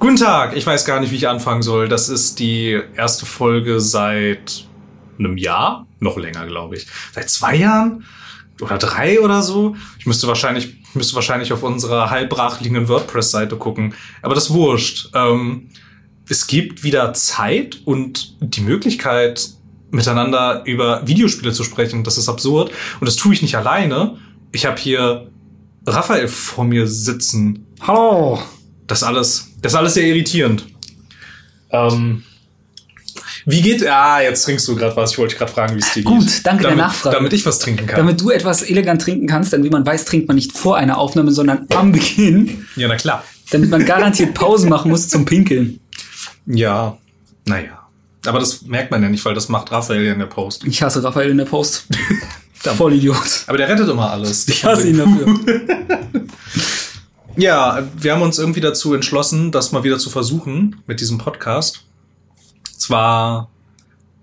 Guten Tag, ich weiß gar nicht, wie ich anfangen soll. Das ist die erste Folge seit einem Jahr, noch länger, glaube ich. Seit zwei Jahren oder drei oder so. Ich müsste wahrscheinlich, müsste wahrscheinlich auf unserer halb brachliegenden WordPress-Seite gucken. Aber das wurscht. Ähm, es gibt wieder Zeit und die Möglichkeit, miteinander über Videospiele zu sprechen. Das ist absurd. Und das tue ich nicht alleine. Ich habe hier Raphael vor mir sitzen. Hallo. Das alles, das ist alles sehr irritierend. Ähm, wie geht, ah, jetzt trinkst du gerade was. Ich wollte gerade fragen, wie es dir Gut, geht. danke der damit, Nachfrage. Damit ich was trinken kann. Damit du etwas elegant trinken kannst, denn wie man weiß, trinkt man nicht vor einer Aufnahme, sondern am Beginn, ja, na klar. damit man garantiert Pausen machen muss zum Pinkeln. Ja, naja. Aber das merkt man ja nicht, weil das macht Raphael ja in der Post. Ich hasse Raphael in der Post. Voll Idiot. Aber der rettet immer alles. Ich hasse ihn dafür. Ja, wir haben uns irgendwie dazu entschlossen, das mal wieder zu versuchen mit diesem Podcast. Es war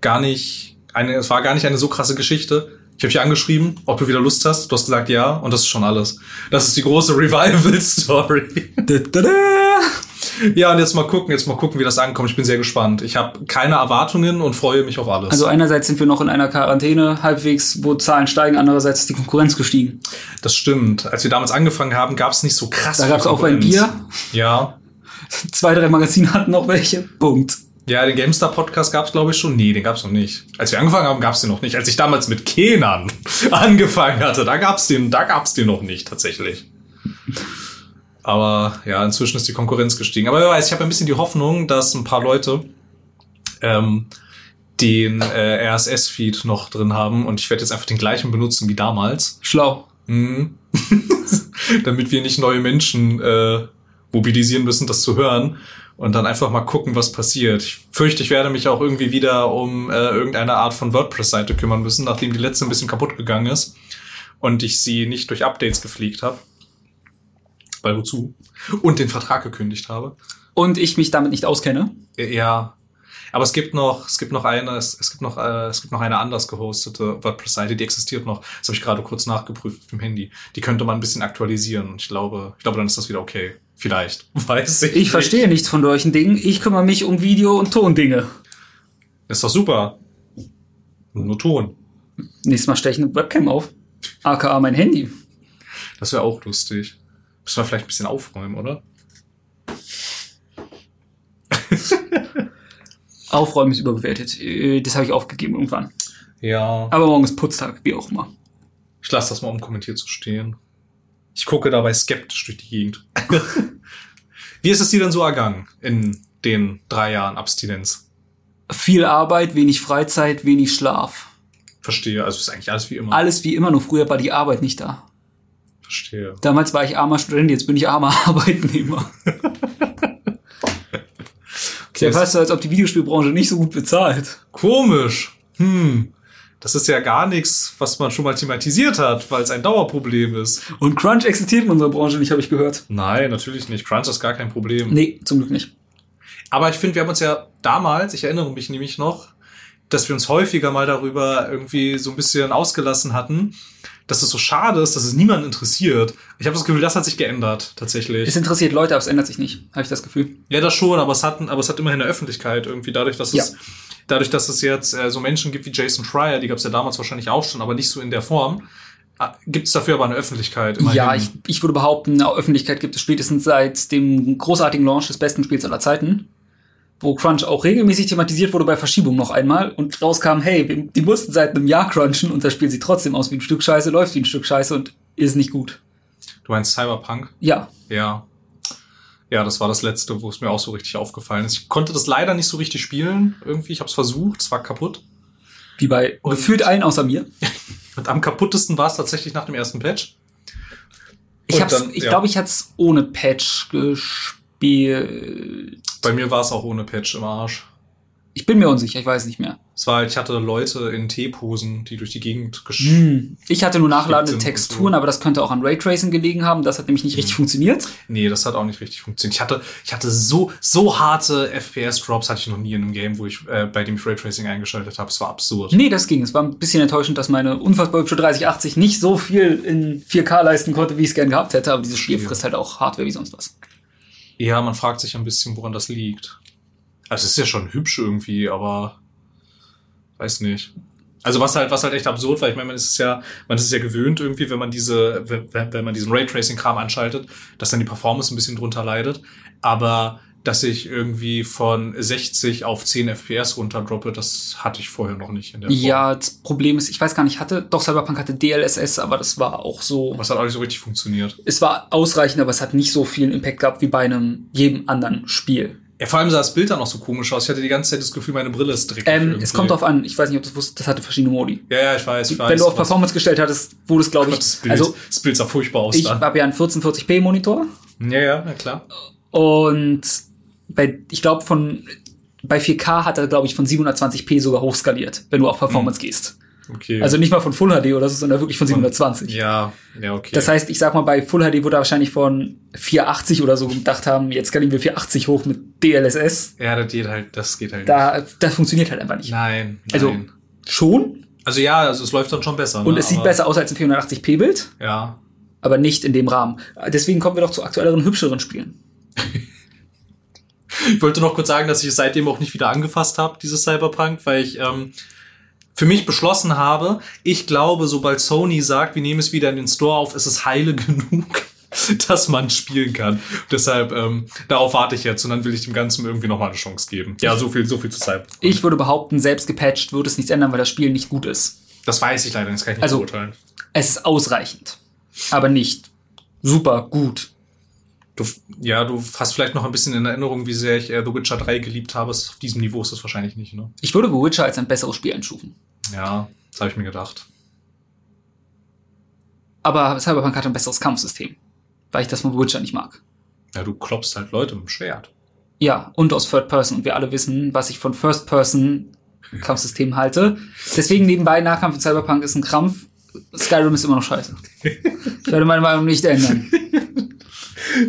gar nicht eine, es war gar nicht eine so krasse Geschichte. Ich habe dich angeschrieben, ob du wieder Lust hast. Du hast gesagt ja, und das ist schon alles. Das ist die große Revival-Story. Ja, und jetzt mal gucken, jetzt mal gucken, wie das ankommt. Ich bin sehr gespannt. Ich habe keine Erwartungen und freue mich auf alles. Also einerseits sind wir noch in einer Quarantäne, halbwegs, wo Zahlen steigen, andererseits ist die Konkurrenz gestiegen. das stimmt. Als wir damals angefangen haben, gab es nicht so krass. Da gab es auch ein. Bier. Ja. Zwei, drei Magazine hatten noch welche. Punkt. Ja, den GameStar-Podcast gab's glaube ich, schon. Nee, den gab's noch nicht. Als wir angefangen haben, gab's den noch nicht. Als ich damals mit Kenan angefangen hatte, da gab's den, da gab's den noch nicht, tatsächlich. Aber ja, inzwischen ist die Konkurrenz gestiegen. Aber wer weiß, ich habe ein bisschen die Hoffnung, dass ein paar Leute ähm, den äh, RSS-Feed noch drin haben und ich werde jetzt einfach den gleichen benutzen wie damals. Schlau. Mhm. Damit wir nicht neue Menschen äh, mobilisieren müssen, das zu hören. Und dann einfach mal gucken, was passiert. Ich fürchte, ich werde mich auch irgendwie wieder um äh, irgendeine Art von WordPress-Seite kümmern müssen, nachdem die letzte ein bisschen kaputt gegangen ist und ich sie nicht durch Updates gepflegt habe. Weil wozu? Und den Vertrag gekündigt habe. Und ich mich damit nicht auskenne. Äh, Ja. Aber es gibt noch, es gibt noch eine, es, es gibt noch, äh, es gibt noch eine anders gehostete WordPress-Seite, die existiert noch. Das habe ich gerade kurz nachgeprüft auf dem Handy. Die könnte man ein bisschen aktualisieren. Ich glaube, ich glaube, dann ist das wieder okay. Vielleicht. Weiß ich. Ich nicht. verstehe nichts von solchen Dingen. Ich kümmere mich um Video- und Tondinge. Ist doch super. Nur Ton. Nächstes Mal steche ich eine Webcam auf. AKA mein Handy. Das wäre auch lustig. Müssen wir vielleicht ein bisschen aufräumen, oder? Aufräumen ist überbewertet. Äh, Das habe ich aufgegeben irgendwann. Ja. Aber morgen ist Putztag, wie auch immer. Ich lasse das mal unkommentiert so stehen. Ich gucke dabei skeptisch durch die Gegend. Wie ist es dir denn so ergangen in den drei Jahren Abstinenz? Viel Arbeit, wenig Freizeit, wenig Schlaf. Verstehe. Also ist eigentlich alles wie immer. Alles wie immer, nur früher war die Arbeit nicht da. Verstehe. Damals war ich armer Student, jetzt bin ich armer Arbeitnehmer. Okay, Ja, fast so, als ob die Videospielbranche nicht so gut bezahlt. Komisch. Hm. Das ist ja gar nichts, was man schon mal thematisiert hat, weil es ein Dauerproblem ist. Und Crunch existiert in unserer Branche nicht, habe ich gehört. Nein, natürlich nicht. Crunch ist gar kein Problem. Nee, zum Glück nicht. Aber ich finde, wir haben uns ja damals, ich erinnere mich nämlich noch, dass wir uns häufiger mal darüber irgendwie so ein bisschen ausgelassen hatten, dass es so schade ist, dass es niemanden interessiert. Ich habe das Gefühl, das hat sich geändert, tatsächlich. Es interessiert Leute, aber es ändert sich nicht, habe ich das Gefühl. Ja, das schon, aber es hat, aber es hat immerhin eine Öffentlichkeit irgendwie dadurch, dass Ja. es, dadurch, dass es jetzt äh, so Menschen gibt wie Jason Schreier, die gab es ja damals wahrscheinlich auch schon, aber nicht so in der Form. Gibt es dafür aber eine Öffentlichkeit? immerhin. Ja, ich, ich würde behaupten, eine Öffentlichkeit gibt es spätestens seit dem großartigen Launch des besten Spiels aller Zeiten, wo Crunch auch regelmäßig thematisiert wurde bei Verschiebung noch einmal und rauskam, hey, die mussten seit einem Jahr crunchen und das Spiel sieht trotzdem aus wie ein Stück Scheiße, läuft wie ein Stück Scheiße und ist nicht gut. Du meinst Cyberpunk? Ja, Ja. Ja, das war das letzte, wo es mir auch so richtig aufgefallen ist. Ich konnte das leider nicht so richtig spielen. Irgendwie, ich habe es versucht, es war kaputt. wie bei Und- gefühlt allen außer mir. Und am kaputtesten war es tatsächlich nach dem ersten Patch. Ich, hab's, dann, ich ja. glaube, ich hatte es ohne Patch gespielt. Bei mir war es auch ohne Patch im Arsch. Ich bin mir unsicher, ich weiß nicht mehr. Es war halt, ich hatte Leute in T-Posen, die durch die Gegend gesch Hm. Ich hatte nur nachladende Texturen, so. aber das könnte auch an Raytracing gelegen haben. Das hat nämlich nicht richtig funktioniert. Nee, das hat auch nicht richtig funktioniert. Ich hatte, ich hatte so, so harte FPS-Drops hatte ich noch nie in einem Game, wo ich, äh, bei dem ich Raytracing eingeschaltet habe. Es war absurd. Nee, das ging. Es war ein bisschen enttäuschend, dass meine unfassbar hübsche 3080 nicht so viel in 4K leisten konnte, wie ich es gern gehabt hätte. Aber dieses Spiel frisst halt auch Hardware wie sonst was. Ja, man fragt sich ein bisschen, woran das liegt. Also es ist ja schon hübsch irgendwie, aber weiß nicht. Also was halt, was halt echt absurd war, ich meine, man ist es ja, man ist es ja gewöhnt irgendwie, wenn man diese, wenn, wenn man diesen Raytracing-Kram anschaltet, dass dann die Performance ein bisschen drunter leidet. Aber dass ich irgendwie von 60 auf 10 FPS runterdroppe, das hatte ich vorher noch nicht in der Form. Ja, das Problem ist, ich weiß gar nicht, hatte, doch Cyberpunk hatte DLSS, aber das war auch so. Was hat auch nicht so richtig funktioniert. Es war ausreichend, aber es hat nicht so viel Impact gehabt wie bei einem jedem anderen Spiel. Ja, vor allem sah das Bild dann auch so komisch aus. Ich hatte die ganze Zeit das Gefühl, meine Brille ist dreckig. Ähm, irgendwie. es kommt drauf an, ich weiß nicht, ob du das wusstest, das hatte verschiedene Modi. Ja, ja, ich weiß, ich weiß. Wenn du auf Performance gestellt hattest, wurde es, glaube ich, das Bild, also das Bild sah furchtbar aus ich habe ja einen 1440p Monitor Ja, ja, na klar. und bei, ich glaube von, bei 4K hat er, glaube ich, von 720p sogar hochskaliert, wenn du auf Performance gehst. Okay. Also nicht mal von Full HD oder so, sondern wirklich von 720. ja, ja, okay. Das heißt, ich sag mal, bei Full HD wurde er wahrscheinlich von 480 oder so gedacht haben, jetzt skalieren wir 480 hoch mit DLSS. ja, das geht halt, das geht halt nicht. Da, das funktioniert halt einfach nicht. Nein, Also, nein. Schon. Also ja, also es läuft dann schon besser. Und ne? es sieht Aber- besser aus als ein 480p-Bild, Ja. aber nicht in dem Rahmen. Deswegen kommen wir doch zu aktuelleren, hübscheren Spielen. Ich wollte noch kurz sagen, dass ich es seitdem auch nicht wieder angefasst habe, dieses Cyberpunk, weil ich ähm, für mich beschlossen habe, ich glaube, sobald Sony sagt, wir nehmen es wieder in den Store auf, ist es heile genug, dass man spielen kann. Deshalb, ähm, darauf warte ich jetzt und dann will ich dem Ganzen irgendwie nochmal eine Chance geben. Ja, so viel, so viel zu Cyberpunk. Ich würde behaupten, selbst gepatcht würde es nichts ändern, weil das Spiel nicht gut ist. Das weiß ich leider das kann ich nicht Also- beurteilen. Es ist ausreichend, aber nicht super gut. Du, ja, du hast vielleicht noch ein bisschen in Erinnerung, wie sehr ich äh, The Witcher 3 geliebt habe. Auf diesem Niveau ist das wahrscheinlich nicht, ne? Ich würde The Witcher als ein besseres Spiel einstufen. Ja, das habe ich mir gedacht. Aber Cyberpunk hat ein besseres Kampfsystem, weil ich das von The Witcher nicht mag. Ja, du klopfst halt Leute mit dem Schwert. Ja, und aus Third Person. Und wir alle wissen, was ich von First Person Kampfsystem halte. Deswegen nebenbei Nahkampf in Cyberpunk ist ein Krampf. Skyrim ist immer noch scheiße. Ich werde meine Meinung nicht ändern.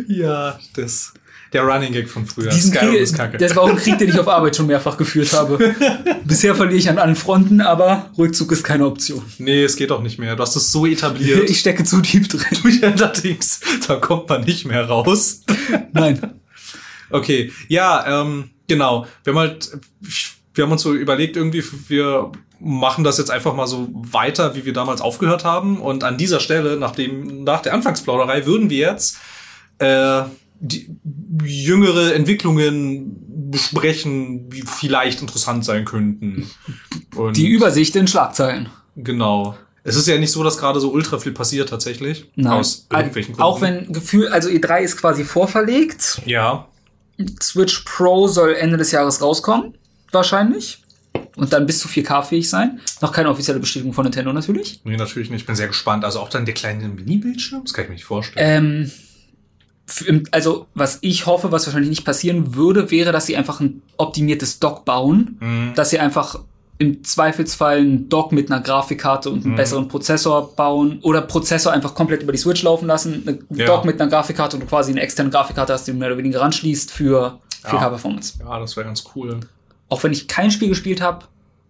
Ja, das. Der Running Gag von früher. Diesen Skyrim Krieg, ist kacke. das war auch ein Krieg, den ich auf Arbeit schon mehrfach geführt habe. Bisher verliere ich an allen Fronten, aber Rückzug ist keine Option. nee, es geht auch nicht mehr. Du hast es so etabliert. Ich stecke zu tief drin. Durch allerdings, da kommt man nicht mehr raus. Nein. Okay, ja, ähm, genau. Wir haben halt, wir haben uns so überlegt, irgendwie, wir machen das jetzt einfach mal so weiter, wie wir damals aufgehört haben. Und an dieser Stelle, nach dem, nach der Anfangsplauderei, würden wir jetzt äh, die jüngere Entwicklungen besprechen, die vielleicht interessant sein könnten. Und Die Übersicht in Schlagzeilen. genau. Es ist ja nicht so, dass gerade so ultra viel passiert tatsächlich. Nein. Aus irgendwelchen Gründen. Auch wenn Gefühl, also E3 ist quasi vorverlegt. Ja. Switch Pro soll Ende des Jahres rauskommen, wahrscheinlich. Und dann bis zu 4K-fähig sein. Noch keine offizielle Bestätigung von Nintendo natürlich. Nee, natürlich nicht. Ich bin sehr gespannt. Also auch dann der kleine Mini-Bildschirm? Das kann ich mir nicht vorstellen. Ähm, also, was ich hoffe, was wahrscheinlich nicht passieren würde, wäre, dass sie einfach ein optimiertes Dock bauen. Mhm. Dass sie einfach im Zweifelsfall ein Dock mit einer Grafikkarte und einem Mhm. besseren Prozessor bauen oder Prozessor einfach komplett über die Switch laufen lassen. Ein Ja. Dock mit einer Grafikkarte und du quasi eine externe Grafikkarte hast, die du mehr oder weniger ranschließt für 4K-Performance. Ja, das wäre ganz cool. Auch wenn ich kein Spiel gespielt habe,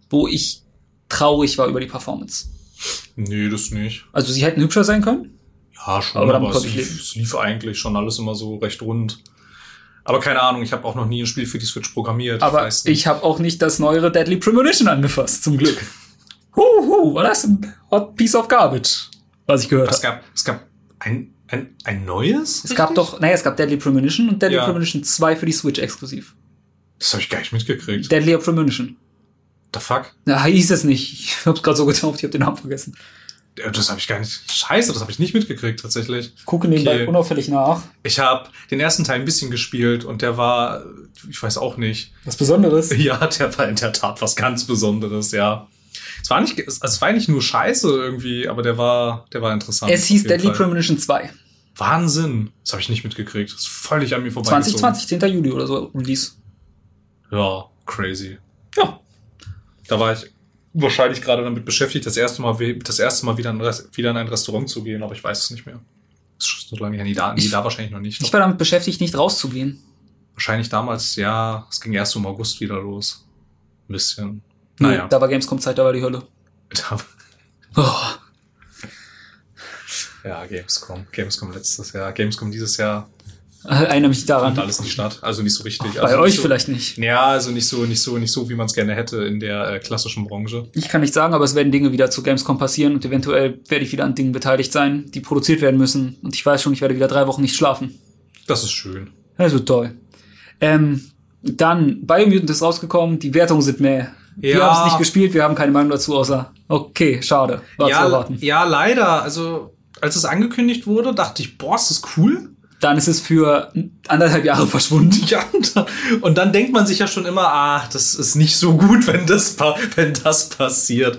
wo ich traurig war über die Performance. Nee, das nicht. Also sie hätten hübscher sein können. Ja, schon, Aber aber, es, ich lief, es lief eigentlich schon alles immer so recht rund. Aber keine Ahnung, ich habe auch noch nie ein Spiel für die Switch programmiert. Aber nicht. ich habe auch nicht das neuere Deadly Premonition angefasst, zum Glück. Huhu, war das ein hot piece of garbage, was ich gehört es habe. gab, es gab ein, ein, ein neues? Es gab doch, naja, es gab Deadly Premonition und Deadly Ja. Premonition 2 für die Switch exklusiv. Das habe ich gar nicht mitgekriegt. Deadly Premonition. The fuck? Na, hieß es nicht. Ich hab's gerade so getauft, ich hab den Namen vergessen. Ja, Das habe ich gar nicht. Scheiße, das habe ich nicht mitgekriegt tatsächlich. Ich gucke nebenbei Okay. unauffällig nach. Ich habe den ersten Teil ein bisschen gespielt und der war, ich weiß auch nicht. Was Besonderes. Ja, der war in der Tat was ganz Besonderes, ja. Es war nicht, es es war nicht nur Scheiße irgendwie, aber der war, der war interessant. Es hieß Deadly Fall. Premonition 2. Wahnsinn. Das habe ich nicht mitgekriegt. Das ist völlig an mir vorbeigezogen. 2020, 10. Juli oder so Release. Ja, crazy. Ja. Da war ich wahrscheinlich gerade damit beschäftigt, das erste Mal, das erste Mal wieder, in, wieder in ein Restaurant zu gehen, aber ich weiß es nicht mehr. Das ist so lange her. Nee, da, nee, Ich- da wahrscheinlich noch nicht. Ich war damit beschäftigt, nicht rauszugehen. wahrscheinlich damals, ja, es ging erst im August wieder los. Ein bisschen. Nee, Naja. Da war Gamescom-Zeit, da war die Hölle. Da, Oh. ja, Gamescom. Gamescom letztes Jahr. Gamescom dieses Jahr. Erinnere mich daran. Fand alles nicht statt. Also nicht so richtig. Bei also euch so, vielleicht nicht. Ja, also nicht so, nicht so, nicht so, wie man es gerne hätte in der äh, klassischen Branche. Ich kann nicht sagen, aber es werden Dinge wieder zu Gamescom passieren und eventuell werde ich wieder an Dingen beteiligt sein, die produziert werden müssen. Und ich weiß schon, ich werde wieder drei Wochen nicht schlafen. Das ist schön. Also toll. Ähm, dann, Biomutant ist rausgekommen, die Wertungen sind mehr. Wir Ja. haben es nicht gespielt, wir haben keine Meinung dazu, außer, okay, schade, war zu Ja, erwarten. ja, leider. Also als es angekündigt wurde, dachte ich, boah, ist das cool. Dann ist es für anderthalb Jahre verschwunden. Ja, und dann, denkt man sich ja schon immer, ah, das ist nicht so gut, wenn das, wenn das passiert.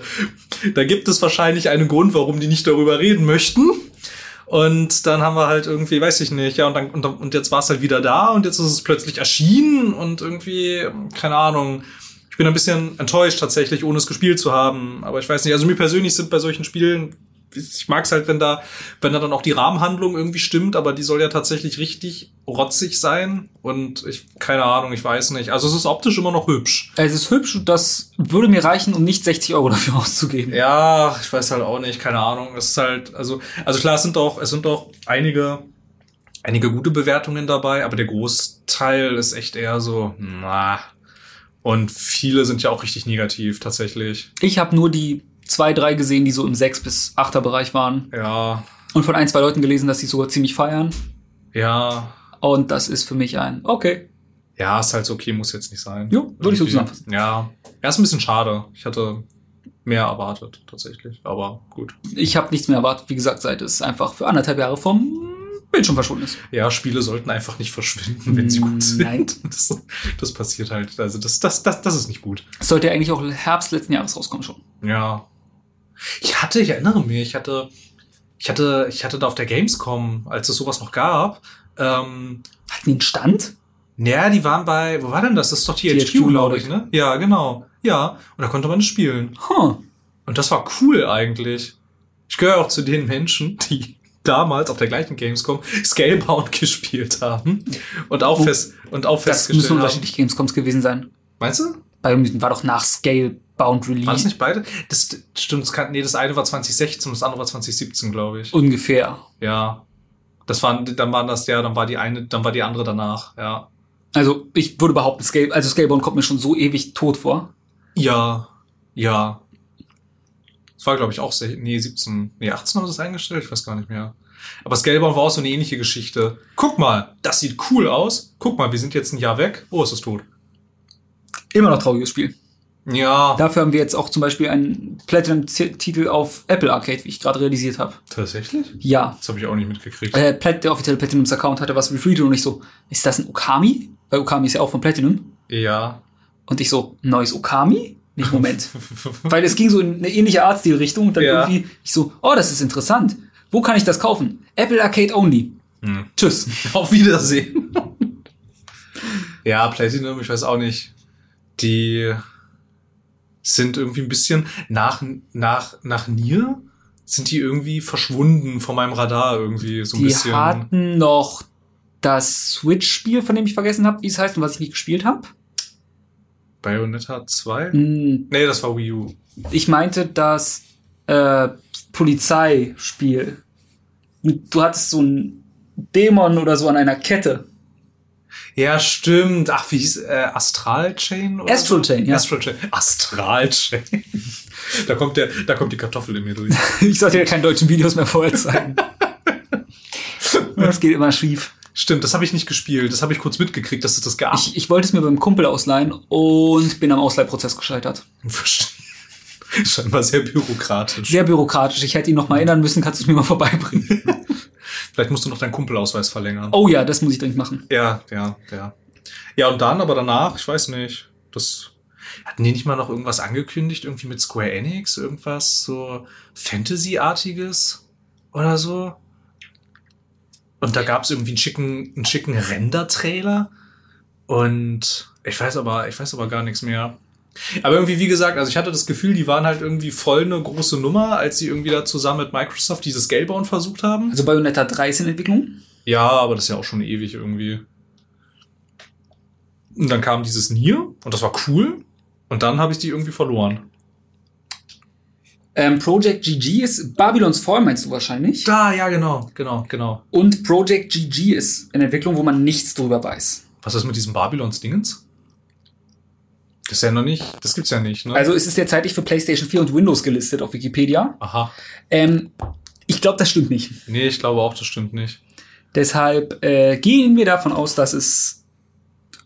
Da gibt es wahrscheinlich einen Grund, warum die nicht darüber reden möchten. Und dann haben wir halt irgendwie, weiß ich nicht, ja, und dann, und, und jetzt war es halt wieder da und jetzt ist es plötzlich erschienen und irgendwie, keine Ahnung. Ich bin ein bisschen enttäuscht tatsächlich, ohne es gespielt zu haben. Aber ich weiß nicht, also mir persönlich sind bei solchen Spielen, ich mag es halt, wenn da, wenn da dann auch die Rahmenhandlung irgendwie stimmt, aber die soll ja tatsächlich richtig rotzig sein. Und ich, keine Ahnung, ich weiß nicht. Also es ist optisch immer noch hübsch. Es ist hübsch und das würde mir reichen, um nicht 60 Euro dafür auszugeben. Ja, ich weiß halt auch nicht, keine Ahnung. Es ist halt, also, also klar, es sind doch, es sind doch einige, einige gute Bewertungen dabei, aber der Großteil ist echt eher so, na. Und viele sind ja auch richtig negativ, tatsächlich. Ich habe nur die zwei, drei gesehen, die so im 6 bis 8er Bereich waren. Ja, Und von ein, zwei Leuten gelesen, dass sie sogar ziemlich feiern. ja, Und das ist für mich ein, okay. ja, ist halt so okay, muss jetzt nicht sein. Jo, würde ich so zusammenfassen. Ja, ja, ist ein bisschen schade. Ich hatte mehr erwartet, tatsächlich. Aber gut. Ich habe nichts mehr erwartet, wie gesagt, seit es einfach für anderthalb Jahre vom Bildschirm verschwunden ist. Ja, Spiele sollten einfach nicht verschwinden, wenn sie gut sind. Nein. Das, das passiert halt. Also das, das, das, das ist nicht gut. Es sollte ja eigentlich auch Herbst letzten Jahres rauskommen schon. Ja. Ich hatte, ich erinnere mich, ich hatte, ich hatte, ich hatte da auf der Gamescom, als es sowas noch gab, ähm, Hatten die einen Stand? naja, die waren bei, wo war denn das? Das ist doch THQ, THQ, glaube glaub ich, ne? Ja, genau. Ja, und da konnte man es spielen. Huh. Und das war cool eigentlich. Ich gehöre auch zu den Menschen, die damals auf der gleichen Gamescom Scalebound gespielt haben und auch Oh, fest und auch Das festgestellt müssen haben. unterschiedliche Gamescoms gewesen sein. Meinst du? Biomutant war doch nach Scalebound Release. War das nicht beide? Das stimmt, das kann, nee, das eine war 2016 und das andere war 2017, glaube ich. Ungefähr. Ja. Das waren, dann waren das ja, dann war die eine, dann war die andere danach, ja. Also ich würde behaupten, Scale, also Scalebound kommt mir schon so ewig tot vor. Ja, ja. Das war, glaube ich, auch, nee, 17, nee, 18 haben sie es eingestellt, ich weiß gar nicht mehr. Aber Scalebound war auch so eine ähnliche Geschichte. Guck mal, das sieht cool aus. Guck mal, wir sind jetzt ein Jahr weg. Oh, ist es tot. Immer noch trauriges Spiel. Ja, Dafür haben wir jetzt auch zum Beispiel einen Platinum-Titel auf Apple Arcade, wie ich gerade realisiert habe. tatsächlich? Ja. Das habe ich auch nicht mitgekriegt. Äh, Plat der offizielle Platinums-Account hatte was refreedet und ich so, ist das ein Okami? Weil Okami ist ja auch von Platinum. Ja. Und ich so, neues Okami? Nicht, Moment. Weil es ging so in eine ähnliche Artstil-Richtung und dann Ja. irgendwie, ich so, oh, das ist interessant. Wo kann ich das kaufen? Apple Arcade Only. Hm. Tschüss. Auf Wiedersehen. ja, Platinum, ich weiß auch nicht. Die sind irgendwie ein bisschen nach, nach, nach Nier sind die irgendwie verschwunden von meinem Radar irgendwie so ein Die bisschen. hatten noch das Switch-Spiel, von dem ich vergessen habe, wie es heißt und was ich nicht gespielt habe. Bayonetta 2? Hm, Nee, das war Wii U. Ich meinte das äh, Polizeispiel. Du hattest so einen Dämon oder so an einer Kette. Ja, stimmt. Ach, wie hieß äh, Astral Chain? Oder Astral so? Chain, ja. Astral Chain. Astral Chain. da kommt der, da kommt die Kartoffel in mir durch. Ich sollte dir keine deutschen Videos mehr vorher zeigen. Das geht immer schief. Stimmt, das habe ich nicht gespielt. Das habe ich kurz mitgekriegt, dass es das gab. Ich, ich wollte es mir beim Kumpel ausleihen und bin am Ausleihprozess gescheitert. Verstehe. Scheinbar sehr bürokratisch. Sehr bürokratisch. Ich hätte ihn noch mal erinnern müssen, kannst du es mir mal vorbeibringen. Vielleicht musst du noch deinen Kumpelausweis verlängern. Oh ja, das muss ich dringend machen. Ja, ja, ja. Ja, und dann, aber danach, ich weiß nicht, das hatten die nicht mal noch irgendwas angekündigt, irgendwie mit Square Enix, irgendwas so Fantasy-artiges oder so? Und da gab es irgendwie einen schicken, einen schicken Render-Trailer und ich weiß aber, ich weiß aber gar nichts mehr. Aber irgendwie, wie gesagt, also ich hatte das Gefühl, die waren halt irgendwie voll eine große Nummer, als sie irgendwie da zusammen mit Microsoft dieses Scalebound versucht haben. Also Bayonetta 3 ist in Entwicklung. Ja, aber das ist ja auch schon ewig irgendwie. Und dann kam dieses Nier und das war cool. Und dann habe ich die irgendwie verloren. Ähm, Project GG ist Babylons Fall, meinst du wahrscheinlich? Da, ja, genau, genau, genau. Und Project GG ist eine Entwicklung, wo man nichts drüber weiß. Was ist mit diesem Babylons Dingens? Das ist ja noch nicht, das gibt's ja nicht, ne? Also es ist derzeitig für PlayStation 4 und Windows gelistet auf Wikipedia. Aha. Ähm, ich glaube, das stimmt nicht. Nee, ich glaube auch, das stimmt nicht. Deshalb äh, gehen wir davon aus, dass es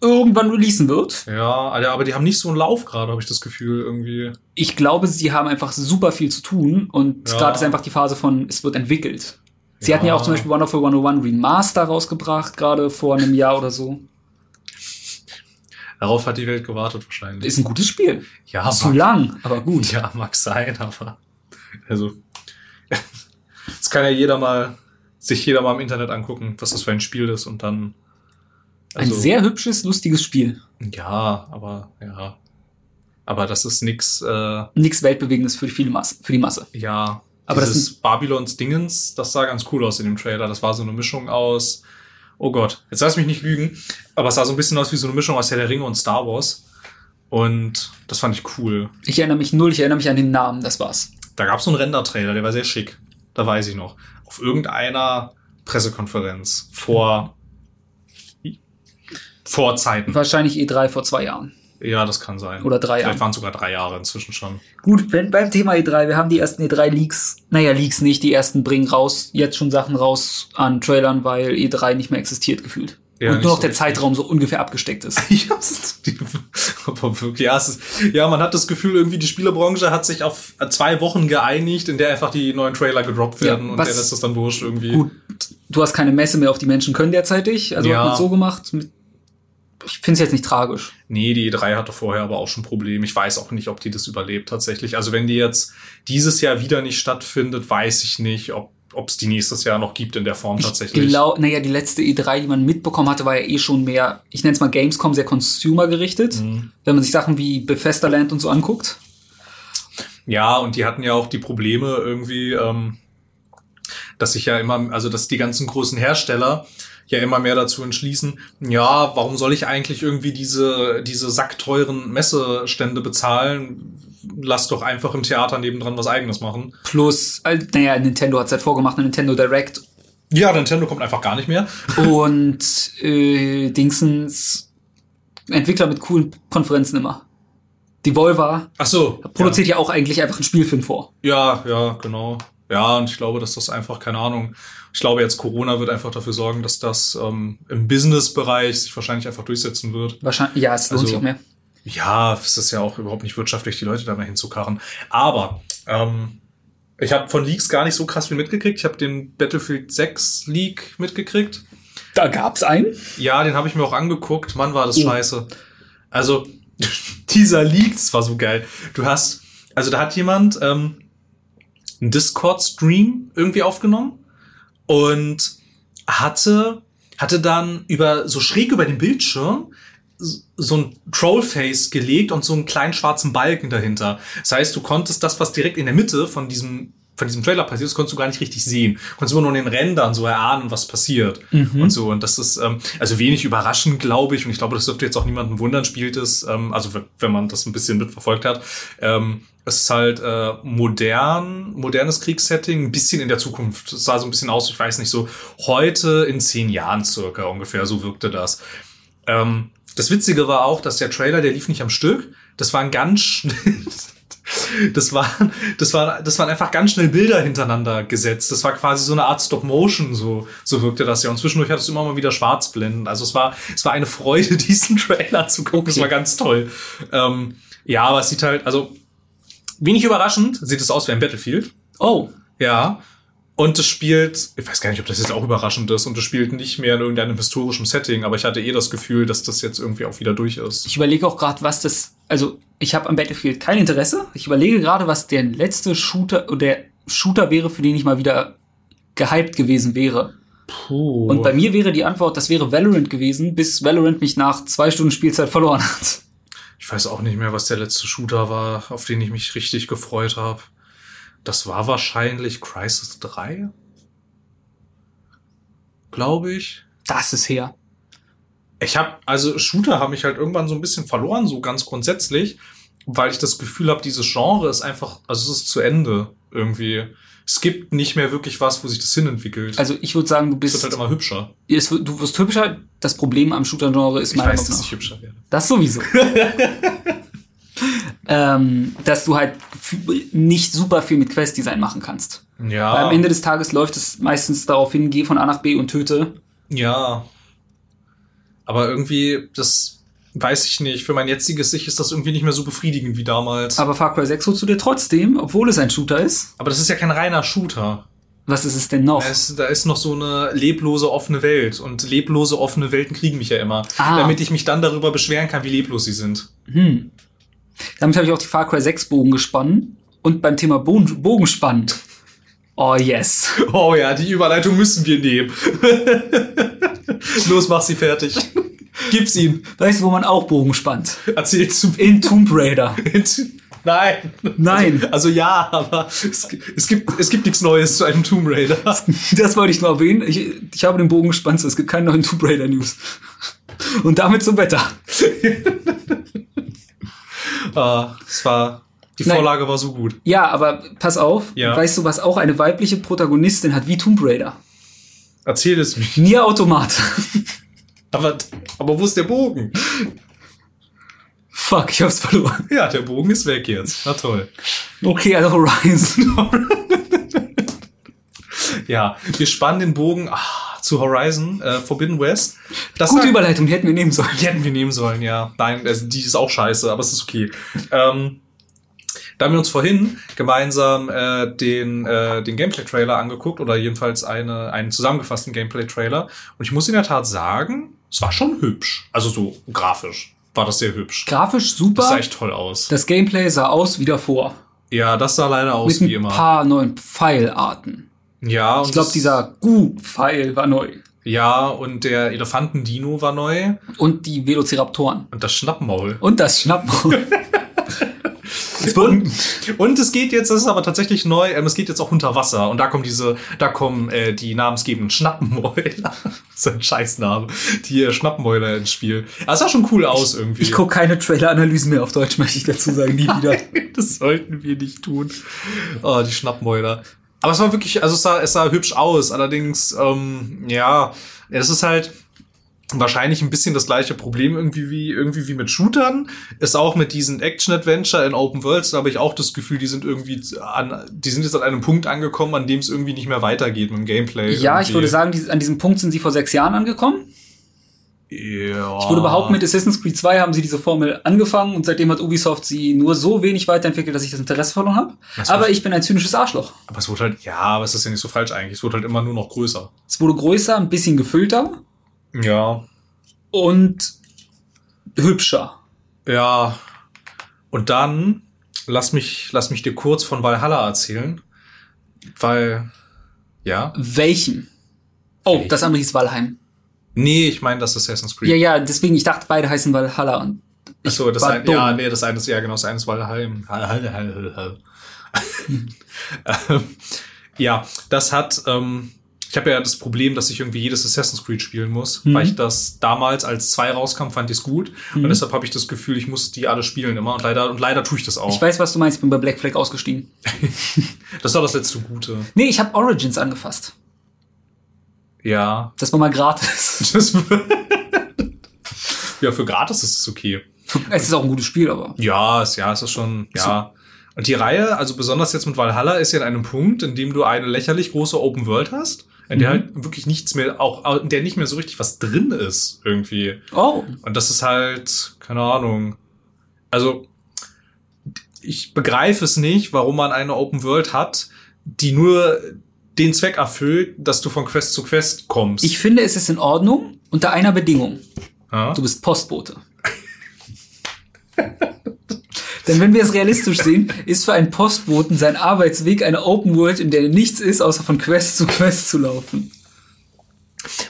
irgendwann releasen wird. Ja, aber die haben nicht so einen Lauf gerade, habe ich das Gefühl, irgendwie. Ich glaube, sie haben einfach super viel zu tun und Ja. gerade ist einfach die Phase von, es wird entwickelt. Sie Ja. hatten ja auch zum Beispiel Wonderful 101 Remaster rausgebracht, gerade vor einem Jahr oder so. Darauf hat die Welt gewartet wahrscheinlich. Ist ein gutes Spiel. ja, Zu mag, lang, aber gut. ja, mag sein, aber also das kann ja jeder mal sich jeder mal im Internet angucken, was das für ein Spiel ist und dann Ein also, sehr hübsches, lustiges Spiel. ja, aber ja, aber das ist nix. Äh, Nichts Weltbewegendes für die, viele Masse, für die Masse. Ja, Aber das dieses Babylons Dingens, das sah ganz cool aus in dem Trailer. Das war so eine Mischung aus, oh Gott, jetzt lass mich nicht lügen, aber es sah so ein bisschen aus wie so eine Mischung aus Herr der Ringe und Star Wars. Und das fand ich cool. Ich erinnere mich null, ich erinnere mich an den Namen, das war's. Da gab es so einen Render-Trailer, der war sehr schick. Da weiß ich noch. Auf irgendeiner Pressekonferenz vor, vor Zeiten. Wahrscheinlich E3 vor zwei Jahren. Ja, das kann sein. Oder drei Vielleicht Jahren. waren es sogar drei Jahre inzwischen schon. Gut, wenn, beim Thema E3, wir haben die ersten E3-Leaks, naja, Leaks nicht, die ersten bringen raus, jetzt schon Sachen raus an Trailern, weil E3 nicht mehr existiert gefühlt. Ja, Und nur noch so der. Zeitraum so ungefähr abgesteckt ist. Ja, ist ja, man hat das Gefühl, irgendwie die Spielebranche hat sich auf zwei Wochen geeinigt, in der einfach die neuen Trailer gedroppt werden Ja, und der Rest ist dann wurscht irgendwie. Gut, du hast keine Messe mehr, auf die Menschen können derzeitig, also Ja. hat man so gemacht. Mit- Ich finde es jetzt nicht tragisch. Nee, die E3 hatte vorher aber auch schon Probleme. Ich weiß auch nicht, ob die das überlebt tatsächlich. Also wenn die jetzt dieses Jahr wieder nicht stattfindet, weiß ich nicht, ob ob es die nächstes Jahr noch gibt in der Form tatsächlich. Ich glaube, naja, die letzte E3, die man mitbekommen hatte, war ja eh schon mehr, ich nenne es mal Gamescom, sehr Consumer gerichtet. Mhm. Wenn man sich Sachen wie Bethesda Land und so anguckt. Ja, und die hatten ja auch die Probleme irgendwie, ähm, dass sich ja immer, also dass die ganzen großen Hersteller ja immer mehr dazu entschließen, ja, warum soll ich eigentlich irgendwie diese, diese sackteuren Messestände bezahlen? Lass doch einfach im Theater nebendran was eigenes machen. Plus, äh, naja, Nintendo hat es halt vorgemacht, eine Nintendo Direct Ja, Nintendo kommt einfach gar nicht mehr. und äh, Dingsens Entwickler mit coolen Konferenzen immer. Devolver Ach so. produziert ja. auch eigentlich einfach einen Spielfilm vor. Ja, ja, genau. Ja, und ich glaube, dass das einfach, keine Ahnung, ich glaube jetzt Corona wird einfach dafür sorgen, dass das ähm, im Business-Bereich sich wahrscheinlich einfach durchsetzen wird. Wahrscheinlich, ja, es lohnt Also- sich auch mehr. Ja, es ist ja auch überhaupt nicht wirtschaftlich, die Leute da mal hinzukarren. Aber ähm, ich habe von Leaks gar nicht so krass viel mitgekriegt. Ich habe den Battlefield 6 Leak mitgekriegt. Da gab's einen. Ja, den habe ich mir auch angeguckt. Mann, war das Oh. scheiße. Also, dieser Leak, das war so geil. Du hast, also da hat jemand ähm, einen Discord-Stream irgendwie aufgenommen und hatte, hatte dann über, so schräg über den Bildschirm so ein Trollface gelegt und so einen kleinen schwarzen Balken dahinter. Das heißt, du konntest das, was direkt in der Mitte von diesem von diesem Trailer passiert, das konntest du gar nicht richtig sehen. Du konntest immer nur in den Rändern so erahnen, was passiert. Und so. Und das ist, ähm, also wenig überraschend, glaube ich. Und ich glaube, das dürfte jetzt auch niemanden wundern, spielt es, ähm, also wenn man das ein bisschen mitverfolgt hat. Ähm, es ist halt äh, modern, modernes Kriegssetting, ein bisschen in der Zukunft. Es sah so ein bisschen aus, ich weiß nicht, so heute in zehn Jahren circa ungefähr, so wirkte das. Ähm, das Witzige war auch, dass der Trailer, der lief nicht am Stück. Das waren ganz schnell, das waren, das waren, das waren einfach ganz schnell Bilder hintereinander gesetzt. Das war quasi so eine Art Stop Motion, so, so wirkte das ja. Und zwischendurch hat es immer mal wieder Schwarzblenden. Also es war, es war eine Freude, diesen Trailer zu gucken. Es Okay. war ganz toll. Ähm, ja, aber es sieht halt, also wenig überraschend sieht es aus wie ein Battlefield. Oh, Ja. Und es spielt, ich weiß gar nicht, ob das jetzt auch überraschend ist, und es spielt nicht mehr in irgendeinem historischen Setting, aber ich hatte eh das Gefühl, dass das jetzt irgendwie auch wieder durch ist. ich überlege auch gerade, was das. Also, ich habe am Battlefield kein Interesse. Ich überlege gerade, was der letzte Shooter oder der Shooter wäre, für den ich mal wieder gehypt gewesen wäre. Puh. Und bei mir wäre die Antwort, das wäre Valorant gewesen, bis Valorant mich nach zwei Stunden Spielzeit verloren hat. Ich weiß auch nicht mehr, was der letzte Shooter war, auf den ich mich richtig gefreut habe. Das war wahrscheinlich Crisis 3. Glaube ich. Das ist her. Ich habe, also Shooter haben mich halt irgendwann so ein bisschen verloren, so ganz grundsätzlich. weil ich das Gefühl habe, dieses Genre ist einfach, also es ist zu Ende irgendwie. Es gibt nicht mehr wirklich was, wo sich das hinentwickelt. Also ich würde sagen, du es bist, wird halt immer hübscher. es du wirst hübscher. Das Problem am Shooter-Genre ist meiner weiß, Meinung dass nach ich hübscher werde. Das sowieso. ähm, dass du halt nicht super viel mit Quest-Design machen kannst. Ja. Weil am Ende des Tages läuft es meistens darauf hin, geh von A nach B und töte. Ja. Aber irgendwie, das weiß ich nicht. Für mein jetziges Ich ist das irgendwie nicht mehr so befriedigend wie damals. Aber Far Cry 6 holst du dir trotzdem, obwohl es ein Shooter ist. Aber das ist ja kein reiner Shooter. Was ist es denn noch? Es, da ist noch so eine leblose offene Welt. Und leblose offene Welten kriegen mich ja immer. Ah. Damit ich mich dann darüber beschweren kann, wie leblos sie sind. Hm. Damit habe ich auch die Far Cry 6 Bogen gespannt. Und beim Thema Bogen, Bogenspann. Oh yes. Oh ja, die Überleitung müssen wir nehmen. Los, mach sie fertig. Gib's ihm. Weißt du, wo man auch Bogen spannt? Erzähl's zu In Tomb Raider. Nein. Nein. Also, also ja, aber es, es, gibt, es gibt nichts Neues zu einem Tomb Raider. Das wollte ich nur erwähnen. Ich, ich habe den Bogen gespannt, so es gibt keine neuen Tomb Raider News. Und damit zum Wetter. Ah, es war, die Nein. Vorlage war so gut. Ja, aber pass auf. Ja. Weißt du, was auch eine weibliche Protagonistin hat wie Tomb Raider? Erzähl es mir. Nier Automat. Aber, aber wo ist der Bogen? Fuck, ich hab's verloren. Ja, der Bogen ist weg jetzt. Na toll. Okay, also Horizon. Ja, wir spannen den Bogen ah, zu Horizon, äh, Forbidden West. Das Gute Überleitung, die hätten wir nehmen sollen. Die hätten wir nehmen sollen, ja. Nein, also die ist auch scheiße, aber es ist okay. Ähm, da haben wir uns vorhin gemeinsam äh, den, äh, den Gameplay-Trailer angeguckt oder jedenfalls eine, einen zusammengefassten Gameplay-Trailer. Und ich muss in der Tat sagen, es war schon hübsch. Also so grafisch war das sehr hübsch. Grafisch Das super. sah echt toll aus. Das Gameplay sah aus wie davor. Ja, das sah leider aus Mit wie ein immer. paar neuen Pfeilarten. Ja, und Ich glaube, das- dieser Gu-Pfeil war neu. Ja, und der Elefantendino war neu. Und die Velociraptoren. Und das Schnappmaul. Und das Schnappmaul. Und, und es geht jetzt, das ist aber tatsächlich neu, ähm, es geht jetzt auch unter Wasser. Und da kommen diese, da kommen äh, die namensgebenden Schnappenmäuler. das ist ein Scheißname. Die äh, Schnappenmäuler ins Spiel. Es sah schon cool aus irgendwie. Ich gucke keine Trailer-Analysen mehr auf Deutsch, möchte ich dazu sagen. Nie wieder. das sollten wir nicht tun. Oh, die Schnappmäuler. Aber es war wirklich, also es sah, es sah hübsch aus. Allerdings, ähm, ja, es ist halt wahrscheinlich ein bisschen das gleiche Problem irgendwie wie, irgendwie wie mit Shootern. Ist auch mit diesen Action-Adventure in Open Worlds, da habe ich auch das Gefühl, die sind irgendwie an, die sind jetzt an einem Punkt angekommen, an dem es irgendwie nicht mehr weitergeht mit dem Gameplay. Ja, ich irgendwie. würde sagen, die, an diesem Punkt sind sie vor sechs Jahren angekommen. ja. Ich würde behaupten, mit Assassin's Creed 2 haben sie diese Formel angefangen und seitdem hat Ubisoft sie nur so wenig weiterentwickelt, dass ich das Interesse verloren habe. Aber ich bin ein zynisches Arschloch. Aber es wurde halt, ja, aber es ist ja nicht so falsch eigentlich. Es wurde halt immer nur noch größer. Es wurde größer, ein bisschen gefüllter Ja. und hübscher. Ja. Und dann lass mich, lass mich dir kurz von Valhalla erzählen. Weil, ja. Welchen? Oh, Welchen? das andere hieß Valheim. Nee, ich meine das Assassin's Creed. Ja, ja, deswegen, ich dachte, beide heißen Valhalla und ich Achso, das war ein, dumm. ja, nee, das eine ist, ja, genau, das eine ist Valheim. Ähm, ja, das hat, ähm, habe ja das Problem, dass ich irgendwie jedes Assassin's Creed spielen muss, Mhm. weil ich das damals als zwei rauskam, fand ich es gut. Mhm. Und deshalb habe ich das Gefühl, ich muss die alle spielen immer. Und leider, und leider tue ich das auch. Ich weiß, was du meinst, ich bin bei Black Flag ausgestiegen. das war das letzte Gute. Nee, ich habe Origins angefasst. Ja. Das war mal gratis. Das, ja, für gratis ist es okay. es ist auch ein gutes Spiel, aber. Ja, es, ja, es ist schon, ja. Und die Reihe, also besonders jetzt mit Valhalla, ist ja an einem Punkt, in dem du eine lächerlich große Open World hast, in der Mhm. halt wirklich nichts mehr, auch in der nicht mehr so richtig was drin ist, irgendwie. Oh. Und das ist halt, keine Ahnung. Also, ich begreife es nicht, warum man eine Open World hat, die nur den Zweck erfüllt, dass du von Quest zu Quest kommst. Ich finde, es ist in Ordnung unter einer Bedingung. ja? Du bist Postbote. Denn wenn wir es realistisch sehen, ist für einen Postboten sein Arbeitsweg eine Open World, in der nichts ist, außer von Quest zu Quest zu laufen.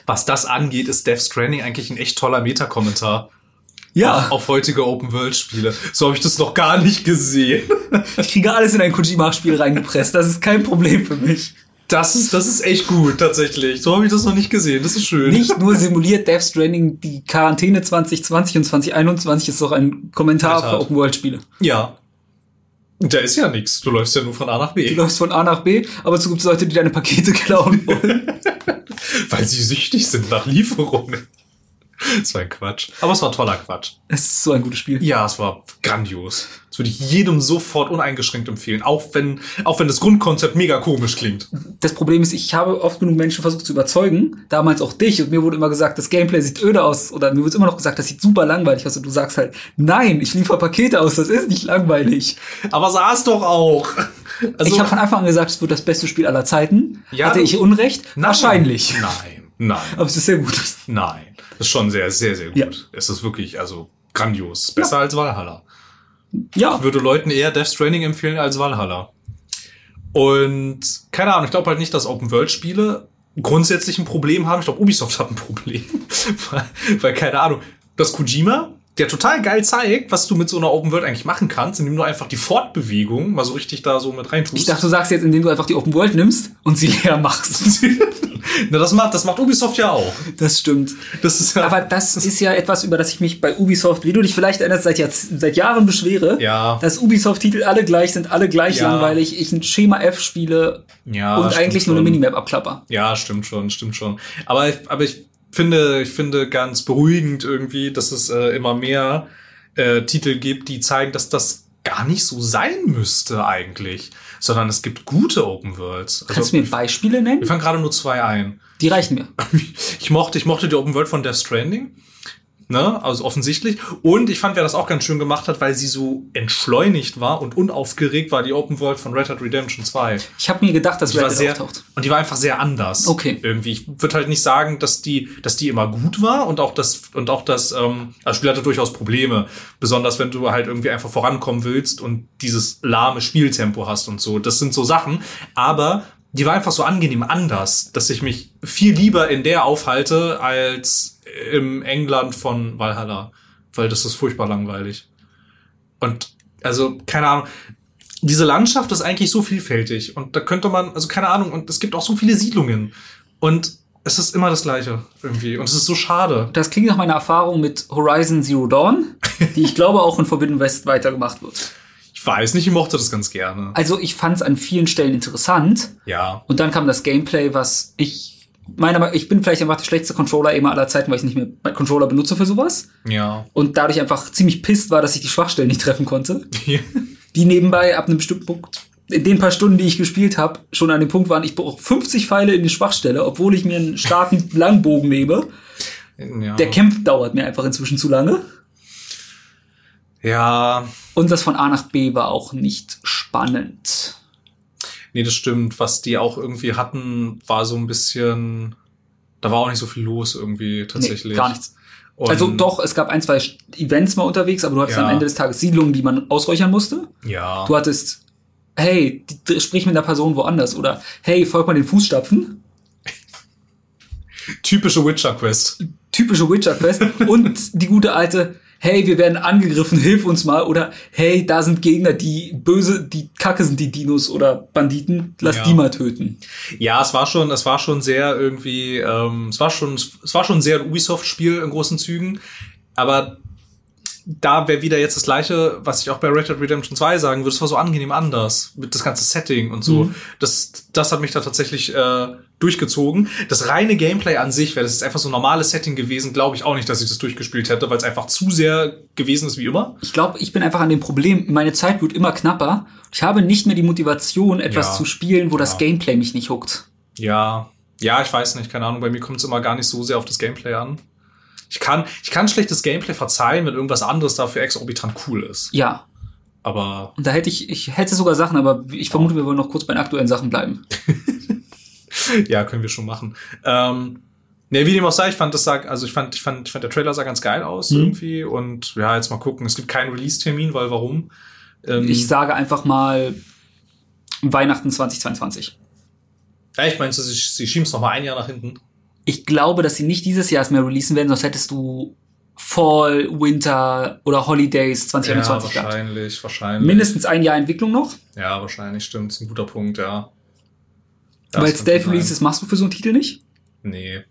Was das angeht, ist Death Stranding eigentlich ein echt toller Meta-Kommentar. Ja, Auf, auf heutige Open-World-Spiele. So habe ich das noch gar nicht gesehen. ich kriege alles in ein Kojima-Spiel reingepresst. Das ist kein Problem für mich. Das ist, das ist echt gut, tatsächlich. So habe ich das noch nicht gesehen. Das ist schön. Nicht nur simuliert Death Stranding die Quarantäne 2020 und 2021 ist auch ein Kommentar für Open World Spiele. Ja. Da ist ja nichts. Du läufst ja nur von A nach B. Du läufst von A nach B, aber es gibt Leute, die deine Pakete klauen wollen. Weil sie süchtig sind nach Lieferungen. Das war ein Quatsch. Aber es war toller Quatsch. Es ist so ein gutes Spiel. Ja, es war grandios. Das würde ich jedem sofort uneingeschränkt empfehlen. Auch wenn, auch wenn das Grundkonzept mega komisch klingt. Das Problem ist, ich habe oft genug Menschen versucht zu überzeugen. Damals auch dich. Und mir wurde immer gesagt, das Gameplay sieht öde aus. Oder mir wird immer noch gesagt, das sieht super langweilig aus. Und du sagst halt, nein, ich liefere Pakete aus. Das ist nicht langweilig. Aber sah es doch auch. Also, ich habe von Anfang an gesagt, es wird das beste Spiel aller Zeiten. Ja, Hatte ich Unrecht? Nein. Wahrscheinlich. Nein, nein. Aber es ist sehr gut. Nein. Das ist schon sehr, sehr, sehr gut. Ja. Es ist wirklich, also grandios. Besser ja. als Valhalla. Ja. Ich würde Leuten eher Death Stranding empfehlen als Valhalla. Und keine Ahnung, ich glaube halt nicht, dass Open-World-Spiele grundsätzlich ein Problem haben. Ich glaube, Ubisoft hat ein Problem. weil, weil, keine Ahnung, das Kojima, der total geil zeigt, was du mit so einer Open World eigentlich machen kannst, indem du einfach die Fortbewegung mal so richtig da so mit reintust. Ich dachte, du sagst jetzt, indem du einfach die Open World nimmst und sie leer machst. Na, das macht, das macht Ubisoft ja auch. Das stimmt. Das ist ja, Aber das, ist ja etwas, über das ich mich bei Ubisoft, wie du dich vielleicht erinnerst, seit, jetzt, seit Jahren beschwere. Ja. Dass Ubisoft-Titel alle gleich sind, alle gleich ja. langweilig. Ich ein Schema F spiele ja, und eigentlich nur eine Minimap abklapper. Ja, stimmt schon, stimmt schon. Aber, aber ich finde, ich finde ganz beruhigend irgendwie, dass es äh, immer mehr äh, Titel gibt, die zeigen, dass das gar nicht so sein müsste eigentlich, sondern es gibt gute Open Worlds. Also, Kannst du mir Beispiele nennen? Wir fangen gerade nur zwei ein. Die reichen mir. Ich mochte, ich mochte die Open World von Death Stranding. Ne? Also offensichtlich. Und ich fand, wer das auch ganz schön gemacht hat, weil sie so entschleunigt war und unaufgeregt war, die Open World von Red Dead Redemption 2. Ich habe mir gedacht, dass die Red Dead auftaucht. Und die war einfach sehr anders. Okay. Irgendwie. Ich würde halt nicht sagen, dass die, dass die immer gut war und auch das, und auch das, ähm, das Spiel hatte durchaus Probleme. Besonders wenn du halt irgendwie einfach vorankommen willst und dieses lahme Spieltempo hast und so. Das sind so Sachen. Aber die war einfach so angenehm anders, dass ich mich viel lieber in der aufhalte als im England von Valhalla, weil das ist furchtbar langweilig. Und also keine Ahnung, diese Landschaft ist eigentlich so vielfältig und da könnte man, also keine Ahnung, und es gibt auch so viele Siedlungen und es ist immer das Gleiche irgendwie und es ist so schade. Das klingt nach meiner Erfahrung mit Horizon Zero Dawn, die ich glaube auch in Forbidden West weitergemacht wird. Ich weiß nicht, ich mochte das ganz gerne. Also ich fand es an vielen Stellen interessant. Ja. Und dann kam das Gameplay, was ich meine, ich bin vielleicht einfach der schlechteste Controller immer aller Zeiten, weil ich nicht mehr Controller benutze für sowas. Ja. Und dadurch einfach ziemlich pisst war, dass ich die Schwachstellen nicht treffen konnte. Ja. Die nebenbei ab einem bestimmten Punkt, in den paar Stunden, die ich gespielt habe, schon an dem Punkt waren, ich brauche 50 Pfeile in die Schwachstelle, obwohl ich mir einen starken Langbogen nehme. Ja. Der Kampf dauert mir einfach inzwischen zu lange. Ja. Und das von A nach B war auch nicht spannend. Nee, das stimmt. Was die auch irgendwie hatten, war so ein bisschen, da war auch nicht so viel los irgendwie tatsächlich. Nee, gar nichts. Und also doch, es gab ein, zwei Events mal unterwegs, aber du hattest ja. am Ende des Tages Siedlungen, die man ausräuchern musste. Ja. Du hattest, hey, sprich mit einer Person woanders oder hey, folg mal den Fußstapfen. Typische Witcher-Quest. Typische Witcher-Quest. und die gute alte, hey, wir werden angegriffen, hilf uns mal. Oder hey, da sind Gegner, die böse, die kacke sind, die Dinos oder Banditen, lass ja. die mal töten. Ja, es war schon, es war schon sehr irgendwie, ähm, es war schon, es war schon sehr ein Ubisoft-Spiel in großen Zügen. Aber da wäre wieder jetzt das gleiche, was ich auch bei Red Dead Redemption 2 sagen würde. Es war so angenehm anders mit das ganze Setting und so. Mhm. Das, das hat mich da tatsächlich äh, durchgezogen. Das reine Gameplay an sich, wäre das jetzt einfach so ein normales Setting gewesen, glaube ich auch nicht, dass ich das durchgespielt hätte, weil es einfach zu sehr gewesen ist wie immer. Ich glaube, ich bin einfach an dem Problem, meine Zeit wird immer knapper. Ich habe nicht mehr die Motivation, etwas ja. zu spielen, wo ja. das Gameplay mich nicht huckt. Ja, ja, ich weiß nicht, keine Ahnung, bei mir kommt es immer gar nicht so sehr auf das Gameplay an. Ich kann, ich kann schlechtes Gameplay verzeihen, wenn irgendwas anderes dafür exorbitant cool ist. Ja. Aber. Und da hätte ich, ich hätte sogar Sachen, aber ich vermute, wir wollen noch kurz bei den aktuellen Sachen bleiben. ja, können wir schon machen. Ähm, Ne, wie dem auch sei, ich fand das sah, also ich fand, ich fand, ich fand der Trailer sah ganz geil aus mhm. irgendwie und ja, jetzt mal gucken. Es gibt keinen Release-Termin, weil warum? Ähm, ich sage einfach mal Weihnachten 2022. Echt, meinst du, sie, sie schieben es noch mal ein Jahr nach hinten? Ich glaube, dass sie nicht dieses Jahr mehr releasen werden, sonst hättest du Fall, Winter oder Holidays 2021 ja, wahrscheinlich, gehabt. wahrscheinlich. Mindestens ein Jahr Entwicklung noch. Ja, wahrscheinlich, stimmt. Das ist ein guter Punkt, ja. Weil Stealth sein. Releases machst du für so einen Titel nicht? Nee.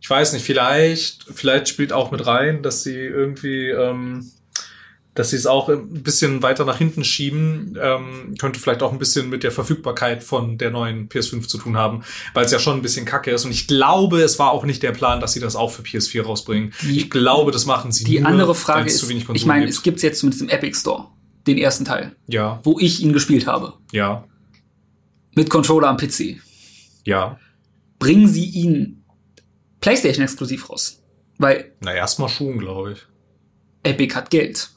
Ich weiß nicht, vielleicht, vielleicht spielt auch mit rein, dass sie irgendwie, ähm, dass sie es auch ein bisschen weiter nach hinten schieben, ähm, könnte vielleicht auch ein bisschen mit der Verfügbarkeit von der neuen PS5 zu tun haben, weil es ja schon ein bisschen kacke ist. Und ich glaube, es war auch nicht der Plan, dass sie das auch für PS4 rausbringen. Die- ich glaube, das machen sie Die nur, andere Frage es ist, ich meine, gibt. es gibt's jetzt zumindest im Epic Store, den ersten Teil, ja, wo ich ihn gespielt habe, ja, mit Controller am PC. ja. Bringen sie ihn PlayStation exklusiv raus? Weil Na, erstmal schon, glaube ich. Epic hat Geld.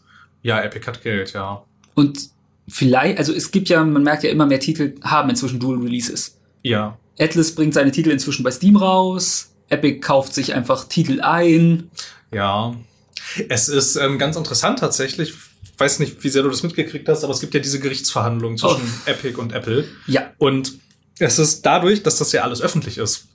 Ja, Epic hat Geld, ja. Und vielleicht, also es gibt ja, man merkt ja immer mehr Titel haben inzwischen Dual Releases. Ja, Atlas bringt seine Titel inzwischen bei Steam raus. Epic kauft sich einfach Titel ein. Ja, es ist ähm, ganz interessant tatsächlich. Ich weiß nicht, wie sehr du das mitgekriegt hast, aber es gibt ja diese Gerichtsverhandlungen zwischen Oh. Epic und Apple. Ja, Und es ist dadurch, dass das ja alles öffentlich ist.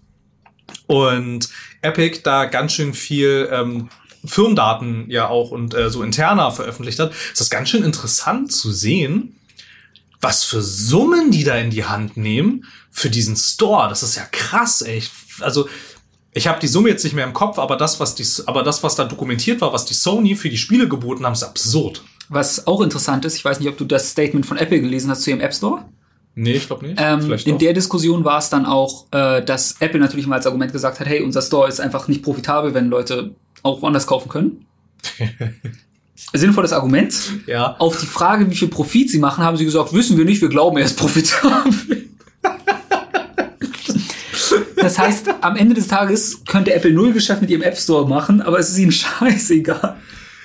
Und Epic da ganz schön viel ähm, Firmendaten ja auch und äh, so interner veröffentlicht hat, ist das ganz schön interessant zu sehen, was für Summen die da in die Hand nehmen für diesen Store. Das ist ja krass. Ich- Also ich habe die Summe jetzt nicht mehr im Kopf, aber das, was die, aber das, was da dokumentiert war, was die Sony für die Spiele geboten haben, ist absurd. Was auch interessant ist, ich weiß nicht, ob du das Statement von Apple gelesen hast zu ihrem App Store. Nee, ich glaube nicht. Ähm, in der Diskussion war es dann auch, äh, dass Apple natürlich mal als Argument gesagt hat, hey, unser Store ist einfach nicht profitabel, wenn Leute auch woanders kaufen können. Sinnvolles Argument. ja. Auf die Frage, wie viel Profit sie machen, haben sie gesagt, wissen wir nicht, wir glauben, er ist profitabel. Das heißt, am Ende des Tages könnte Apple null Geschäft mit ihrem App Store machen, aber es ist ihnen scheißegal.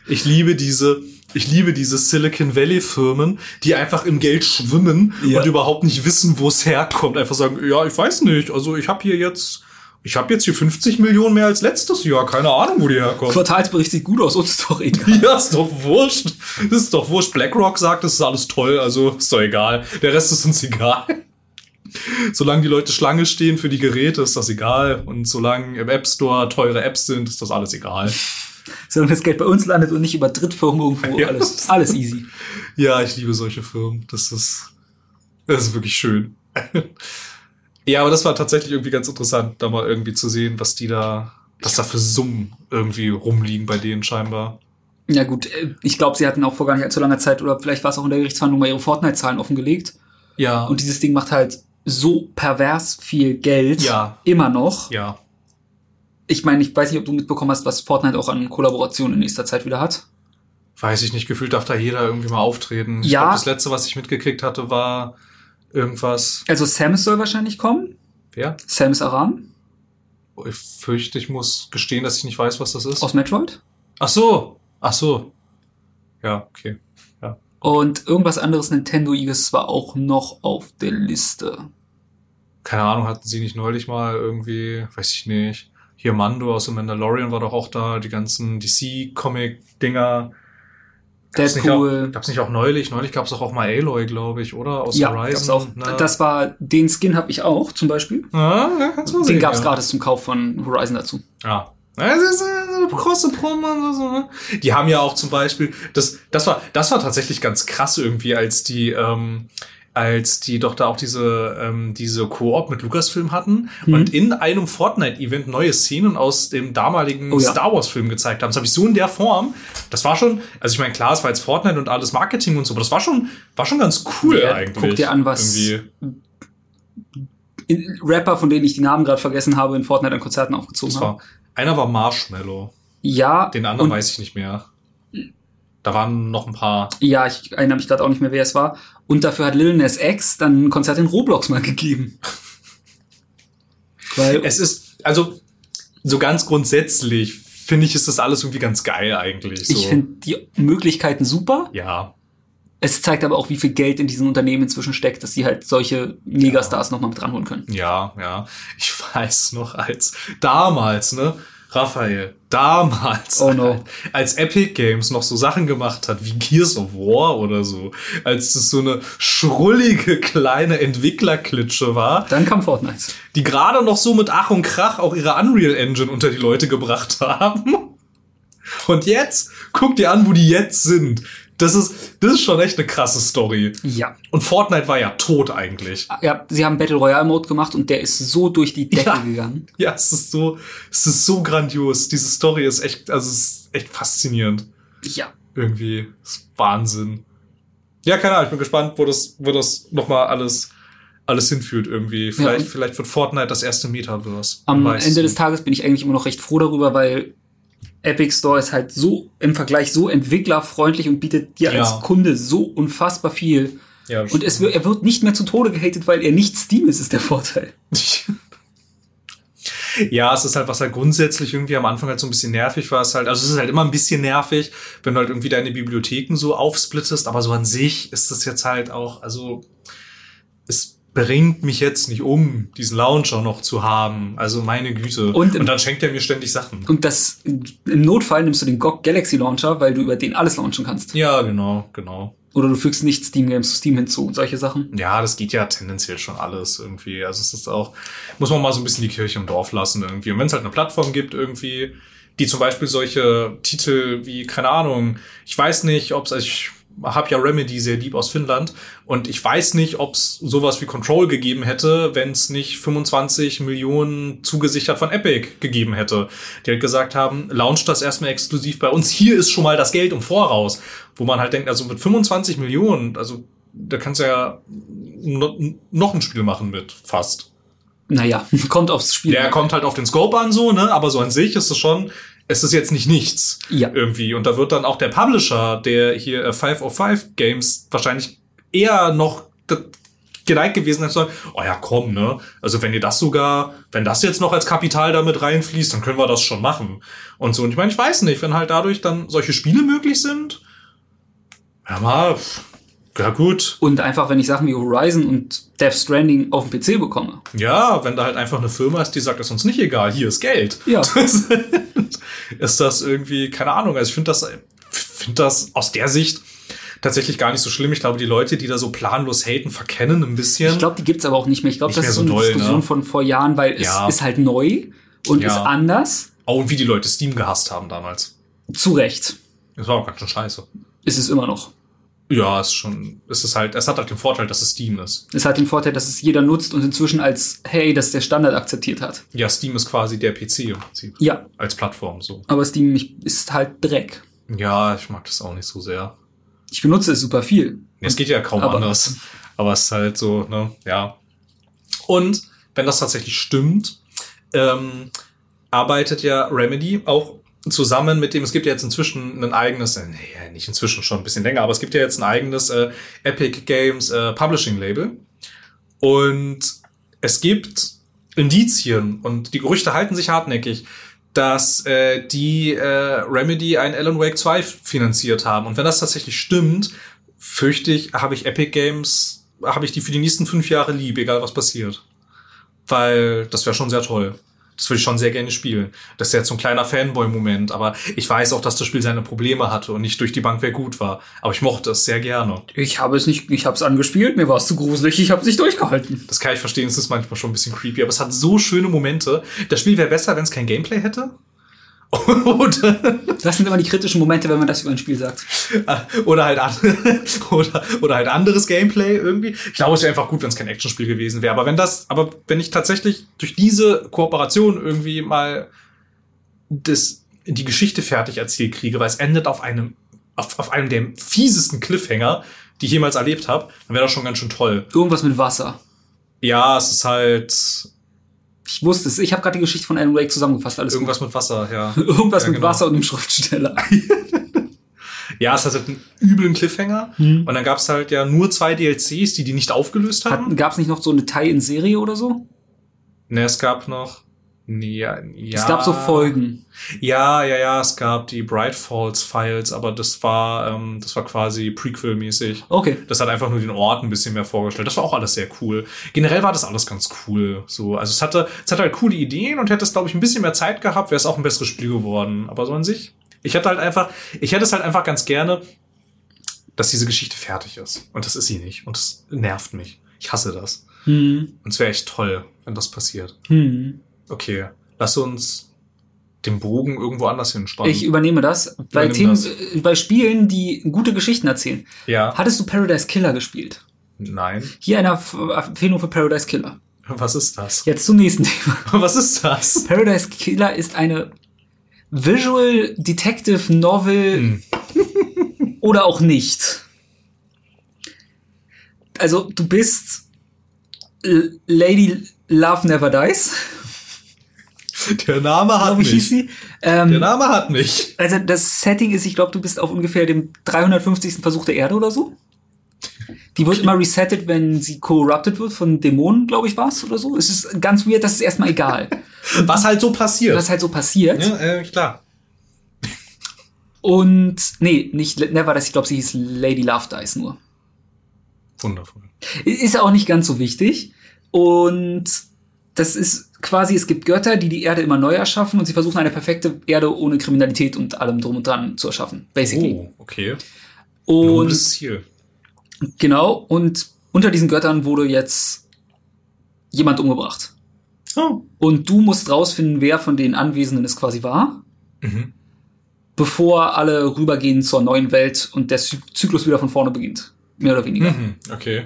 Ich liebe diese, ich liebe diese Silicon Valley Firmen, die einfach im Geld schwimmen Ja. und überhaupt nicht wissen, wo es herkommt. Einfach sagen, ja, ich weiß nicht. Also ich habe hier jetzt, ich habe jetzt hier 50 Millionen mehr als letztes Jahr. Keine Ahnung, wo die herkommen. Quartalsbericht sieht gut aus, uns ist doch egal. Ja, ist doch wurscht. Das ist doch wurscht. BlackRock sagt, das ist alles toll, also ist doch egal. Der Rest ist uns egal. Solange die Leute Schlange stehen für die Geräte, ist das egal. Und solange im App Store teure Apps sind, ist das alles egal. Solange das Geld bei uns landet und nicht über Drittfirmen irgendwo, Ja. alles, alles easy. Ja, ich liebe solche Firmen. Das ist, das ist wirklich schön. ja, aber das war tatsächlich irgendwie ganz interessant, da mal irgendwie zu sehen, was die da, was da für Summen irgendwie rumliegen bei denen scheinbar. Ja gut, äh, ich glaube, sie hatten auch vor gar nicht allzu langer Zeit, oder vielleicht war es auch in der Gerichtsverhandlung mal ihre Fortnite-Zahlen offengelegt. Ja. Und dieses Ding macht halt so pervers viel Geld. Ja. Immer noch. ja. Ich meine, ich weiß nicht, ob du mitbekommen hast, was Fortnite auch an Kollaborationen in nächster Zeit wieder hat. Weiß ich nicht, gefühlt darf da jeder irgendwie mal auftreten. Ich Ja. glaub, das letzte, was ich mitgekriegt hatte, war irgendwas. Also Samus soll wahrscheinlich kommen. Wer? Samus Aran Ich fürchte, ich muss gestehen, dass ich nicht weiß, was das ist. aus Metroid. Ach so. Ach so. Ja, okay. Und irgendwas anderes Nintendo-iges war auch noch auf der Liste. keine Ahnung, hatten sie nicht neulich mal irgendwie, weiß ich nicht, hier Mando aus dem Mandalorian war doch auch da, die ganzen DC-Comic-Dinger. Gab's nicht auch, Deadpool. gab's nicht auch neulich? Neulich gab's doch auch mal Aloy, glaube ich, oder? Aus Ja, Horizon. gab's auch. ne? Das war, den Skin habe ich auch zum Beispiel. ah, ja, kannst du mal sehen. Den gab's ja. gratis zum Kauf von Horizon dazu. Ja. Das ist eine große Promo und so, ne? Die haben ja auch zum Beispiel, das, das war, das war tatsächlich ganz krass irgendwie, als die, ähm, als die doch da auch diese, ähm, diese Koop mit Lucasfilm hatten Mhm. und in einem Fortnite-Event neue Szenen aus dem damaligen Oh ja. Star Wars-Film gezeigt haben. Das habe ich so in der Form. Das war schon, also ich meine, klar, es war jetzt Fortnite und alles Marketing und so, aber das war schon, war schon ganz cool Ja, eigentlich. guck dir an, was- Irgendwie. Rapper, von denen ich die Namen gerade vergessen habe, in Fortnite an Konzerten aufgezogen Das haben. war, einer war Marshmallow, Ja, den anderen weiß ich nicht mehr. Da waren noch ein paar. Ja, ich erinnere mich gerade auch nicht mehr, wer es war. Und dafür hat Lil Nas X dann ein Konzert in Roblox mal gegeben. Weil, Es ist, also, so ganz grundsätzlich finde ich, ist das alles irgendwie ganz geil eigentlich. So. ich finde die Möglichkeiten super. Ja, Es zeigt aber auch, wie viel Geld in diesen Unternehmen inzwischen steckt, dass sie halt solche Megastars noch nochmal mit ranholen können. ja, ja. Ich weiß noch, als damals, ne, Raphael, damals, Oh no. als Epic Games noch so Sachen gemacht hat, wie Gears of War oder so, als es so eine schrullige kleine Entwicklerklitsche war, Dann kam Fortnite. die gerade noch so mit Ach und Krach auch ihre Unreal Engine unter die Leute gebracht haben. Und jetzt, guck dir an, wo die jetzt sind. Das ist, das ist schon echt eine krasse Story. Ja. Und Fortnite war ja tot eigentlich. Ja, sie haben Battle Royale Mode gemacht und der ist so durch die Decke Ja. gegangen. Ja, es ist so, es ist so grandios. Diese Story ist echt, also es ist echt faszinierend. Ja. Irgendwie. Ist Wahnsinn. Ja, keine Ahnung, ich bin gespannt, wo das, wo das nochmal alles, alles hinführt irgendwie. Vielleicht, und- vielleicht wird Fortnite das erste Metaverse. Am Ende es des Tages bin ich eigentlich immer noch recht froh darüber, weil Epic Store ist halt so im Vergleich so entwicklerfreundlich und bietet dir Ja. als Kunde so unfassbar viel. Ja, Und es, wird- er wird nicht mehr zu Tode gehatet, weil er nicht Steam ist, ist der Vorteil. Ja, es ist halt, was halt grundsätzlich irgendwie am Anfang halt so ein bisschen nervig war, es halt, also es ist halt immer ein bisschen nervig, wenn du halt irgendwie deine Bibliotheken so aufsplittest, aber so an sich ist das jetzt halt auch, also es bringt mich jetzt nicht um, diesen Launcher noch zu haben. Also meine Güte. Und Und dann schenkt er mir ständig Sachen. Und das im Notfall nimmst du den GOG Galaxy Launcher, weil du über den alles launchen kannst. Ja, genau, genau. Oder du fügst nicht Steam Games zu Steam hinzu und solche Sachen. Ja, das geht ja tendenziell schon alles irgendwie. Also es ist auch, muss man mal so ein bisschen die Kirche im Dorf lassen irgendwie. Und wenn es halt eine Plattform gibt irgendwie, die zum Beispiel solche Titel wie, keine Ahnung, ich weiß nicht, ob es, also ich habe ja Remedy sehr lieb aus Finnland und ich weiß nicht, ob es sowas wie Control gegeben hätte, wenn es nicht 25 Millionen zugesichert von Epic gegeben hätte. Die halt gesagt haben, launcht das erstmal exklusiv bei uns. Hier ist schon mal das Geld im Voraus. Wo man halt denkt, also mit 25 Millionen, also da kannst du ja no- noch ein Spiel machen mit fast. Naja, kommt aufs Spiel. Der kommt halt auf den Scope an so, ne? Aber so an sich ist es schon, es ist jetzt nicht nichts Ja. irgendwie. Und da wird dann auch der Publisher, der hier äh, 505 Games wahrscheinlich eher noch geneigt gewesen ist, zu sagen, oh ja, komm, ne? Also wenn ihr das sogar, wenn das jetzt noch als Kapital damit reinfließt, dann können wir das schon machen. Und so. Und ich meine, ich weiß nicht, wenn halt dadurch dann solche Spiele möglich sind, ja mal, pff, ja gut. Und einfach, wenn ich Sachen wie Horizon und Death Stranding auf dem PC bekomme. Ja, wenn da halt einfach eine Firma ist, die sagt, das ist uns nicht egal, hier ist Geld. Ja. ist das irgendwie, keine Ahnung, also ich finde das, finde das aus der Sicht tatsächlich gar nicht so schlimm. Ich glaube, die Leute, die da so planlos haten, verkennen ein bisschen. Ich glaube, die gibt's aber auch nicht mehr. Ich glaube, das ist so so eine doll, Diskussion ne? von vor Jahren, weil Ja. es ist halt neu und Ja. ist anders. oh, und wie die Leute Steam gehasst haben damals. Zu Recht. Das war auch ganz schön scheiße. Ist es immer noch. Ja, es ist schon, es ist halt, es hat halt den Vorteil, dass es Steam ist. Es hat den Vorteil, dass es jeder nutzt und inzwischen als, hey, das der Standard akzeptiert hat. Ja, Steam ist quasi der PC im Prinzip. Ja, Als Plattform so. aber Steam ist halt Dreck. Ja, ich mag das auch nicht so sehr. Ich benutze es super viel. Nee, es geht ja kaum Aber- anders. Aber es ist halt so, ne, ja. Und wenn das tatsächlich stimmt, ähm, arbeitet ja Remedy auch zusammen mit dem, es gibt ja jetzt inzwischen ein eigenes, äh, nee, nicht inzwischen schon ein bisschen länger, aber es gibt ja jetzt ein eigenes äh, Epic Games äh, Publishing Label. Und es gibt Indizien und die Gerüchte halten sich hartnäckig, dass äh, die äh, Remedy ein Alan Wake 2 finanziert haben. Und wenn das tatsächlich stimmt, fürchte ich, habe ich Epic Games, habe ich die für die nächsten fünf Jahre lieb, egal was passiert. Weil das wäre schon sehr toll. Das würde ich schon sehr gerne spielen. Das ist jetzt so ein kleiner Fanboy-Moment, aber ich weiß auch, dass das Spiel seine Probleme hatte und nicht durch die Bank weg gut war. Aber ich mochte es sehr gerne. Ich habe es nicht, ich habe es angespielt, mir war es zu gruselig, ich habe es nicht durchgehalten. Das kann ich verstehen, es ist manchmal schon ein bisschen creepy, aber es hat so schöne Momente. Das Spiel wäre besser, wenn es kein Gameplay hätte. Oder, Das sind immer die kritischen Momente, wenn man das über ein Spiel sagt. oder halt oder, oder halt anderes Gameplay irgendwie. Ich glaube, es wäre einfach gut, wenn es kein Actionspiel gewesen wäre. Aber wenn das, aber wenn ich tatsächlich durch diese Kooperation irgendwie mal das, die Geschichte fertig erzählt kriege, weil es endet auf einem, auf, auf einem der fiesesten Cliffhanger, die ich jemals erlebt habe, dann wäre das schon ganz schön toll. Irgendwas mit Wasser. Ja, es ist halt Ich wusste es, ich habe gerade die Geschichte von Alan Wake zusammengefasst, alles irgendwas mit Wasser, ja. gut. Irgendwas Ja, mit genau. Wasser und einem Schriftsteller. Ja, es hat halt einen üblen Cliffhanger. Hm. Und dann gab es halt ja nur zwei DLCs, die die nicht aufgelöst haben. Gab es nicht noch so eine Tie-in-Serie oder so? Ne, es gab noch. Ja, ja. Es gab so Folgen. Ja, ja, ja, es gab die Bright Falls Files, aber das war, ähm, das war quasi Prequel-mäßig. Okay. Das hat einfach nur den Ort ein bisschen mehr vorgestellt. Das war auch alles sehr cool. Generell war das alles ganz cool. So, also es hatte, es hatte halt coole Ideen und hätte es, glaube ich, ein bisschen mehr Zeit gehabt, wäre es auch ein besseres Spiel geworden. Aber so an sich, ich hätte halt einfach, ich hätte es halt einfach ganz gerne, dass diese Geschichte fertig ist. Und das ist sie nicht. Und das nervt mich. Ich hasse das. Hm. Und es wäre echt toll, wenn das passiert. Hm. Okay, lass uns den Bogen irgendwo anders hinspannen. Ich übernehme das. Bei, Übernimm Themen, das. äh, bei Spielen, die gute Geschichten erzählen. ja. Hattest du Paradise Killer gespielt? Nein. Hier eine Empfehlung für Paradise Killer. Was ist das? Jetzt zum nächsten Thema. Was ist das? Paradise Killer ist eine Visual Detective Novel Hm. oder auch nicht. Also du bist Lady Love Never Dies, Der Name hat glaube ich, hieß mich. sie. Ähm, Der Name hat mich. Also das Setting ist, ich glaube, du bist auf ungefähr dem 350. Versuch der Erde oder so. Die wird immer resettet, wenn sie corrupted wird von Dämonen, glaube ich, war's oder so. Es ist ganz weird, das ist erstmal egal. Was halt so passiert. Was halt so passiert. ja, äh, klar. Und nee, nicht Never Dies, ich glaube, sie hieß Lady Love Dies nur. Wundervoll. Ist ja auch nicht ganz so wichtig. Und das ist quasi, es gibt Götter, die die Erde immer neu erschaffen und sie versuchen eine perfekte Erde ohne Kriminalität und allem drum und dran zu erschaffen, basically. Oh, okay. und Nobles Ziel. Genau, und unter diesen Göttern wurde jetzt jemand umgebracht. Oh. Und du musst rausfinden, wer von den Anwesenden es quasi war, Mhm. bevor alle rübergehen zur neuen Welt und der Zy Zyklus wieder von vorne beginnt. Mehr oder weniger. Mhm. Okay.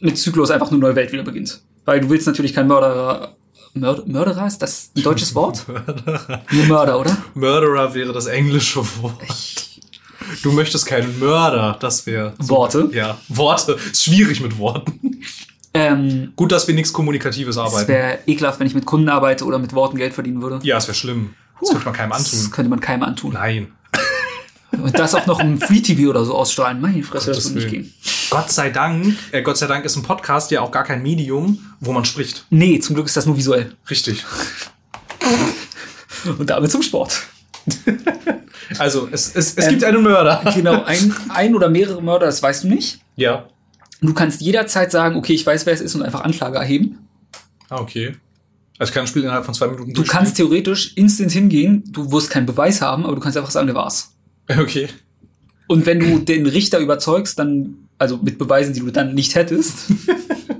Mit Zyklus einfach eine neue Welt wieder beginnt. Weil du willst natürlich kein Mörderer. Mörder, Mörderer ist das ein deutsches Wort? Nur Mörder, oder? Murderer wäre das englische Wort. Du möchtest keinen Mörder, das wäre. Worte. Ja, Worte. Ist schwierig mit Worten. Ähm, Gut, dass wir nichts Kommunikatives es arbeiten. wäre ekelhaft, wenn ich mit Kunden arbeite oder mit Worten Geld verdienen würde. Ja, es wäre schlimm. Das könnte man keinem Das antun. könnte man keinem antun. Nein. Und das auch noch im Free-TV oder so ausstrahlen. Meine Fresse, das würde nicht gehen. Gott sei Dank, äh, Gott sei Dank ist ein Podcast ja auch gar kein Medium, wo man spricht. Nee, zum Glück ist das nur visuell. Richtig. Und damit zum Sport. Also, es, es, es Ähm, gibt einen Mörder. Genau, ein, ein oder mehrere Mörder, das weißt du nicht. Ja. Du kannst jederzeit sagen, okay, ich weiß, wer es ist und einfach Anklage erheben. Ah, okay. Also ich kann ein Spiel innerhalb von zwei Minuten Du kannst theoretisch instant hingehen, du wirst keinen Beweis haben, aber du kannst einfach sagen, der war's. Okay. Und wenn du den Richter überzeugst, dann, also mit Beweisen, die du dann nicht hättest,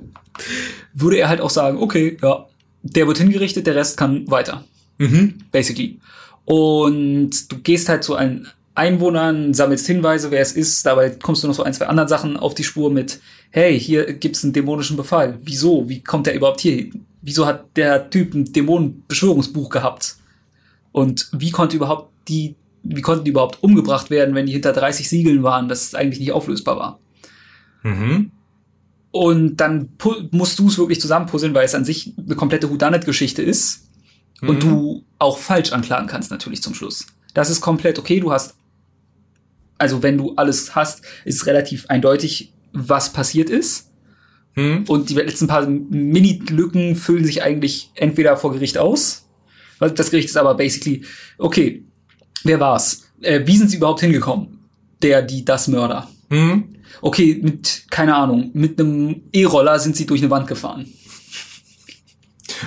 würde er halt auch sagen, okay, ja, der wird hingerichtet, der Rest kann weiter. Mhm. basically. Und du gehst halt zu einen Einwohnern, sammelst Hinweise, wer es ist, dabei kommst du noch so ein, zwei anderen Sachen auf die Spur mit, hey, hier gibt's einen dämonischen Befall. Wieso? Wie kommt der überhaupt hier? Wieso hat der Typ ein Dämonenbeschwörungsbuch gehabt? Und wie konnte überhaupt die, wie konnten die überhaupt umgebracht werden, wenn die hinter 30 Siegeln waren, dass es eigentlich nicht auflösbar war? Mhm. Und dann musst du es wirklich zusammenpuzzeln, weil es an sich eine komplette Whodunit-Geschichte ist. Und Mhm. du auch falsch anklagen kannst natürlich zum Schluss. Das ist komplett okay. Du hast, also wenn du alles hast, ist es relativ eindeutig, was passiert ist. Mhm. Und die letzten paar Mini-Lücken füllen sich eigentlich entweder vor Gericht aus. Das Gericht ist aber basically, okay, wer war's? Äh, wie sind sie überhaupt hingekommen? Der, die, das Mörder. Mhm. Okay, mit, keine Ahnung, mit einem E-Roller sind sie durch eine Wand gefahren.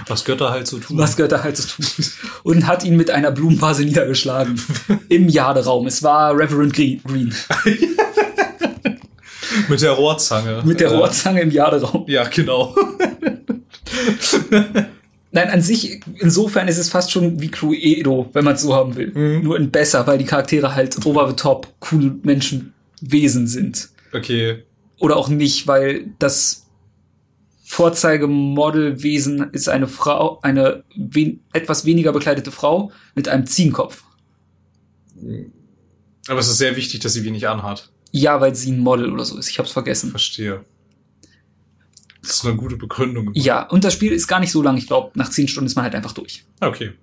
Was Götter halt so tun. Was gehört da halt zu tun? Und hat ihn mit einer Blumenvase niedergeschlagen. Im Jaderaum. Es war Reverend Green. Mit der Rohrzange. Mit der Äh, Rohrzange im Jaderaum. Ja, genau. Nein, an sich, insofern ist es fast schon wie Cluedo, wenn man es so haben will. Mhm. Nur in besser, weil die Charaktere halt over the top coole Menschenwesen sind. Okay. Oder auch nicht, weil das Vorzeigemodelwesen ist eine Frau, eine wen etwas weniger bekleidete Frau mit einem Ziegenkopf. Aber es ist sehr wichtig, dass sie wenig anhat. Ja, weil sie ein Model oder so ist. Ich hab's vergessen. Verstehe. Das ist eine gute Begründung. Ja, und das Spiel ist gar nicht so lang. Ich glaube, nach zehn Stunden ist man halt einfach durch. Okay.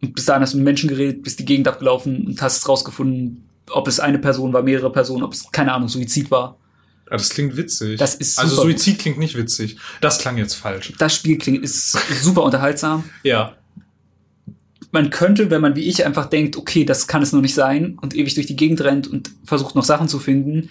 Und bis dahin hast du mit Menschen geredet, bist die Gegend abgelaufen und hast rausgefunden, ob es eine Person war, mehrere Personen, ob es, keine Ahnung, Suizid war. Ah, das klingt witzig. Das ist also Suizid klingt nicht witzig. Das klang jetzt falsch. Das Spiel klingt, ist super unterhaltsam. Ja. Man könnte, wenn man wie ich einfach denkt, okay, das kann es noch nicht sein und ewig durch die Gegend rennt und versucht noch Sachen zu finden,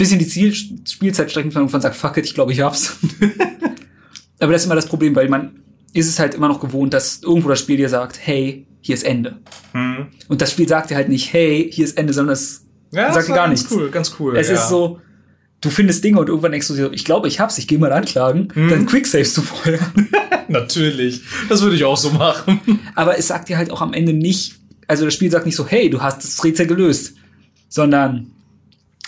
bis in die Ziel Spielzeit strecken und man sagt, fuck it, ich glaube, ich hab's. Aber das ist immer das Problem, weil man ist es halt immer noch gewohnt, dass irgendwo das Spiel dir sagt, hey, hier ist Ende. Hm. Und das Spiel sagt dir halt nicht, hey, hier ist Ende, sondern es Ja, sagt dir gar ganz nichts. cool, ganz cool. Es ja. ist so, du findest Dinge und irgendwann denkst du dir, ich glaube, ich hab's, ich gehe mal anklagen, Mhm. dann quicksavest du vorher. Natürlich. Das würde ich auch so machen. Aber es sagt dir halt auch am Ende nicht, also das Spiel sagt nicht so, hey, du hast das Rätsel gelöst, sondern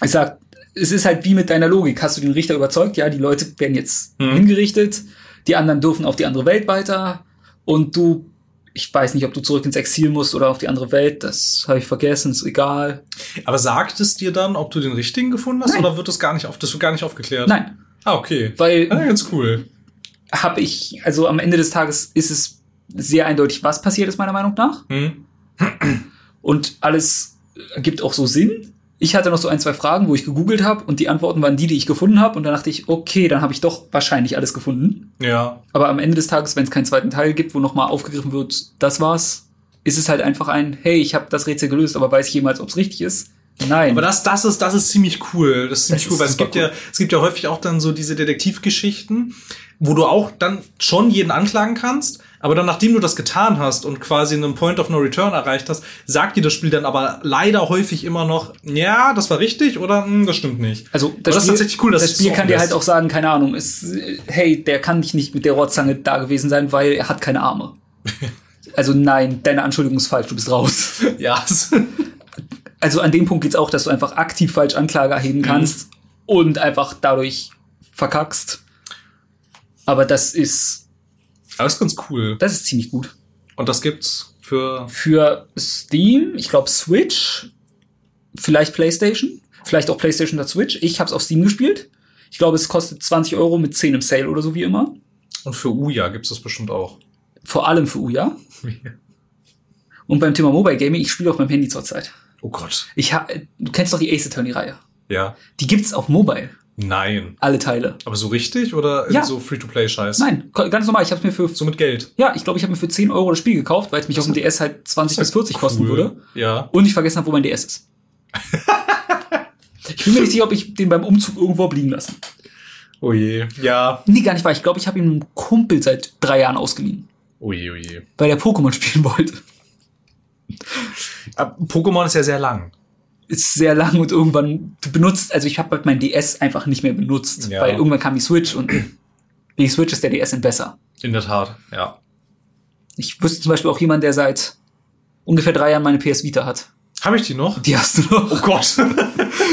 es sagt, es ist halt wie mit deiner Logik. Hast du den Richter überzeugt? Ja, die Leute werden jetzt Mhm. hingerichtet, die anderen dürfen auf die andere Welt weiter und du, ich weiß nicht, ob du zurück ins Exil musst oder auf die andere Welt, das habe ich vergessen, ist egal. Aber sagt es dir dann, ob du den richtigen gefunden hast Nein. oder wird das gar nicht auf, das wird gar nicht aufgeklärt? Nein, Ah, okay. weil Ah, ganz cool. habe ich, also am Ende des Tages ist es sehr eindeutig, was passiert ist, meiner Meinung nach. Hm? Und alles ergibt auch so Sinn. Ich hatte noch so ein, zwei Fragen, wo ich gegoogelt habe und die Antworten waren die, die ich gefunden habe. Und dann dachte ich, okay, dann habe ich doch wahrscheinlich alles gefunden. Ja. Aber am Ende des Tages, wenn es keinen zweiten Teil gibt, wo nochmal aufgegriffen wird, das war's, ist es halt einfach ein, hey, ich habe das Rätsel gelöst, aber weiß ich jemals, ob es richtig ist? Nein. Aber das, das ist, das ist ziemlich cool. Das ist ziemlich Das cool, ist weil es gibt ja, es gibt ja häufig auch dann so diese Detektivgeschichten, wo du auch dann schon jeden anklagen kannst, aber dann, nachdem du das getan hast und quasi einen Point of No Return erreicht hast, sagt dir das Spiel dann aber leider häufig immer noch, ja, das war richtig oder hm, das stimmt nicht. also das ist tatsächlich cool, dass das es Spiel so kann dir halt auch sagen, keine Ahnung, ist, hey, der kann dich nicht mit der Rohrzange da gewesen sein, weil er hat keine Arme. also nein, deine Anschuldigung ist falsch, du bist raus. Ja. also an dem Punkt geht's auch, dass du einfach aktiv falsch Anklage erheben kannst und einfach dadurch verkackst. Aber das ist, Aber das ist ganz cool. das ist ziemlich gut. Und das gibt's für, Für Steam, ich glaube Switch, vielleicht PlayStation, vielleicht auch PlayStation oder Switch. Ich habe es auf Steam gespielt. Ich glaube, es kostet 20 Euro mit 10 im Sale oder so wie immer. und für Uja gibt's das bestimmt auch. Vor allem für Uja. Und beim Thema Mobile Gaming, ich spiele auf meinem Handy zurzeit. Oh Gott. Ich ha du kennst doch die Ace Attorney Reihe. Ja. Die gibt's auf Mobile, Nein. alle Teile. Aber so richtig oder Ja. so Free-to-Play-Scheiß? Nein, ganz normal. Ich habe mir für So mit Geld. ja, ich glaube, ich habe mir für 10 Euro das Spiel gekauft, weil es mich auf dem DS halt 20 bis 40 kosten Cool. würde. Ja. Und ich vergessen habe, wo mein DS ist. ich bin mir nicht sicher, ob ich den beim Umzug irgendwo liegen lassen. Oh je. Ja. Nee, gar nicht wahr. Ich glaube, ich habe ihn einem Kumpel seit drei Jahren ausgeliehen, Oh je, oh je. weil er Pokémon spielen wollte. Aber Pokémon ist ja sehr lang. Ist sehr lang und irgendwann, du benutzt, also ich habe halt mein DS einfach nicht mehr benutzt, Ja. weil irgendwann kam die Switch und die Switch ist der DS sind besser. In der Tat, ja. Ich wüsste zum Beispiel auch jemand, der seit ungefähr drei Jahren meine PS Vita hat. Habe ich die noch? Die hast du noch. Oh Gott.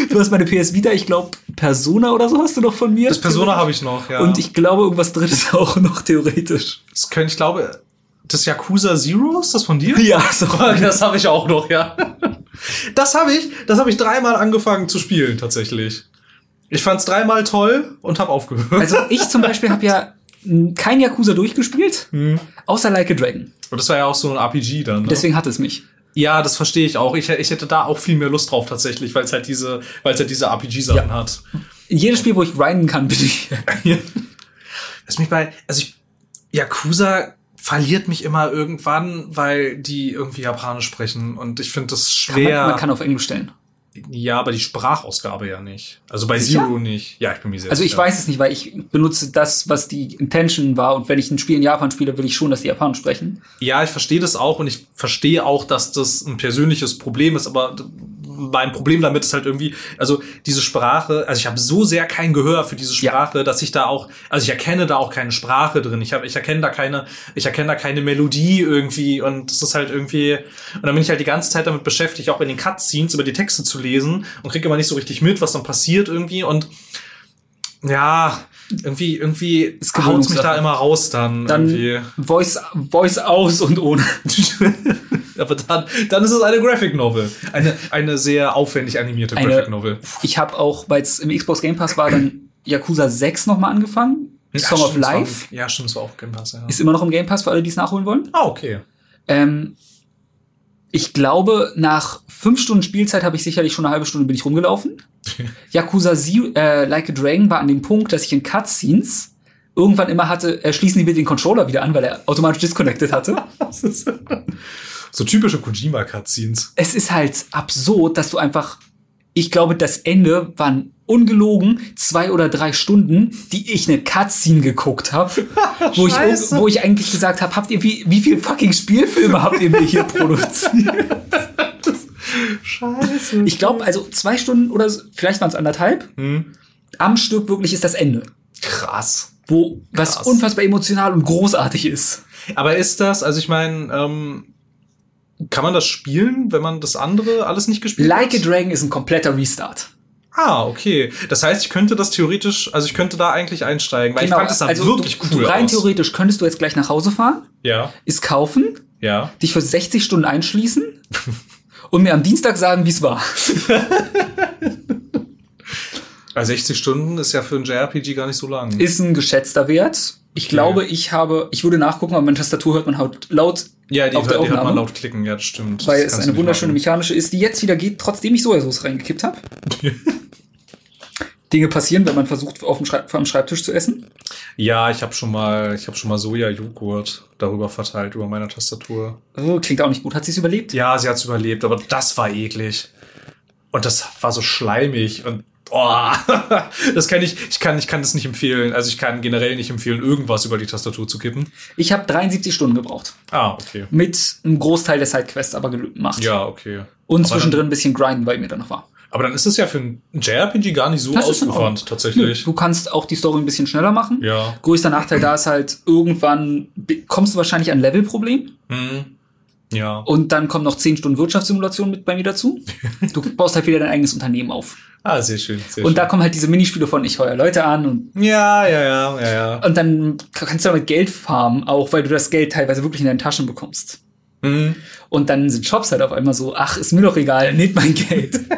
Du hast meine PS Vita, ich glaube, Persona oder so hast du noch von mir. Das Persona habe ich noch, ja. Und ich glaube, irgendwas drittes auch noch theoretisch. das könnte, ich glaube, das Yakuza Zero, ist das von dir? Ja, so. Das habe ich auch noch, ja. Das habe ich, das habe ich dreimal angefangen zu spielen, tatsächlich. Ich fand's dreimal toll und habe aufgehört. Also ich zum Beispiel habe ja kein Yakuza durchgespielt, Hm. außer Like a Dragon. Und das war ja auch so ein RPG dann. Ne? Deswegen hat es mich. Ja, das verstehe ich auch. Ich, ich hätte da auch viel mehr Lust drauf tatsächlich, weil es halt diese, weil es halt diese RPG-Sachen Ja. hat. Jedes Spiel, wo ich grinden kann, bin ich. Was mich bei, also ich, Yakuza verliert mich immer irgendwann, weil die irgendwie Japanisch sprechen und ich finde das schwer. Man, man kann auf Englisch stellen. ja, aber die Sprachausgabe ja nicht. Also bei Sicher? Zero nicht. Ja, ich bin mir sehr Also ich sicher. weiß es nicht, weil ich benutze das, was die Intention war. Und wenn ich ein Spiel in Japan spiele, will ich schon, dass die Japanisch sprechen. Ja, ich verstehe das auch und ich verstehe auch, dass das ein persönliches Problem ist, aber mein Problem damit ist halt irgendwie, also diese Sprache, also ich habe so sehr kein Gehör für diese Ja. Sprache, dass ich da auch, also ich erkenne da auch keine Sprache drin. Ich habe, ich erkenne da keine, ich erkenne da keine Melodie irgendwie und das ist halt irgendwie, und dann bin ich halt die ganze Zeit damit beschäftigt, auch in den Cutscenes über die Texte zu lesen und kriege immer nicht so richtig mit, was dann passiert irgendwie und ja, irgendwie, irgendwie Ist haut's mich da immer raus dann, Dann irgendwie. Voice, Voice aus und ohne. Aber dann, dann ist es eine Graphic Novel. Eine, eine sehr aufwendig animierte Eine- Graphic Novel. Ich habe auch, weil es im Xbox Game Pass war, dann Yakuza 6 nochmal angefangen. Song of stimmt, war- Life Ja, stimmt, es war auch Game Pass, ja. ist immer noch im Game Pass für alle, die es nachholen wollen. Ah, okay. Ähm, ich glaube, nach fünf Stunden Spielzeit habe ich sicherlich schon eine halbe Stunde bin ich rumgelaufen. Yakuza Zero, äh, Like a Dragon war an dem Punkt, dass ich in Cutscenes irgendwann immer hatte, äh, schließen die bitte den Controller wieder an, weil er automatisch disconnected hatte. So typische Kojima-Cutscenes. es ist halt absurd, dass du einfach, ich glaube, das Ende waren ungelogen zwei oder drei Stunden, die ich eine Cutscene geguckt habe, wo ich, wo ich eigentlich gesagt habe, habt ihr wie, wie viel fucking Spielfilme habt ihr mir hier produziert? Scheiße. Ich glaube, also zwei Stunden oder so, vielleicht waren es anderthalb. Hm. Am Stück wirklich ist das Ende. Krass. wo was Krass. unfassbar emotional und großartig ist. Aber ist das, also ich meine, ähm, kann man das spielen, wenn man das andere alles nicht gespielt Like a hat? Dragon ist ein kompletter Restart. Ah, okay. Das heißt, ich könnte das theoretisch, also ich könnte da eigentlich einsteigen, weil ich fand das sah also wirklich du, cool du rein aus. theoretisch könntest du jetzt gleich nach Hause fahren, Ja, es kaufen, ja. dich für 60 Stunden einschließen und mir am Dienstag sagen, wie es war. Also 60 Stunden ist ja für ein JRPG gar nicht so lang. Ist ein geschätzter Wert. Ich glaube, ich habe, ich würde nachgucken, aber meine Tastatur hört man halt laut, ja, die, auf der hört, die hört man Aufnahme. laut klicken, ja, das stimmt. weil Das es eine wunderschöne machen. mechanische ist, die jetzt wieder geht, trotzdem ich Sojasauce reingekippt habe. Dinge passieren, wenn man versucht, auf dem Schreib vom Schreibtisch zu essen. Ja, ich habe schon mal, ich habe schon mal Soja-Joghurt darüber verteilt über meine Tastatur. Oh, klingt auch nicht gut. Hat sie es überlebt? Ja, sie hat's überlebt, aber das war eklig. Und das war so schleimig und oh, das kann ich, ich kann, ich kann das nicht empfehlen. Also ich kann generell nicht empfehlen, irgendwas über die Tastatur zu kippen. Ich habe 73 Stunden gebraucht. Ah, okay. Mit einem Großteil der Sidequests aber gemacht. Ja, okay. Und Aber zwischendrin ein bisschen grinden, weil mir da noch war. Aber dann ist es ja für ein JRPG gar nicht so Das in ausgewandt, tatsächlich. Du kannst auch die Story ein bisschen schneller machen. Ja. Größter Nachteil da ist halt, irgendwann kommst du wahrscheinlich an Levelproblem. Hm. Ja. Und dann kommen noch 10 Stunden Wirtschaftssimulation mit bei mir dazu. Du baust halt wieder dein eigenes Unternehmen auf. Ah, sehr schön. Sehr Und schön. da kommen halt diese Minispiele von ich heuer Leute an und, ja, ja, ja, ja, ja. und dann kannst du damit Geld farmen, auch weil du das Geld teilweise wirklich in deinen Taschen bekommst. Hm. Und dann sind Shops halt auf einmal so, ach, ist mir doch egal, nehmt mein Geld.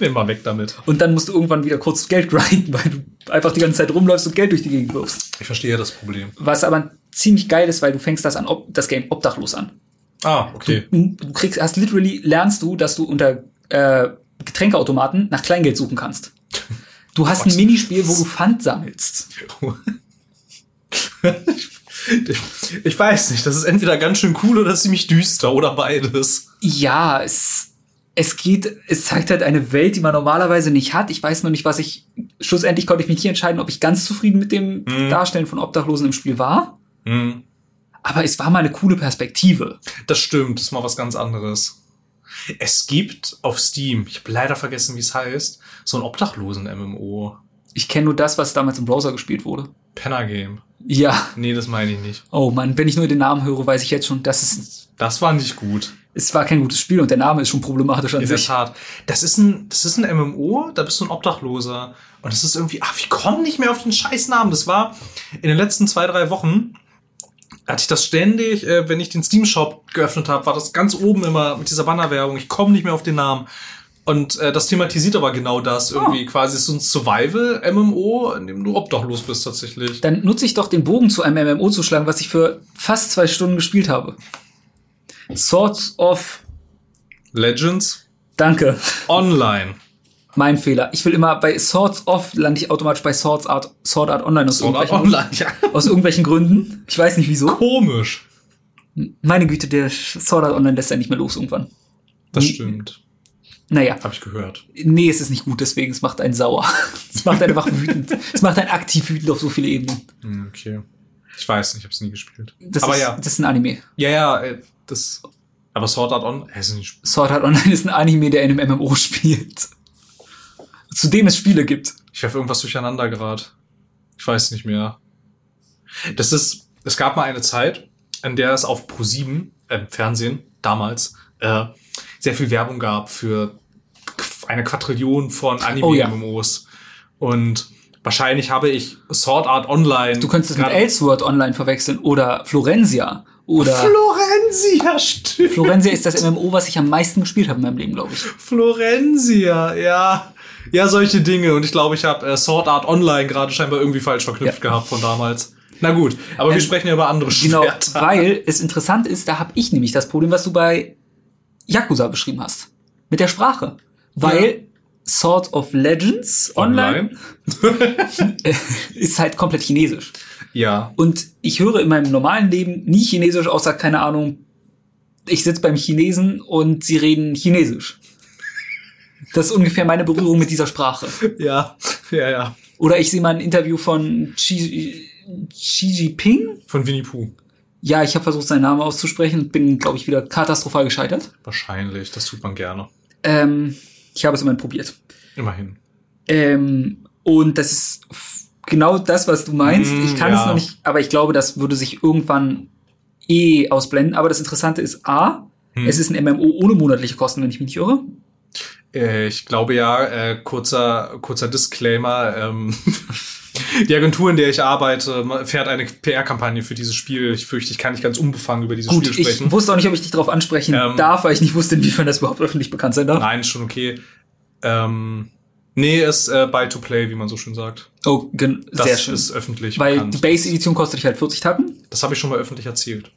Nimm mal weg damit. Und dann musst du irgendwann wieder kurz Geld grinden, weil du einfach die ganze Zeit rumläufst und Geld durch die Gegend wirfst. Ich verstehe das Problem. Was aber ziemlich geil ist, weil du fängst das an, ob, das Game obdachlos an. Ah, okay. Du kriegst, hast literally, lernst du, dass du unter äh, Getränkeautomaten nach Kleingeld suchen kannst. Du hast ein? Minispiel, wo du Pfand sammelst. Ich weiß nicht, das ist entweder ganz schön cool oder ziemlich düster oder beides. Ja, es, es geht, es zeigt halt eine Welt, die man normalerweise nicht hat. Ich weiß noch nicht, was ich, schlussendlich konnte ich mich nicht entscheiden, ob ich ganz zufrieden mit dem Mhm. Darstellen von Obdachlosen im Spiel war. Hm. Aber es war mal eine coole Perspektive. Das stimmt, das ist mal was ganz anderes. Es gibt auf Steam, ich habe leider vergessen, wie es heißt, so ein Obdachlosen-MMO. Ich kenne nur das, was damals im Browser gespielt wurde. Penner Game. Ja. Nee, das meine ich nicht. Oh Mann, wenn ich nur den Namen höre, weiß ich jetzt schon, dass es, Das war nicht gut. Es war kein gutes Spiel und der Name ist schon problematisch an In der sich. Tat. Das ist ein, das ist ein MMO, da bist du ein Obdachloser. Und das ist irgendwie, ach, wir kommen nicht mehr auf den scheiß Namen. Das war in den letzten zwei, drei Wochen, hatte ich das ständig, äh, wenn ich den Steam-Shop geöffnet habe, war das ganz oben immer mit dieser Bannerwerbung. Ich komme nicht mehr auf den Namen. Und äh, das thematisiert aber genau das. Irgendwie quasi so ein Survival-MMO, in dem du obdachlos bist tatsächlich. Dann nutze ich doch den Bogen zu einem MMO zu schlagen, was ich für fast zwei Stunden gespielt habe. Swords of, Legends danke, Online. mein Fehler. Ich will immer bei Swords of lande ich automatisch bei Swords Art, Sword Art Online aus, Sword Art irgendwelchen, Online, ja. aus irgendwelchen Gründen. Ich weiß nicht wieso. Komisch. Meine Güte, der Sword Art Online lässt ja nicht mehr los irgendwann. Das stimmt. Naja. Habe ich gehört. Nee, es ist nicht gut, deswegen, es macht einen sauer. Es macht einen einfach wütend. Es macht einen aktiv wütend auf so viele Ebenen. Hm, Okay. Ich weiß nicht, ich habe es nie gespielt. Das aber ist, ja. das ist ein Anime. Ja, ja, äh, das. Aber Sword Art On. Äh, ist Sword Art Online ist ein Anime, der in einem MMO spielt. Zu dem es Spiele gibt. ich werfe irgendwas durcheinander gerade. Ich weiß nicht mehr. Das ist. Es gab mal eine Zeit, in der es auf Pro7, äh, Fernsehen, damals, äh, sehr viel Werbung gab für eine Quadrillion von Oh ja. Anime-MMOs. Und wahrscheinlich habe ich Sword Art Online. Du könntest es mit Elsword Online verwechseln oder Florenzia. Oder Florenzia, stimmt. Florenzia ist das MMO, was ich am meisten gespielt habe in meinem Leben, glaube ich. Florenzia, ja. Ja, solche Dinge. Und ich glaube, ich habe äh, Sword Art Online gerade scheinbar irgendwie falsch verknüpft Ja. gehabt von damals. Na gut, aber wir Ähm, sprechen ja über andere Genau, Schwerter. weil es interessant ist, da habe ich nämlich das Problem, was du bei Yakuza beschrieben hast. Mit der Sprache. Weil Sword of Legends Online, ist halt komplett chinesisch. Ja, Und ich höre in meinem normalen Leben nie Chinesisch, außer, keine Ahnung, ich sitze beim Chinesen und sie reden Chinesisch. Das ist ungefähr meine Berührung mit dieser Sprache. ja, ja, ja. Oder ich sehe mal ein Interview von Xi, Xi Jinping. Von Winnie Pooh. Ja, ich habe versucht, seinen Namen auszusprechen und bin, glaube ich, wieder katastrophal gescheitert. Wahrscheinlich, das tut man gerne. Ähm, ich habe es immerhin probiert. Immerhin. Ähm, und das ist genau das, was du meinst. Mm, ich kann ja. es noch nicht, aber ich glaube, das würde sich irgendwann eh ausblenden. Aber das Interessante ist A, Hm. es ist ein MMO ohne monatliche Kosten, wenn ich mich nicht irre. Äh, ich glaube ja, äh, kurzer, kurzer Disclaimer. Ähm, die Agentur, in der ich arbeite, fährt eine PR-Kampagne für dieses Spiel. Ich fürchte, ich kann nicht ganz unbefangen über dieses Gut, Spiel sprechen. ich wusste auch nicht, ob ich dich darauf ansprechen Ähm, darf, weil ich nicht wusste, inwiefern das überhaupt öffentlich bekannt sein darf. Nein, schon okay. Ähm, nee, ist äh, Buy to Play, wie man so schön sagt. Oh, gen- Das sehr schön. ist öffentlich Weil bekannt. die Base-Edition kostet dich halt 40 Tacken. Das habe ich schon mal öffentlich erzählt.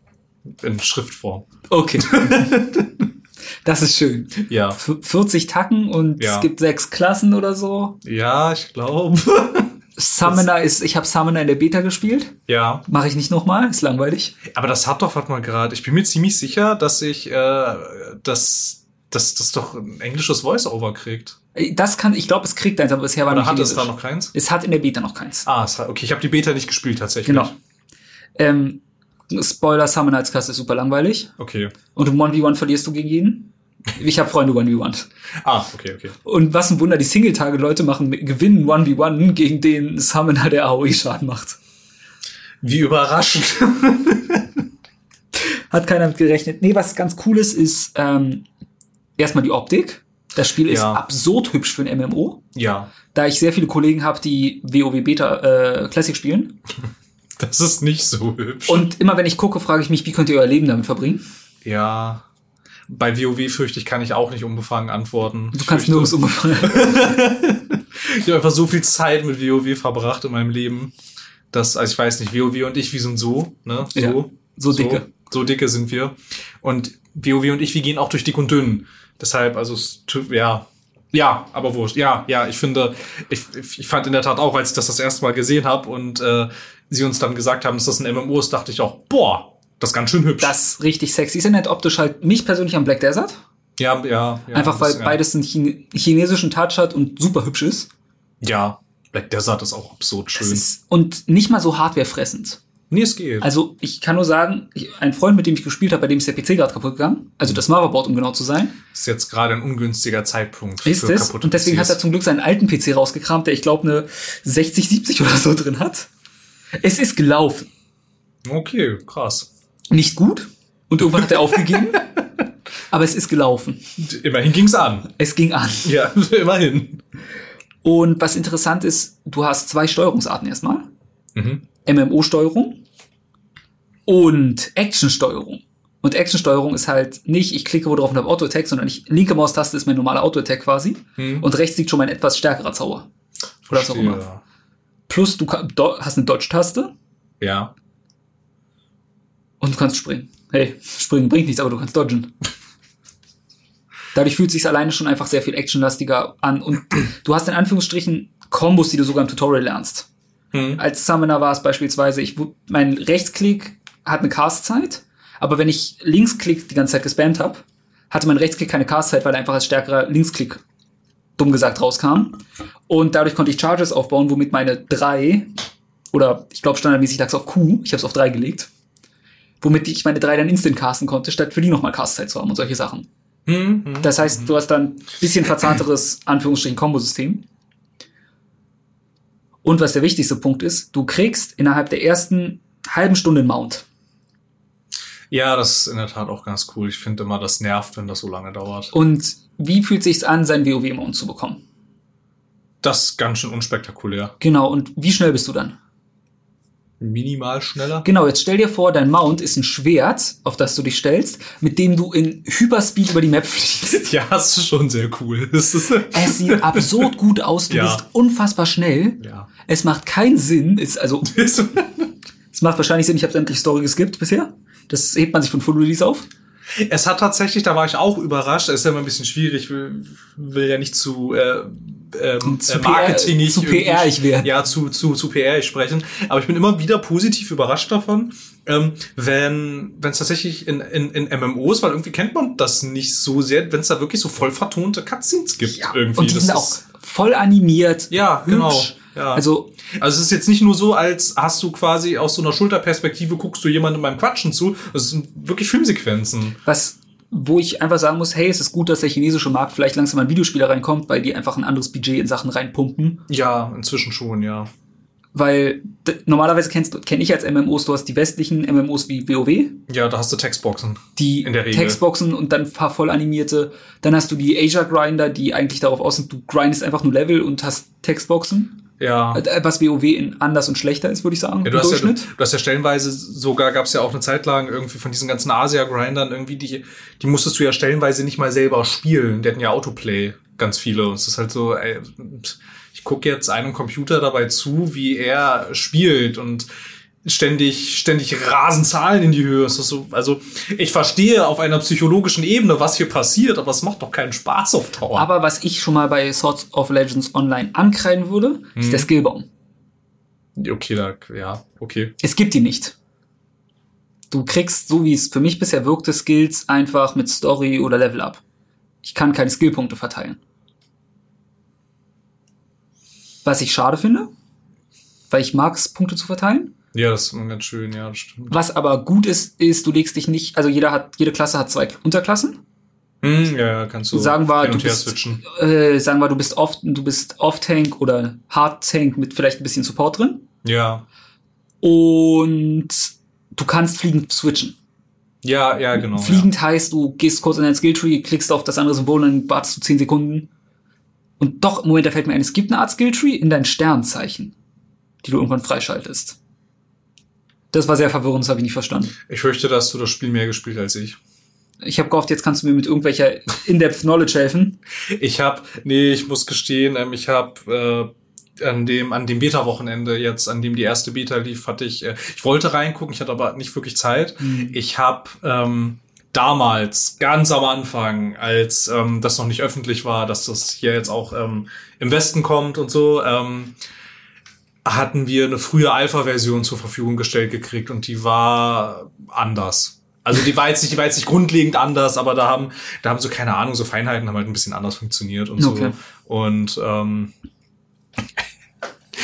In Schriftform. Okay. das ist schön. Ja. F 40 Tacken und Ja. es gibt sechs Klassen oder so. Ja, ich glaube. Summoner ist, ich habe Summoner in der Beta gespielt. ja. Mache ich nicht nochmal, ist langweilig. Aber das hat doch, warte mal gerade, ich bin mir ziemlich sicher, dass ich, äh, dass, dass das doch ein englisches Voice-Over kriegt. Das kann, ich glaube, es kriegt eins, aber bisher war Oder nicht hat es da noch keins? Es hat in der Beta noch keins. Ah, es hat, okay, ich habe die Beta nicht gespielt tatsächlich. Genau. Ähm, Spoiler, Summoner als Klasse ist super langweilig. Okay. Und im 1v1 verlierst du gegen jeden. Ich habe Freunde 1v1. Ah, okay, okay. Und was ein Wunder, die Single-Tage-Leute machen, gewinnen 1v1 gegen den Summoner, der AOE-Schaden macht. Wie überraschend. Hat keiner mit gerechnet. Nee, was ganz cool ist, ist ähm, erstmal die Optik. Das Spiel ist Ja. absurd hübsch für ein MMO. ja. Da ich sehr viele Kollegen habe, die WoW Beta äh, Classic spielen. Das ist nicht so hübsch. Und immer wenn ich gucke, frage ich mich, wie könnt ihr euer Leben damit verbringen? ja. Bei WoW fürchte ich, kann ich auch nicht unbefangen antworten. Du Ich kannst nirgends umfallen. Ich habe einfach so viel Zeit mit WoW verbracht in meinem Leben. dass, also ich weiß nicht, WoW und ich, wir sind so, ne? So, Ja, so dicke. So, dicke sind wir. Und WoW und ich, wir gehen auch durch dick und dünn. Deshalb, also, ja. Ja, aber wurscht. Ja, ja, ich finde, ich, ich fand in der Tat auch, als ich das das erste Mal gesehen habe und äh, sie uns dann gesagt haben, dass das ein MMO ist, dachte ich auch, boah, das ist ganz schön hübsch. Das ist richtig sexy. Ist ja nicht optisch halt mich persönlich am Black Desert. ja, ja, ja. Einfach weil das, ja. beides einen Chine chinesischen Touch hat und super hübsch ist. Ja, Black Desert ist auch absurd schön. Und nicht mal so hardwarefressend. Nee, es geht. Also ich kann nur sagen, ich, ein Freund, mit dem ich gespielt habe, bei dem ist der PC gerade kaputt gegangen. Also das Motherboard, um genau zu sein. ist jetzt gerade ein ungünstiger Zeitpunkt Ist für es. Und deswegen PCs. hat er zum Glück seinen alten PC rausgekramt, der ich glaube eine 60, 70 oder so drin hat. Es ist gelaufen. Okay, krass. Nicht gut. Und irgendwann hat er aufgegeben. aber es ist gelaufen. Immerhin ging's an. Es ging an. Ja, immerhin. Und was interessant ist, du hast zwei Steuerungsarten erstmal. Mhm. MMO-Steuerung und Action-Steuerung. Und Action-Steuerung ist halt nicht, ich klicke wo drauf und habe Auto-Attack, sondern ich, linke Maustaste ist mein normaler Auto-Attack quasi. Hm. Und rechts liegt schon mein etwas stärkerer Zauber. Oder was auch immer. Plus du kann, do, hast eine Dodge-Taste Ja. und du kannst springen. Hey, springen bringt nichts, aber du kannst dodgen. Dadurch fühlt sich alleine schon einfach sehr viel actionlastiger an und du hast in Anführungsstrichen Kombos, die du sogar im Tutorial lernst. Hm. Als Summoner war es beispielsweise, ich, mein Rechtsklick hat eine Castzeit, aber wenn ich Linksklick die ganze Zeit gespammt habe, hatte mein Rechtsklick keine Castzeit, weil er einfach als stärkerer Linksklick dumm gesagt rauskam. Und dadurch konnte ich Charges aufbauen, womit meine drei oder ich glaube standardmäßig lag es auf Q, ich habe es auf drei gelegt, womit ich meine drei dann instant casten konnte, statt für die nochmal Castzeit zu haben und solche Sachen. Hm, hm. Das heißt, du hast dann ein bisschen verzahnteres, Anführungsstrichen, Kombosystem. Und was der wichtigste Punkt ist, du kriegst innerhalb der ersten halben Stunde einen Mount. Ja, das ist in der Tat auch ganz cool. Ich finde immer, das nervt, wenn das so lange dauert. Und wie fühlt sich's an, seinen WoW-Mount zu bekommen? Das ist ganz schön unspektakulär. Genau, und wie schnell bist du dann? Minimal schneller. Genau, jetzt stell dir vor, dein Mount ist ein Schwert, auf das du dich stellst, mit dem du in Hyperspeed über die Map fliegst. Ja, das ist schon sehr cool. Es sieht absurd gut aus, du Ja. bist unfassbar schnell. ja. Es macht keinen Sinn, ist also es macht wahrscheinlich Sinn, ich habe sämtliche Story geskippt bisher. Das hebt man sich von Full Release auf. Es hat tatsächlich, da war ich auch überrascht, es ist ja immer ein bisschen schwierig, will, will ja nicht zu, äh, ähm, Zu äh, PR marketingig zu irgendwie- PR-ig werden. Ja, zu, zu, zu PR sprechen. Aber ich bin immer wieder positiv überrascht davon, ähm, wenn wenn es tatsächlich in, in, in MMOs, weil irgendwie kennt man das nicht so sehr, wenn es da wirklich so voll vertonte Cutscenes gibt irgendwie. Und die Das sind ist- auch voll animiert. Ja, hübsch. genau. Ja. Also, Also es ist jetzt nicht nur so, als hast du quasi aus so einer Schulterperspektive guckst du jemandem beim Quatschen zu. Das sind wirklich Filmsequenzen. was, wo ich einfach sagen muss, hey, es ist gut, dass der chinesische Markt vielleicht langsam an Videospiele reinkommt, weil die einfach ein anderes Budget in Sachen reinpumpen. Ja, inzwischen schon, ja. Weil normalerweise kennst du, kenne ich als MMOs, du hast die westlichen MMOs wie WoW, Ja, da hast du Textboxen. die In der Regel. Textboxen und dann ein paar voll animierte. Dann hast du die Asia Grinder, die eigentlich darauf aus sind, du grindest einfach nur Level und hast Textboxen. Ja. Äh, Was WoW in anders und schlechter ist, würde ich sagen. Ja, du, hast ja, du, du hast ja stellenweise, sogar gab es ja auch eine Zeit lang irgendwie von diesen ganzen Asia-Grindern irgendwie, die, die musstest du ja stellenweise nicht mal selber spielen. Die hatten ja Autoplay, ganz viele. Und es ist halt so, ey, ich gucke jetzt einem Computer dabei zu, wie er spielt und ständig, ständig rasen Zahlen in die Höhe. So, also ich verstehe auf einer psychologischen Ebene, was hier passiert, aber es macht doch keinen Spaß auf Dauer. Aber was ich schon mal bei Swords of Legends Online ankreiden würde, Mhm. ist der Skillbaum. okay, da, ja, okay. Es gibt die nicht. Du kriegst, so wie es für mich bisher wirkte, Skills einfach mit Story oder Level Up. Ich kann keine Skillpunkte verteilen. Was ich schade finde, weil ich mag es, Punkte zu verteilen. Ja, das ist ganz schön, ja, das stimmt. Was aber gut ist, ist, du legst dich nicht, also jeder hat, jede Klasse hat zwei Unterklassen. Hm, ja, ja, kannst du Sagen wir, du bist, switchen. äh, sagen wir, du bist oft, du bist Off-Tank oder Hard-Tank mit vielleicht ein bisschen Support drin. Ja. Und du kannst fliegend switchen. Ja, ja, genau. Fliegend heißt, du gehst kurz in dein Skilltree, klickst auf das andere Symbol und dann wartest du 10 Sekunden. Und doch, im Moment, da fällt mir ein, es gibt eine Art Skilltree in dein Sternzeichen, die du irgendwann freischaltest. Das war sehr verwirrend, das habe ich nicht verstanden. Ich fürchte, dass du das Spiel mehr gespielt als ich. Ich habe gehofft, jetzt kannst du mir mit irgendwelcher In-Depth Knowledge helfen. Ich habe, nee, ich muss gestehen, ähm, ich habe äh, an dem an dem Beta-Wochenende jetzt, an dem die erste Beta lief, hatte ich, äh, ich wollte reingucken, ich hatte aber nicht wirklich Zeit. Ich habe ähm, damals, ganz am Anfang, als ähm, das noch nicht öffentlich war, dass das hier jetzt auch ähm, im Westen kommt und so, ähm, hatten wir eine frühe Alpha-Version zur Verfügung gestellt gekriegt und die war anders. Also die war jetzt nicht, die war jetzt nicht grundlegend anders, aber da haben, da haben so keine Ahnung, so Feinheiten haben halt ein bisschen anders funktioniert und Okay. so. Und ähm,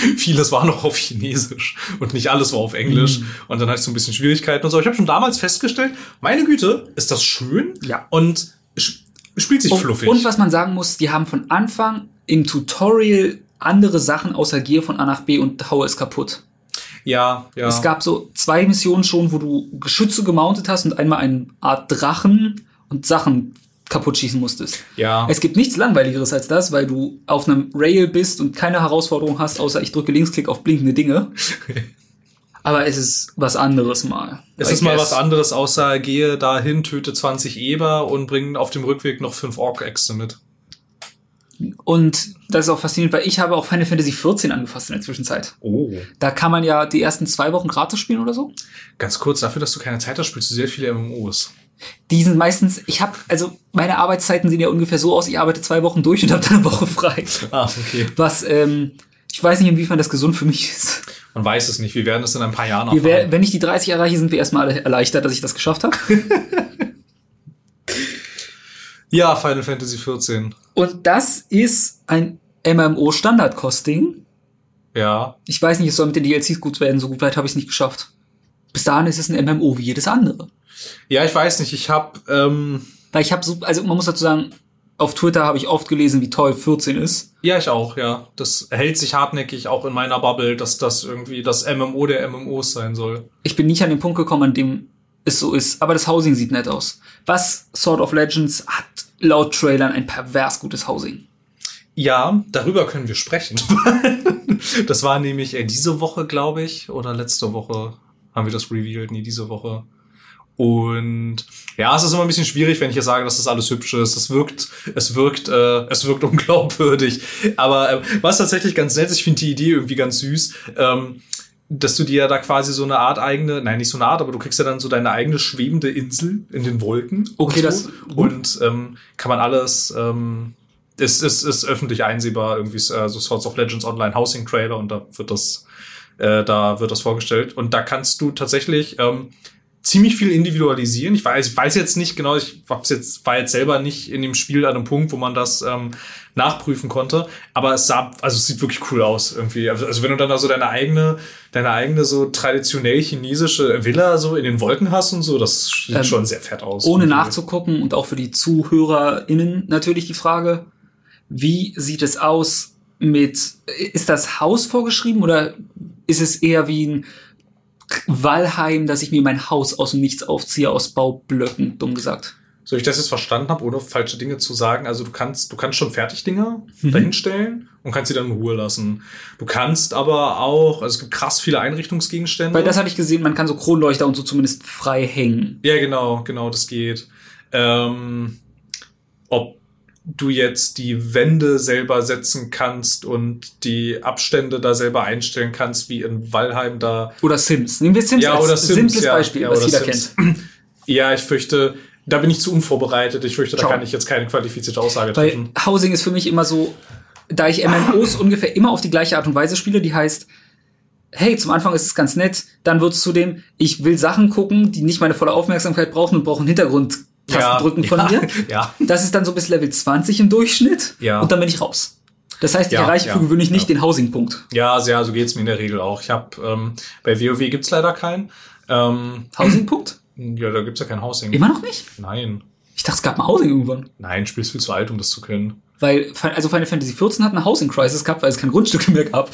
vieles war noch auf Chinesisch und nicht alles war auf Englisch. Mhm. Und dann hatte ich so ein bisschen Schwierigkeiten und so. Ich habe schon damals festgestellt, meine Güte, ist das schön Ja. und sch- spielt sich Und, fluffig. und was man sagen muss, die haben von Anfang im Tutorial andere Sachen außer Gier von A nach B und haue es kaputt. ja, ja. Es gab so zwei Missionen schon, wo du Geschütze gemountet hast und einmal eine Art Drachen und Sachen kaputt schießen musstest. ja. Es gibt nichts langweiligeres als das, weil du auf einem Rail bist und keine Herausforderung hast, außer ich drücke Linksklick auf blinkende Dinge. Aber es ist was anderes mal. Es ist mal was anderes, außer gehe dahin, töte 20 Eber und bringe auf dem Rückweg noch fünf Ork-Äxte mit. Und das ist auch faszinierend, weil ich habe auch Final Fantasy 14 angefasst in der Zwischenzeit. Oh. Da kann man ja die ersten zwei Wochen gratis spielen oder so. Ganz kurz, dafür, dass du keine Zeit hast, spielst du sehr viele MMOs. Die sind meistens, ich habe, also meine Arbeitszeiten sehen ja ungefähr so aus, ich arbeite zwei Wochen durch und habe dann eine Woche frei. Ah, okay. Was, ähm, ich weiß nicht, inwiefern das gesund für mich ist. Man weiß es nicht. Wir werden es in ein paar Jahren Wir wär, erfahren. wenn ich die 30 erreiche, sind wir erstmal alle erleichtert, dass ich das geschafft habe. Ja, Final Fantasy 14. Und das ist ein MMO-Standard-Costing. Ja. Ich weiß nicht, es soll mit den DLCs gut werden, so gut weit habe ich es nicht geschafft. Bis dahin ist es ein MMO wie jedes andere. Ja, ich weiß nicht. Ich habe ähm, Weil ich habe so, also man muss dazu sagen, auf Twitter habe ich oft gelesen, wie toll 14 ist. ja, ich auch, ja. Das hält sich hartnäckig auch in meiner Bubble, dass das irgendwie das MMO der MMOs sein soll. Ich bin nicht an den Punkt gekommen, an dem es so ist, aber das Housing sieht nett aus. Was Sword of Legends hat laut Trailern ein pervers gutes Housing. Ja, darüber können wir sprechen. das war nämlich äh, diese Woche, glaube ich, oder letzte Woche haben wir das revealed, nee, diese Woche. Und ja, es ist immer ein bisschen schwierig, wenn ich jetzt sage, dass das alles hübsch ist. Es wirkt, es wirkt, äh, es wirkt unglaubwürdig. Aber äh, was tatsächlich ganz nett ist, ich finde die Idee irgendwie ganz süß, ähm, dass du dir ja da quasi so eine Art eigene, nein, nicht so eine Art, aber du kriegst ja dann so deine eigene schwebende Insel in den Wolken. Okay, und das- so. Und ähm, kann man alles, ähm, ist, ist, ist öffentlich einsehbar, irgendwie äh, so Swords of Legends Online Housing Trailer und da wird das, äh, da wird das vorgestellt. Und da kannst du tatsächlich ähm, ziemlich viel individualisieren. Ich weiß, ich weiß jetzt nicht genau, ich hab's jetzt, war jetzt selber nicht in dem Spiel an einem Punkt, wo man das ähm, nachprüfen konnte. Aber es sah, also es sieht wirklich cool aus irgendwie. Also also wenn du dann da so deine eigene, deine eigene so traditionell chinesische Villa so in den Wolken hast und so, das sieht Ähm, schon sehr fett aus. Ohne Irgendwie. nachzugucken und auch für die ZuhörerInnen natürlich die Frage, wie sieht es aus mit, ist das Haus vorgeschrieben oder ist es eher wie ein Valheim, dass ich mir mein Haus aus dem Nichts aufziehe, aus Baublöcken, dumm gesagt. So ich das jetzt verstanden habe, ohne falsche Dinge zu sagen, also du kannst, du kannst schon Fertigdinger mhm. dahinstellen und kannst sie dann in Ruhe lassen. Du kannst aber auch, also es gibt krass viele Einrichtungsgegenstände. Weil das hatte ich gesehen, man kann so Kronleuchter und so zumindest frei hängen. Ja, genau, genau, das geht. Ähm, ob du jetzt die Wände selber setzen kannst und die Abstände da selber einstellen kannst, wie in Valheim da. Oder Sims. Nehmen wir Sims ja, als oder Sims, simples ja, Beispiel, ja, was jeder Sims. kennt. Ja, ich fürchte, da bin ich zu unvorbereitet. Ich fürchte, da Schau. kann ich jetzt keine qualifizierte Aussage Weil treffen. Housing ist für mich immer so, da ich MMOs ungefähr immer auf die gleiche Art und Weise spiele, die heißt, hey, zum Anfang ist es ganz nett, dann wird es zu dem, ich will Sachen gucken, die nicht meine volle Aufmerksamkeit brauchen und brauchen Hintergrundtasten drücken von ja, mir. Ja. Das ist dann so bis Level 20 im Durchschnitt Ja. und dann bin ich raus. Das heißt, ich Ja, erreiche ja, für gewöhnlich nicht ja. den Housing-Punkt. Ja, so, ja, so geht's mir in der Regel auch. Ich habe ähm, bei WoW gibt's leider keinen. Ähm, Housing-Punkt? ja, da gibt's ja kein Housing. Immer noch nicht? Nein. Ich dachte, es gab mal Housing irgendwann. Nein, spielst viel zu alt, um das zu können. Weil, also Final Fantasy XIV hat eine Housing Crisis gehabt, weil es keine Grundstücke mehr gab.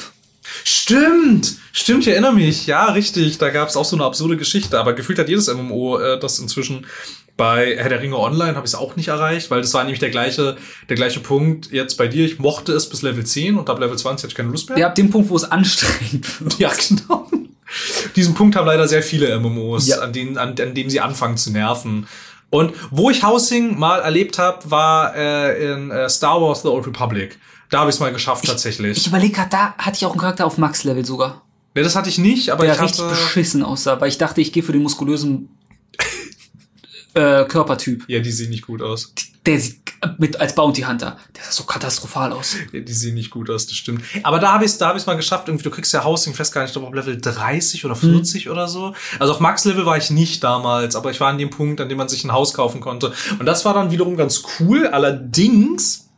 Stimmt! Stimmt, ich erinnere mich. Ja, richtig. Da gab's auch so eine absurde Geschichte. Aber gefühlt hat jedes MMO äh, das inzwischen. Bei Herr der Ringe Online habe ich es auch nicht erreicht, weil das war nämlich der gleiche, der gleiche Punkt jetzt bei dir. Ich mochte es bis Level 10 und ab Level 20 hatte ich keine Lust mehr. Ihr habt den Punkt, wo es anstrengend wird. Ja, genau. Diesen Punkt haben leider sehr viele MMOs, Ja. an, denen, an, an dem sie anfangen zu nerven. Und wo ich Housing mal erlebt habe, war äh, in äh, Star Wars The Old Republic. Da habe ich es mal geschafft tatsächlich. Ich überlege gerade, da hatte ich auch einen Charakter auf Max-Level sogar. nee, das hatte ich nicht, aber der ich richtig hatte. beschissen aussah, weil ich dachte, ich gehe für den muskulösen äh, Körpertyp. Ja, die sehen nicht gut aus. Der sieht mit als Bounty Hunter, der sah so katastrophal aus. Ja, die sehen nicht gut aus, das stimmt. Aber da habe ich es da hab ich's mal geschafft. Irgendwie, du kriegst ja Housing, ich weiß gar nicht, ich glaube auf Level 30 oder 40 oder so. Also auf Max-Level war ich nicht damals, aber ich war an dem Punkt, an dem man sich ein Haus kaufen konnte. Und das war dann wiederum ganz cool. Allerdings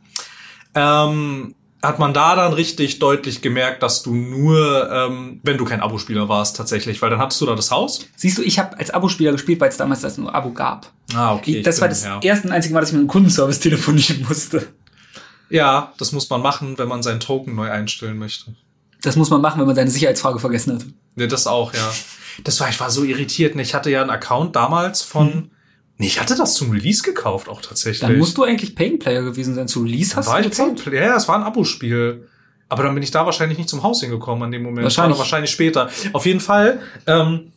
ähm, hat man da dann richtig deutlich gemerkt, dass du nur, ähm, wenn du kein Abo-Spieler warst, tatsächlich, weil dann hattest du da das Haus. Siehst du, ich habe als Abo-Spieler gespielt, weil es damals das nur Abo gab. Ah, okay. ich das war bin- das ja. erste und einzige Mal, dass ich mit einem Kundenservice telefonieren musste. ja, das muss man machen, wenn man seinen Token neu einstellen möchte. Das muss man machen, wenn man seine Sicherheitsfrage vergessen hat. Ne, das auch, ja. Das war, ich war so irritiert. Ne? Ich hatte ja einen Account damals von. Nee, ich hatte das zum Release gekauft, auch tatsächlich. Dann musst du eigentlich Paying Player gewesen sein. Zu Release hast war du ich gezahlt? Payplay- Ja, es war ein Abo-Spiel. Aber dann bin ich da wahrscheinlich nicht zum Haus hingekommen an dem Moment. Wahrscheinlich. Wahrscheinlich später. Auf jeden Fall ähm,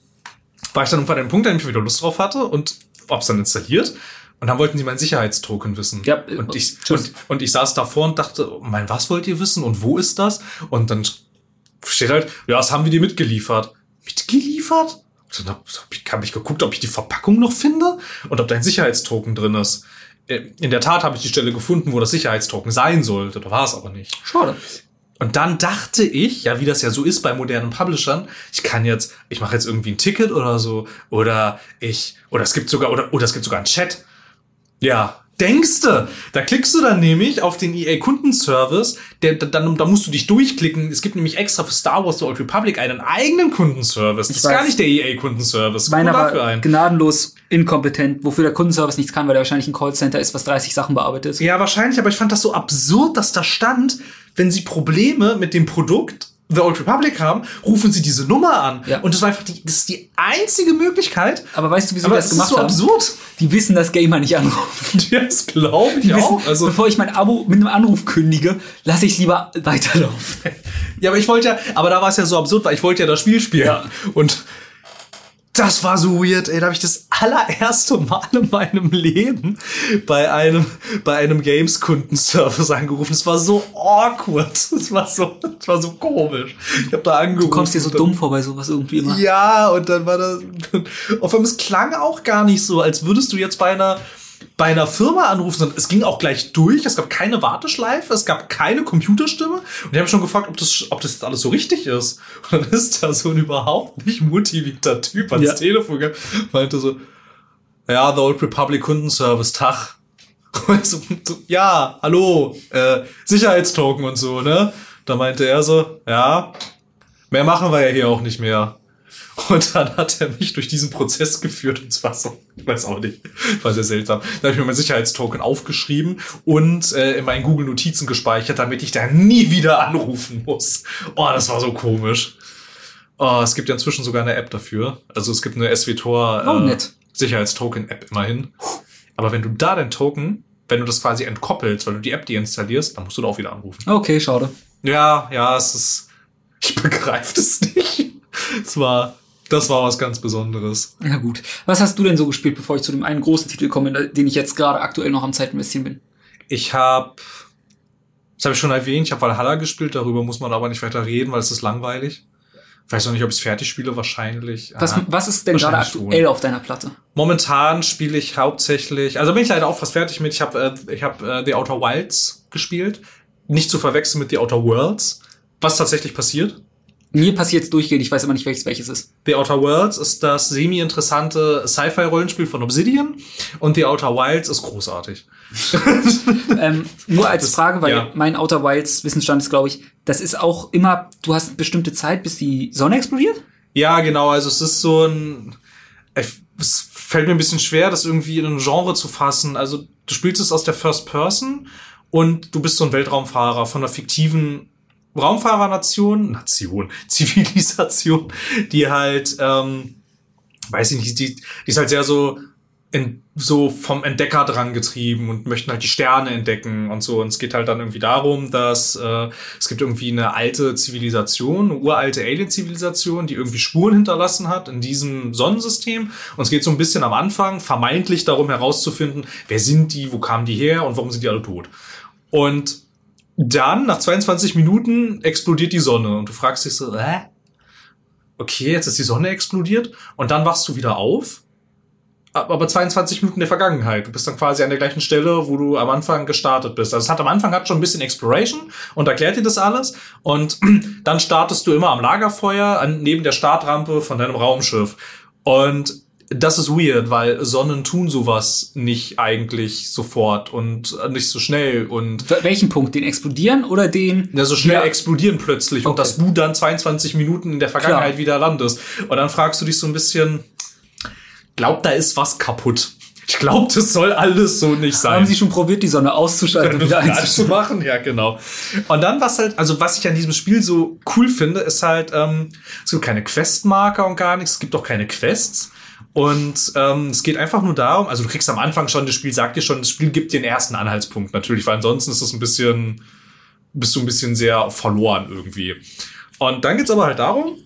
war ich dann irgendwann an dem Punkt, an dem ich wieder Lust drauf hatte und hab's dann installiert. Und dann wollten sie meinen Sicherheitstoken wissen. Ja, und, ich, tschüss. und, und ich saß davor und dachte, oh mein, was wollt ihr wissen und wo ist das? Und dann steht halt, ja, das haben wir dir mitgeliefert. Mitgeliefert? Dann hab, ich, hab ich geguckt, ob ich die Verpackung noch finde und ob dein Sicherheitstoken drin ist. Äh, In der Tat habe ich die Stelle gefunden, wo das Sicherheitstoken sein sollte. Da war es aber nicht. Schade. Und dann dachte ich, ja, wie das ja so ist bei modernen Publishern, ich kann jetzt, ich mache jetzt irgendwie ein Ticket oder so, oder ich, oder es gibt sogar, oder, oder es gibt sogar einen Chat. Ja, denkste, da klickst du dann nämlich auf den EA Kundenservice, der, dann, da musst du dich durchklicken. Es gibt nämlich extra für Star Wars The Old Republic einen eigenen Kundenservice. Das Ich ist gar weiß. nicht der EA Kundenservice. Meiner war ein. gnadenlos inkompetent, wofür der Kundenservice nichts kann, weil er wahrscheinlich ein Callcenter ist, was 30 Sachen bearbeitet. Ja, wahrscheinlich, aber ich fand das so absurd, dass da stand, wenn sie Probleme mit dem Produkt The Old Republic haben, rufen sie diese Nummer an. Ja. Und das war einfach die, das ist die einzige Möglichkeit. Aber weißt du, wieso Aber das das ist gemacht so haben? absurd. Die wissen, dass Gamer nicht anrufen. Ja, das glaube ich Die auch. wissen, Also, bevor ich mein Abo mit einem Anruf kündige, lasse ich lieber weiterlaufen. ja, aber ich wollte ja, aber da war es ja so absurd, weil ich wollte ja das Spiel spielen. Ja. Und das war so weird, ey. Da habe ich das allererste Mal in meinem Leben bei einem, bei einem Games-Kundenservice angerufen. Es war so awkward. Es war so, es war so komisch. Ich habe da angerufen. Du kommst dir so dumm vor bei sowas irgendwie immer. Ja, und dann war das. Auf einmal, es klang auch gar nicht so, als würdest du jetzt bei einer, bei einer Firma anrufen, sondern es ging auch gleich durch. Es gab keine Warteschleife, es gab keine Computerstimme. Und ich habe schon gefragt, ob das, ob das jetzt alles so richtig ist. Und dann ist da so ein überhaupt nicht motivierter Typ ans Ja. Telefon gegangen, meinte so, ja, The Old Republic Kundenservice, Tag. So, ja, hallo, äh, Sicherheitstoken und so, ne? Da meinte er so, ja, mehr machen wir ja hier auch nicht mehr. Und dann hat er mich durch diesen Prozess geführt und zwar so, ich weiß auch nicht, war sehr seltsam. Da habe ich mir mein Sicherheitstoken aufgeschrieben und äh, in meinen Google Notizen gespeichert, damit ich da nie wieder anrufen muss. Oh, das war so komisch. Oh, es gibt ja inzwischen sogar eine App dafür. Also es gibt eine SWTOR Oh, äh, nett. Sicherheitstoken-App immerhin. Aber wenn du da den Token, wenn du das quasi entkoppelst, weil du die App deinstallierst, dann musst du da auch wieder anrufen. Okay, schade. Ja, ja, es ist. Ich begreife das nicht. Es war. Das war was ganz Besonderes. Ja gut. Was hast du denn so gespielt, bevor ich zu dem einen großen Titel komme, den ich jetzt gerade aktuell noch am Zeit investieren bin? Ich habe. Das habe ich schon erwähnt, ich habe Valhalla gespielt, darüber muss man aber nicht weiter reden, weil es ist langweilig. Ich weiß noch nicht, ob ich es fertig spiele, wahrscheinlich. Was, Ah. was ist denn gerade aktuell auf deiner Platte? Momentan spiele ich hauptsächlich, also bin ich leider auch fast fertig mit. Ich habe äh, ich hab, äh, The Outer Wilds gespielt. Nicht zu verwechseln mit The Outer Worlds. Was tatsächlich passiert. Mir passiert's durchgehend, ich weiß immer nicht, welches welches ist. The Outer Worlds ist das semi-interessante Sci-Fi-Rollenspiel von Obsidian und The Outer Wilds ist großartig. ähm, nur als Frage, weil ja. mein Outer Wilds Wissensstand ist, glaube ich, das ist auch immer, du hast eine bestimmte Zeit, bis die Sonne explodiert? Ja, genau, also es ist so ein. Es fällt mir ein bisschen schwer, das irgendwie in ein Genre zu fassen. Also, du spielst es aus der First Person und du bist so ein Weltraumfahrer von einer fiktiven Raumfahrernation, Nation, Zivilisation, die halt, ähm, weiß ich nicht, die, die ist halt sehr so, in, so vom Entdecker dran getrieben und möchten halt die Sterne entdecken und so. Und es geht halt dann irgendwie darum, dass äh, es gibt irgendwie eine alte Zivilisation, eine uralte Alien-Zivilisation, die irgendwie Spuren hinterlassen hat in diesem Sonnensystem. Und es geht so ein bisschen am Anfang vermeintlich darum herauszufinden, wer sind die, wo kamen die her und warum sind die alle tot. Und dann, nach 22 Minuten, explodiert die Sonne und du fragst dich so, hä? Okay, jetzt ist die Sonne explodiert und dann wachst du wieder auf aber 22 Minuten der Vergangenheit. Du bist dann quasi an der gleichen Stelle, wo du am Anfang gestartet bist. Also es hat am Anfang hat schon ein bisschen Exploration und erklärt dir das alles. Und dann startest du immer am Lagerfeuer an, neben der Startrampe von deinem Raumschiff. Und das ist weird, weil Sonnen tun sowas nicht eigentlich sofort und nicht so schnell und Welchen Punkt? Den explodieren oder den? ja, so schnell Ja. explodieren plötzlich und Okay. dass du dann 22 Minuten in der Vergangenheit Klar. wieder landest. Und dann fragst du dich so ein bisschen, glaub, da ist was kaputt. Ich glaube, das soll alles so nicht sein. Haben sie schon probiert, die Sonne auszuschalten und wieder einzuschalten? ja, genau. Und dann, was halt, also was ich an diesem Spiel so cool finde, ist halt, ähm, es gibt keine Questmarker und gar nichts, es gibt auch keine Quests. Und ähm, es geht einfach nur darum, also du kriegst am Anfang schon, das Spiel sagt dir schon, das Spiel gibt dir den ersten Anhaltspunkt natürlich, weil ansonsten ist das ein bisschen, bist du ein bisschen sehr verloren irgendwie. Und dann geht's aber halt darum,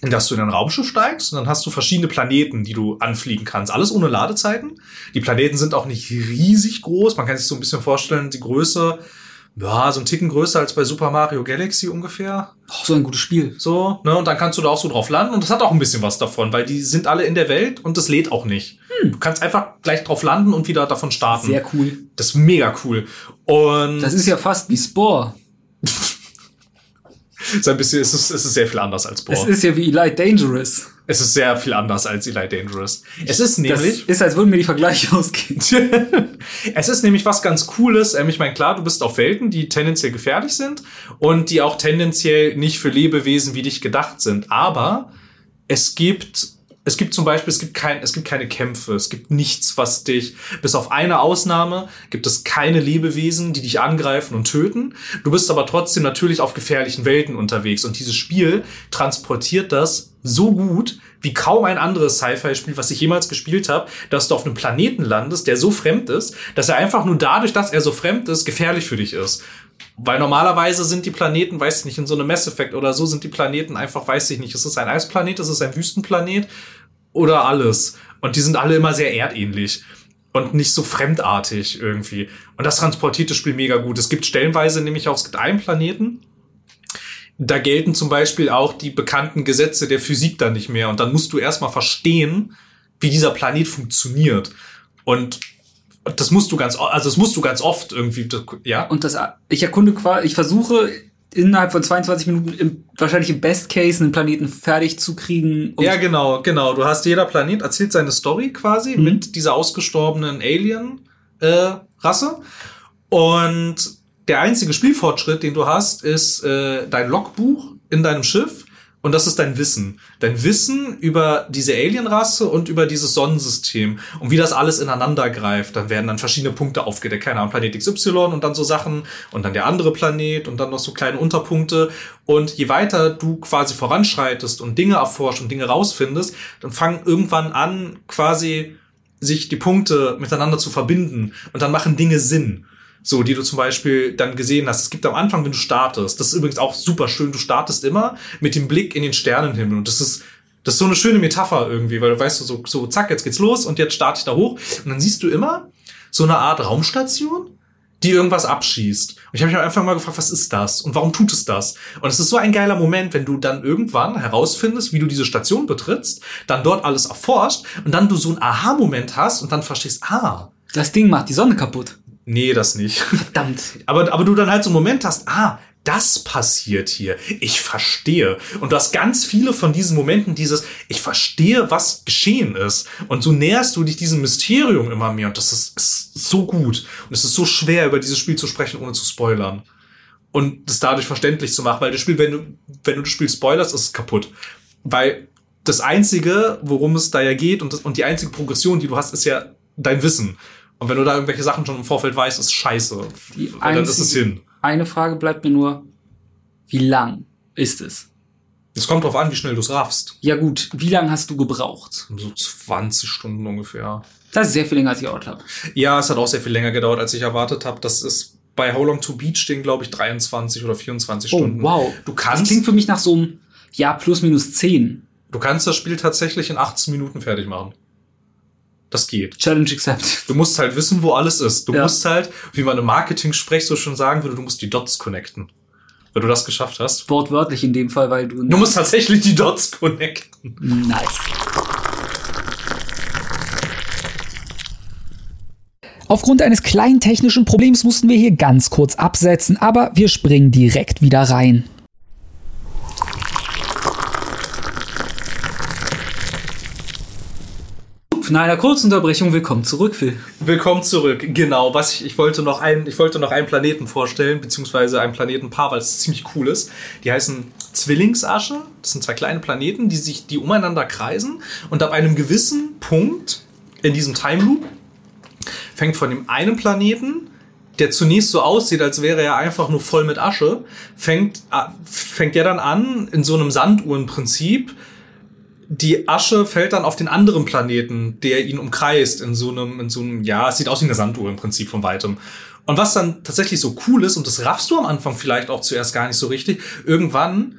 dass du in ein Raumschiff steigst und dann hast du verschiedene Planeten, die du anfliegen kannst. Alles ohne Ladezeiten. Die Planeten sind auch nicht riesig groß. Man kann sich so ein bisschen vorstellen, die Größe, ja, so ein Ticken größer als bei Super Mario Galaxy ungefähr. Oh, so ein gutes Spiel. So, ne, und dann kannst du da auch so drauf landen und das hat auch ein bisschen was davon, weil die sind alle in der Welt und das lädt auch nicht. Du kannst einfach gleich drauf landen und wieder davon starten. Sehr cool. Das ist mega cool. Und Das ist ja fast wie Spore. ist ein bisschen, es ist, es ist sehr viel anders als Bohr. Es ist ja wie Elite Dangerous. Es ist sehr viel anders als Eli Dangerous. Es ist Das nämlich, ist, als würden mir die Vergleiche ausgehen. es ist nämlich was ganz Cooles. Ähm, Ich meine, klar, du bist auf Welten, die tendenziell gefährlich sind und die auch tendenziell nicht für Lebewesen wie dich gedacht sind. Aber es gibt, es gibt zum Beispiel, es gibt kein, es gibt keine Kämpfe. Es gibt nichts, was dich, bis auf eine Ausnahme, gibt es keine Lebewesen, die dich angreifen und töten. Du bist aber trotzdem natürlich auf gefährlichen Welten unterwegs und dieses Spiel transportiert das so gut wie kaum ein anderes Sci-Fi-Spiel, was ich jemals gespielt habe, dass du auf einem Planeten landest, der so fremd ist, dass er einfach nur dadurch, dass er so fremd ist, gefährlich für dich ist. Weil normalerweise sind die Planeten, weiß ich nicht, in so einem Mass Effect oder so sind die Planeten einfach, weiß ich nicht, ist es ein Eisplanet, ist es ein Wüstenplanet oder alles. Und die sind alle immer sehr erdähnlich und nicht so fremdartig irgendwie. Und das transportiert das Spiel mega gut. Es gibt stellenweise nämlich auch, es gibt einen Planeten, da gelten zum Beispiel auch die bekannten Gesetze der Physik dann nicht mehr. Und dann musst du erstmal verstehen, wie dieser Planet funktioniert. Und das musst du ganz, also das musst du ganz oft irgendwie, ja. Und das, ich erkunde quasi, ich versuche innerhalb von 22 Minuten im, wahrscheinlich im Best Case einen Planeten fertig zu kriegen. Ja, genau, genau. Du hast jeder Planet erzählt seine Story quasi mit dieser ausgestorbenen Alien-Rasse. und der einzige Spielfortschritt, den du hast, ist äh, dein Logbuch in deinem Schiff, und das ist dein Wissen. Dein Wissen über diese Alienrasse und über dieses Sonnensystem und wie das alles ineinander greift. Dann werden dann verschiedene Punkte aufgedeckt. Keine Ahnung, Planet XY und dann so Sachen und dann der andere Planet und dann noch so kleine Unterpunkte. Und je weiter du quasi voranschreitest und Dinge erforscht und Dinge rausfindest, dann fangen irgendwann an, quasi sich die Punkte miteinander zu verbinden und dann machen Dinge Sinn. So, die du zum Beispiel dann gesehen hast. Es gibt am Anfang, wenn du startest, das ist übrigens auch super schön, du startest immer mit dem Blick in den Sternenhimmel. Und das ist, das ist so eine schöne Metapher irgendwie, weil du weißt so, so, zack, jetzt geht's los und jetzt starte ich da hoch. Und dann siehst du immer so eine Art Raumstation, die irgendwas abschießt. Und ich habe mich einfach mal gefragt, was ist das? Und warum tut es das? Und es ist so ein geiler Moment, wenn du dann irgendwann herausfindest, wie du diese Station betrittst, dann dort alles erforscht und dann du so einen Aha-Moment hast und dann verstehst, ah. Das Ding macht die Sonne kaputt. Nee, das nicht. Verdammt. Aber, aber du dann halt so einen Moment hast, ah, das passiert hier. Ich verstehe. Und du hast ganz viele von diesen Momenten, dieses, ich verstehe, was geschehen ist. Und so näherst du dich diesem Mysterium immer mehr. Und das ist, ist so gut. Und es ist so schwer, über dieses Spiel zu sprechen, ohne zu spoilern. Und das dadurch verständlich zu machen, weil das Spiel, wenn du, wenn du das Spiel spoilerst, ist es kaputt. Weil das einzige, worum es da ja geht und, das, und die einzige Progression, die du hast, ist ja dein Wissen. Und wenn du da irgendwelche Sachen schon im Vorfeld weißt, ist scheiße. Die Weil dann ist es hin. Eine Frage bleibt mir nur, wie lang ist es? Es kommt drauf an, wie schnell du es raffst. Ja gut, wie lang hast du gebraucht? So 20 Stunden ungefähr. Das ist sehr viel länger, als ich erwartet habe. Ja, es hat auch sehr viel länger gedauert, als ich erwartet habe. Das ist bei How Long to Beat stehen, glaube ich, 23 oder 24 Oh, Stunden. wow. Du Das kannst, klingt für mich nach so einem, ja, plus minus 10. du kannst das Spiel tatsächlich in 18 Minuten fertig machen. Das geht. Challenge accepted. Du musst halt wissen, wo alles ist. Du Ja. musst halt, wie man im Marketing-Sprech so schon sagen würde, du musst die Dots connecten. Wenn du das geschafft hast. Wortwörtlich in dem Fall, weil du... Du musst tatsächlich die Dots connecten. Nice. Aufgrund eines kleinen technischen Problems mussten wir hier ganz kurz absetzen, aber wir springen direkt wieder rein. Nach einer kurzen Unterbrechung, willkommen zurück, Phil. Willkommen zurück. Genau, was ich, ich wollte noch einen, ich wollte noch einen Planeten vorstellen, beziehungsweise ein Planetenpaar, weil es ziemlich cool ist. Die heißen Zwillingsasche. Das sind zwei kleine Planeten, die sich, die umeinander kreisen und ab einem gewissen Punkt in diesem Time Loop fängt von dem einen Planeten, der zunächst so aussieht, als wäre er einfach nur voll mit Asche, fängt, äh, fängt er dann an in so einem Sanduhrenprinzip die Asche fällt dann auf den anderen Planeten, der ihn umkreist, in so einem, in so einem, ja, es sieht aus wie eine Sanduhr im Prinzip von weitem. Und was dann tatsächlich so cool ist, und das raffst du am Anfang vielleicht auch zuerst gar nicht so richtig, irgendwann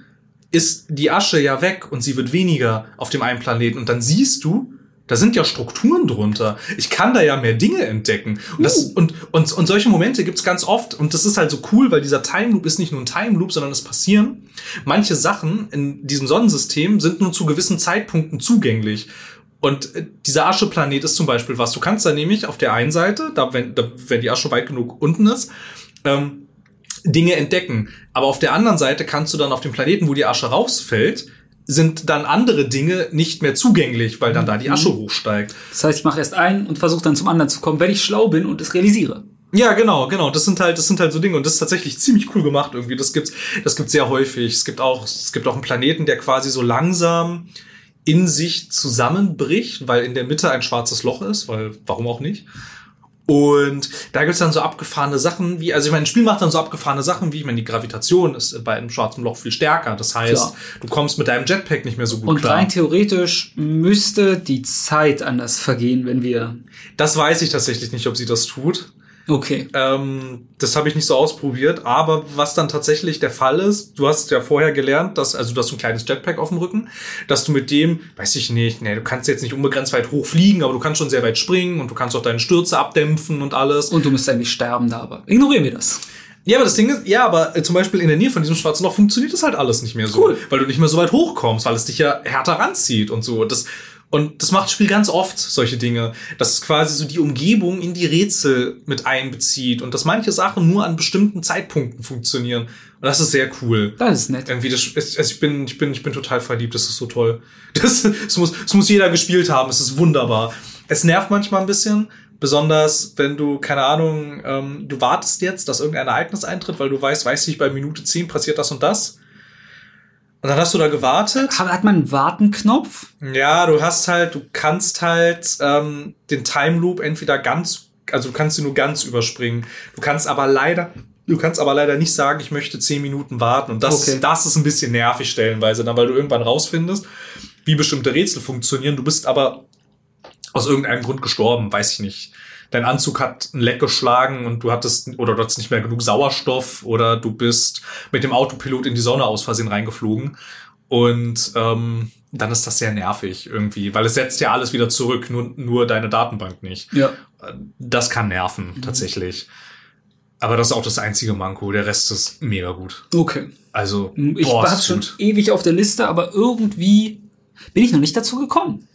ist die Asche ja weg und sie wird weniger auf dem einen Planeten. Und dann siehst du, da sind ja Strukturen drunter. Ich kann da ja mehr Dinge entdecken. Und, das, und, und, und solche Momente gibt's ganz oft. Und das ist halt so cool, weil dieser Time Loop ist nicht nur ein Time Loop, sondern es passieren. Manche Sachen in diesem Sonnensystem sind nur zu gewissen Zeitpunkten zugänglich. Und äh, dieser Ascheplanet ist zum Beispiel was. Du kannst da nämlich auf der einen Seite, da wenn, da, wenn die Asche weit genug unten ist, ähm, Dinge entdecken. Aber auf der anderen Seite kannst du dann auf dem Planeten, wo die Asche rausfällt, sind dann andere Dinge nicht mehr zugänglich, weil dann da die Asche hochsteigt. Das heißt, ich mache erst einen und versuche dann zum anderen zu kommen, wenn ich schlau bin und es realisiere. Ja, genau, genau. Das sind halt, das sind halt so Dinge und das ist tatsächlich ziemlich cool gemacht irgendwie. Das gibt's, das gibt's sehr häufig. Es gibt auch, es gibt auch einen Planeten, der quasi so langsam in sich zusammenbricht, weil in der Mitte ein schwarzes Loch ist, weil warum auch nicht? Und da gibt's dann so abgefahrene Sachen wie, also ich meine, ein Spiel macht dann so abgefahrene Sachen wie, ich meine, die Gravitation ist bei einem schwarzen Loch viel stärker. Das heißt, Klar. du kommst mit deinem Jetpack nicht mehr so gut Und klar. rein theoretisch müsste die Zeit anders vergehen, wenn wir. Das weiß ich tatsächlich nicht, ob sie das tut. Okay. Ähm, das habe ich nicht so ausprobiert, aber was dann tatsächlich der Fall ist, du hast ja vorher gelernt, dass, also du hast ein kleines Jetpack auf dem Rücken, dass du mit dem, weiß ich nicht, nee, du kannst jetzt nicht unbegrenzt weit hoch fliegen, aber du kannst schon sehr weit springen und du kannst auch deine Stürze abdämpfen und alles. Und du müsstest eigentlich sterben da, aber ignorieren wir das. Ja, aber das Ding ist, ja, aber äh, zum Beispiel in der Nähe von diesem schwarzen Loch funktioniert das halt alles nicht mehr so, Cool. weil du nicht mehr so weit hochkommst, weil es dich ja härter ranzieht und so. Das, und das macht das Spiel ganz oft, solche Dinge, dass es quasi so die Umgebung in die Rätsel mit einbezieht und dass manche Sachen nur an bestimmten Zeitpunkten funktionieren. Und das ist sehr cool. Das ist nett. Irgendwie, das, also ich bin, ich bin, ich bin total verliebt. Das ist so toll. Das, das muss, das muss jeder gespielt haben. Es ist wunderbar. Es nervt manchmal ein bisschen. Besonders, wenn du, keine Ahnung, ähm, du wartest jetzt, dass irgendein Ereignis eintritt, weil du weißt, weiß ich, bei Minute 10 passiert das und das. Und dann hast du da gewartet. Hat, hat man einen Wartenknopf? Ja, du hast halt, du kannst halt ähm, den Time Loop entweder ganz, also du kannst ihn nur ganz überspringen. Du kannst aber leider, du kannst aber leider nicht sagen, ich möchte zehn Minuten warten. Und das, Okay. ist, das ist ein bisschen nervig stellenweise, dann, weil du irgendwann rausfindest, wie bestimmte Rätsel funktionieren. Du bist aber aus irgendeinem Grund gestorben, weiß ich nicht. Dein Anzug hat ein Leck geschlagen und du hattest oder du hattest nicht mehr genug Sauerstoff oder du bist mit dem Autopilot in die Sonne aus Versehen reingeflogen. Und ähm, dann ist das sehr nervig irgendwie, weil es setzt ja alles wieder zurück, nur, nur deine Datenbank nicht. Ja. Das kann nerven, tatsächlich. Aber das ist auch das einzige Manko. Der Rest ist mega gut. Okay. Also, Ich boah, war schon ewig auf der Liste, aber irgendwie bin ich noch nicht dazu gekommen.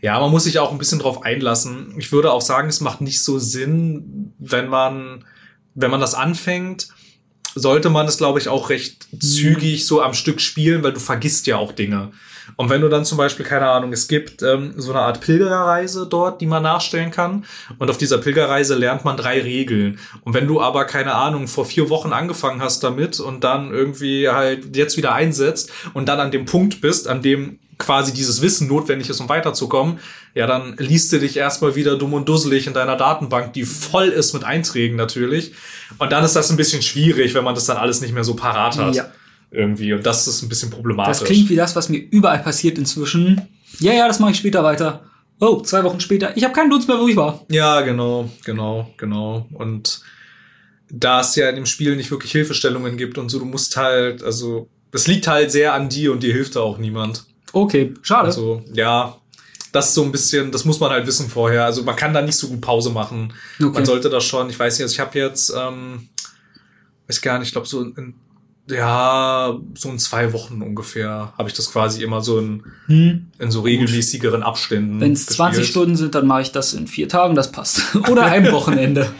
Ja, man muss sich auch ein bisschen drauf einlassen. Ich würde auch sagen, es macht nicht so Sinn, wenn man, wenn man das anfängt, sollte man es, glaube ich, auch recht zügig so am Stück spielen, weil du vergisst ja auch Dinge. Und wenn du dann zum Beispiel, keine Ahnung, es gibt ähm, so eine Art Pilgerreise dort, die man nachstellen kann. Und auf dieser Pilgerreise lernt man drei Regeln. Und wenn du aber, keine Ahnung, vor vier Wochen angefangen hast damit und dann irgendwie halt jetzt wieder einsetzt und dann an dem Punkt bist, an dem quasi dieses Wissen notwendig ist, um weiterzukommen, ja, dann liest du dich erstmal wieder dumm und dusselig in deiner Datenbank, die voll ist mit Einträgen natürlich. Und dann ist das ein bisschen schwierig, wenn man das dann alles nicht mehr so parat hat. Ja. Irgendwie. Und das ist ein bisschen problematisch. Das klingt wie das, was mir überall passiert inzwischen. Ja, ja, das mache ich später weiter. Oh, zwei Wochen später. Ich habe keinen Dunst mehr, wo ich war. Ja, genau, genau, genau. Und da es ja in dem Spiel nicht wirklich Hilfestellungen gibt und so, du musst halt, also, das liegt halt sehr an dir und dir hilft da auch niemand. Okay, schade. Also, ja, das ist so ein bisschen, das muss man halt wissen vorher. Also, man kann da nicht so gut Pause machen. Okay. Man sollte das schon, ich weiß nicht, also ich habe jetzt, ähm, weiß gar nicht, ich glaube, so in, ja, so in zwei Wochen ungefähr habe ich das quasi immer so in, hm. in so regelmäßigeren Abständen. Wenn es 20 gespielt. Stunden sind, dann mache ich das in vier Tagen, das passt. Oder einem Wochenende.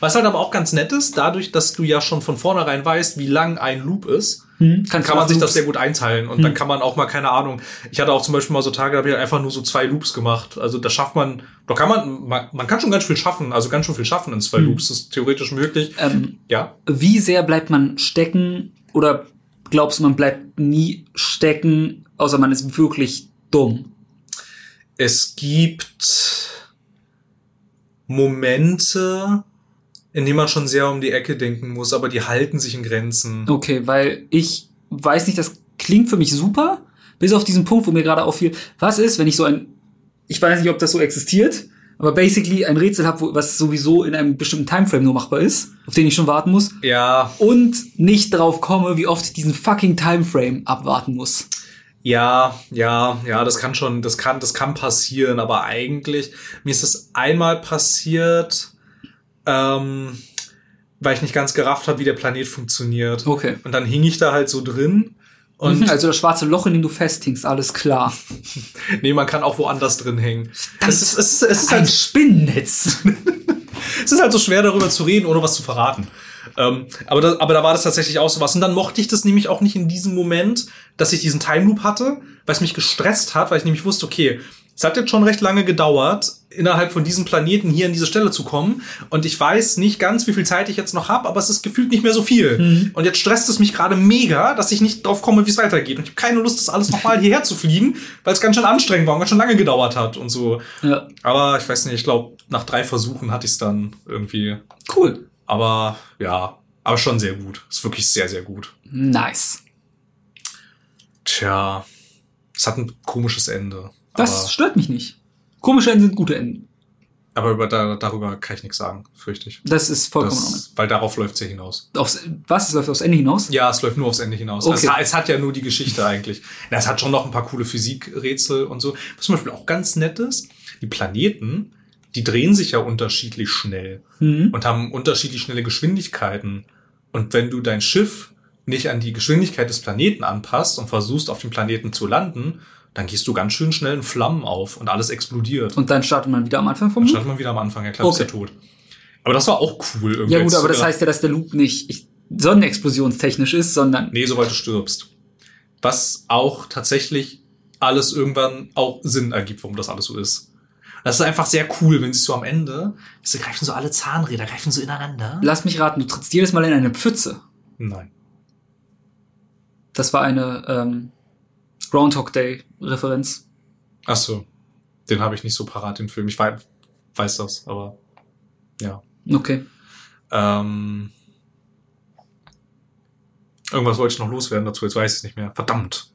Was halt aber auch ganz nett ist, dadurch, dass du ja schon von vornherein weißt, wie lang ein Loop ist, Hm. kann man sich das sehr gut einteilen. Und dann kann man auch mal, keine Ahnung, ich hatte auch zum Beispiel mal so Tage, da habe ich einfach nur so zwei Loops gemacht. Also da schafft man, da kann man, man, man kann schon ganz viel schaffen, also ganz schön viel schaffen in zwei Loops. Das ist theoretisch möglich. Ähm, Ja. wie sehr bleibt man stecken oder glaubst du, man bleibt nie stecken, außer man ist wirklich dumm? Es gibt Momente, in denen man schon sehr um die Ecke denken muss, aber die halten sich in Grenzen. Okay, weil ich weiß nicht, das klingt für mich super, bis auf diesen Punkt, wo mir gerade auffiel, was ist, wenn ich so ein, ich weiß nicht, ob das so existiert, aber basically ein Rätsel habe, was sowieso in einem bestimmten Timeframe nur machbar ist, auf den ich schon warten muss, Ja, und nicht drauf komme, wie oft ich diesen fucking Timeframe abwarten muss. Ja, ja, ja, das kann schon, das kann, das kann passieren, aber eigentlich, mir ist das einmal passiert, ähm, weil ich nicht ganz gerafft habe, wie der Planet funktioniert. Okay. Und dann hing ich da halt so drin. Und Mhm, also das schwarze Loch, in dem du festhingst, alles klar. nee, man kann auch woanders drin hängen. Es ist, es ist, es ist Ein halt Spinnennetz. es ist halt so schwer darüber zu reden, ohne was zu verraten. Ähm, aber, da, aber da war das tatsächlich auch so was. Und dann mochte ich das nämlich auch nicht in diesem Moment, dass ich diesen Time Loop hatte, weil es mich gestresst hat, weil ich nämlich wusste, okay, es hat jetzt schon recht lange gedauert, innerhalb von diesem Planeten hier an diese Stelle zu kommen. Und ich weiß nicht ganz, wie viel Zeit ich jetzt noch habe, aber es ist gefühlt nicht mehr so viel. Und jetzt stresst es mich gerade mega, dass ich nicht drauf komme, wie es weitergeht. Und ich habe keine Lust, das alles nochmal hierher zu fliegen, weil es ganz schön anstrengend war und ganz schön lange gedauert hat und so. ja. Aber ich weiß nicht, ich glaube, nach drei Versuchen hatte ich es dann irgendwie Cool. aber ja, aber schon sehr gut. Ist wirklich sehr, sehr gut. Nice. Tja, es hat ein komisches Ende. Das stört mich nicht. Komische Enden sind gute Enden. aber, aber über, da, darüber kann ich nichts sagen, fürchte ich. Das ist vollkommen Das, weil darauf läuft es ja hinaus. Aufs, was? Es läuft aufs Ende hinaus? Ja, es läuft nur aufs Ende hinaus. Okay. Es, hat- es hat ja nur die Geschichte eigentlich. Na, es hat schon noch ein paar coole Physikrätsel und so. Was zum Beispiel auch ganz nett ist, die Planeten, die drehen sich ja unterschiedlich schnell. Mhm. und haben unterschiedlich schnelle Geschwindigkeiten. Und wenn du dein Schiff nicht an die Geschwindigkeit des Planeten anpasst und versuchst, auf dem Planeten zu landen, dann gehst du ganz schön schnell in Flammen auf und alles explodiert. Und dann startet man wieder am Anfang vom dann Loop? startet man wieder am Anfang, ja klar, bist ja Okay. tot. Aber das war auch cool irgendwie. Ja gut, aber das da- heißt ja, dass der Loop nicht ich, sonnenexplosionstechnisch ist, sondern Nee, sobald du stirbst. Was auch tatsächlich alles irgendwann auch Sinn ergibt, warum das alles so ist. Das ist einfach sehr cool, wenn sie so am Ende, sie greifen so alle Zahnräder, greifen so ineinander. lass mich raten, du trittst jedes Mal in eine Pfütze. Nein. Das war eine ähm, Groundhog Day Referenz. Ach so. Den habe ich nicht so parat, den Film. Ich wei- weiß das, aber ja. Okay. Ähm, irgendwas wollte ich noch loswerden dazu, jetzt weiß ich es nicht mehr. Verdammt.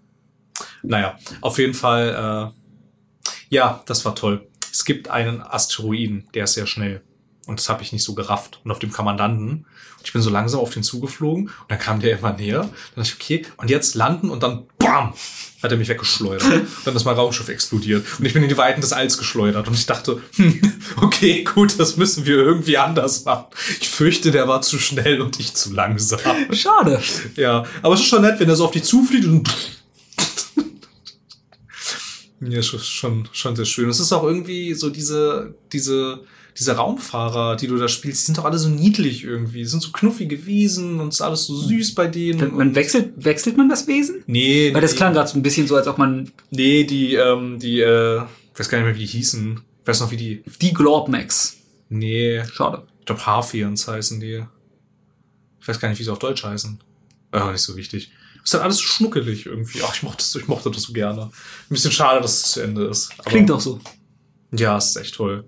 Naja, auf jeden Fall, äh, ja, das war toll. Es gibt einen Asteroiden, der ist sehr schnell. Und das habe ich nicht so gerafft. Und auf dem kann man landen. Und ich bin so langsam auf den zugeflogen. Und dann kam der immer näher. Dann dachte ich, okay, und jetzt landen und dann BAM! Hat er mich weggeschleudert. dann ist mein Raumschiff explodiert. Und ich bin in die Weiten des Alls geschleudert. Und ich dachte, hm, okay, gut, das müssen wir irgendwie anders machen. Ich fürchte, der war zu schnell und ich zu langsam. Schade. Ja, aber es ist schon nett, wenn er so auf dich zufliegt und ja, schon, schon, schon sehr schön. Es ist auch irgendwie so diese, diese, diese Raumfahrer, die du da spielst, die sind doch alle so niedlich irgendwie. Die sind so knuffige Wesen und es ist alles so süß bei denen. Man, wechselt, wechselt man das Wesen? nee, Weil das nee, klang gerade so ein bisschen so, als ob man nee, die, ähm, die, äh, ich weiß gar nicht mehr, wie die hießen. Ich weiß noch, wie die, die Globmax. nee, Schade. ich glaube Harfians heißen die. Ich weiß gar nicht, wie sie auf Deutsch heißen. Aber nicht so wichtig. Ist dann alles so schnuckelig irgendwie. Ach, ich mochte das, ich mochte das so gerne. Ein bisschen schade, dass es zu Ende ist. Aber Klingt doch so. Ja, ist echt toll.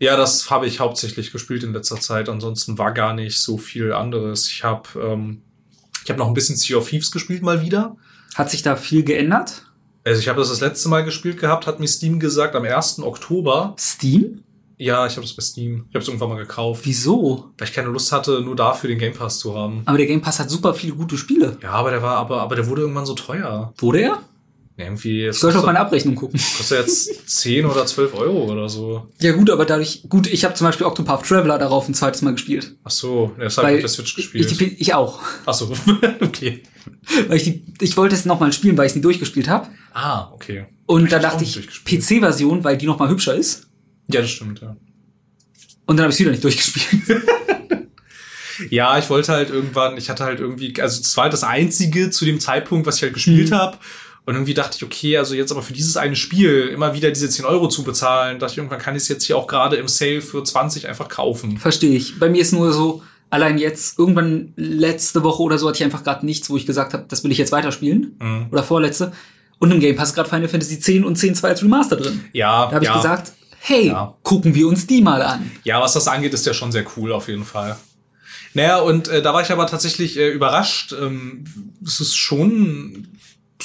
Ja, das habe ich hauptsächlich gespielt in letzter Zeit. Ansonsten war gar nicht so viel anderes. Ich habe ähm, ich habe noch ein bisschen Sea of Thieves gespielt mal wieder. Hat sich da viel geändert? Also ich habe das das letzte Mal gespielt gehabt, hat mir Steam gesagt, am 1. Oktober. Steam? Ja, ich habe das bei Steam. Ich habe es irgendwann mal gekauft, Wieso? weil ich keine Lust hatte, nur dafür den Game Pass zu haben. Aber der Game Pass hat super viele gute Spiele. Ja, aber der war, aber, aber der wurde irgendwann so teuer. Wurde er? Irgendwie. Ich sollte auf meine Abrechnung gucken. kostet jetzt 10 oder 12 Euro oder so. Ja gut, aber dadurch, gut, ich habe zum Beispiel Octopath Traveler darauf ein zweites Mal gespielt. Ach so, das habe ich auf der Switch gespielt. ich, ich auch. Ach so, okay. Weil ich, die, ich wollte es nochmal spielen, weil ich es nie durchgespielt habe. Ah, okay. Und da dachte ich. PC-Version, weil die nochmal hübscher ist. Ja, das stimmt, ja. Und dann habe ich wieder nicht durchgespielt. Ja, ich wollte halt irgendwann, ich hatte halt irgendwie, also es war halt das einzige zu dem Zeitpunkt, was ich halt gespielt Mhm. habe. Und irgendwie dachte ich, okay, also jetzt aber für dieses eine Spiel immer wieder diese 10 Euro zu bezahlen, dachte ich, irgendwann kann ich es jetzt hier auch gerade im Sale für 20 einfach kaufen. Verstehe ich. Bei mir ist nur so, allein jetzt, irgendwann letzte Woche oder so hatte ich einfach gerade nichts, wo ich gesagt habe, das will ich jetzt weiterspielen. Mhm. Oder vorletzte. Und im Game Pass gerade Final Fantasy 10 und 10 2 als Remaster drin. Ja, Da habe ja. ich gesagt, hey, Ja. gucken wir uns die mal an. Ja, was das angeht, ist der schon sehr cool auf jeden Fall. Naja, und äh, da war ich aber tatsächlich äh, überrascht. Ähm, es ist schon,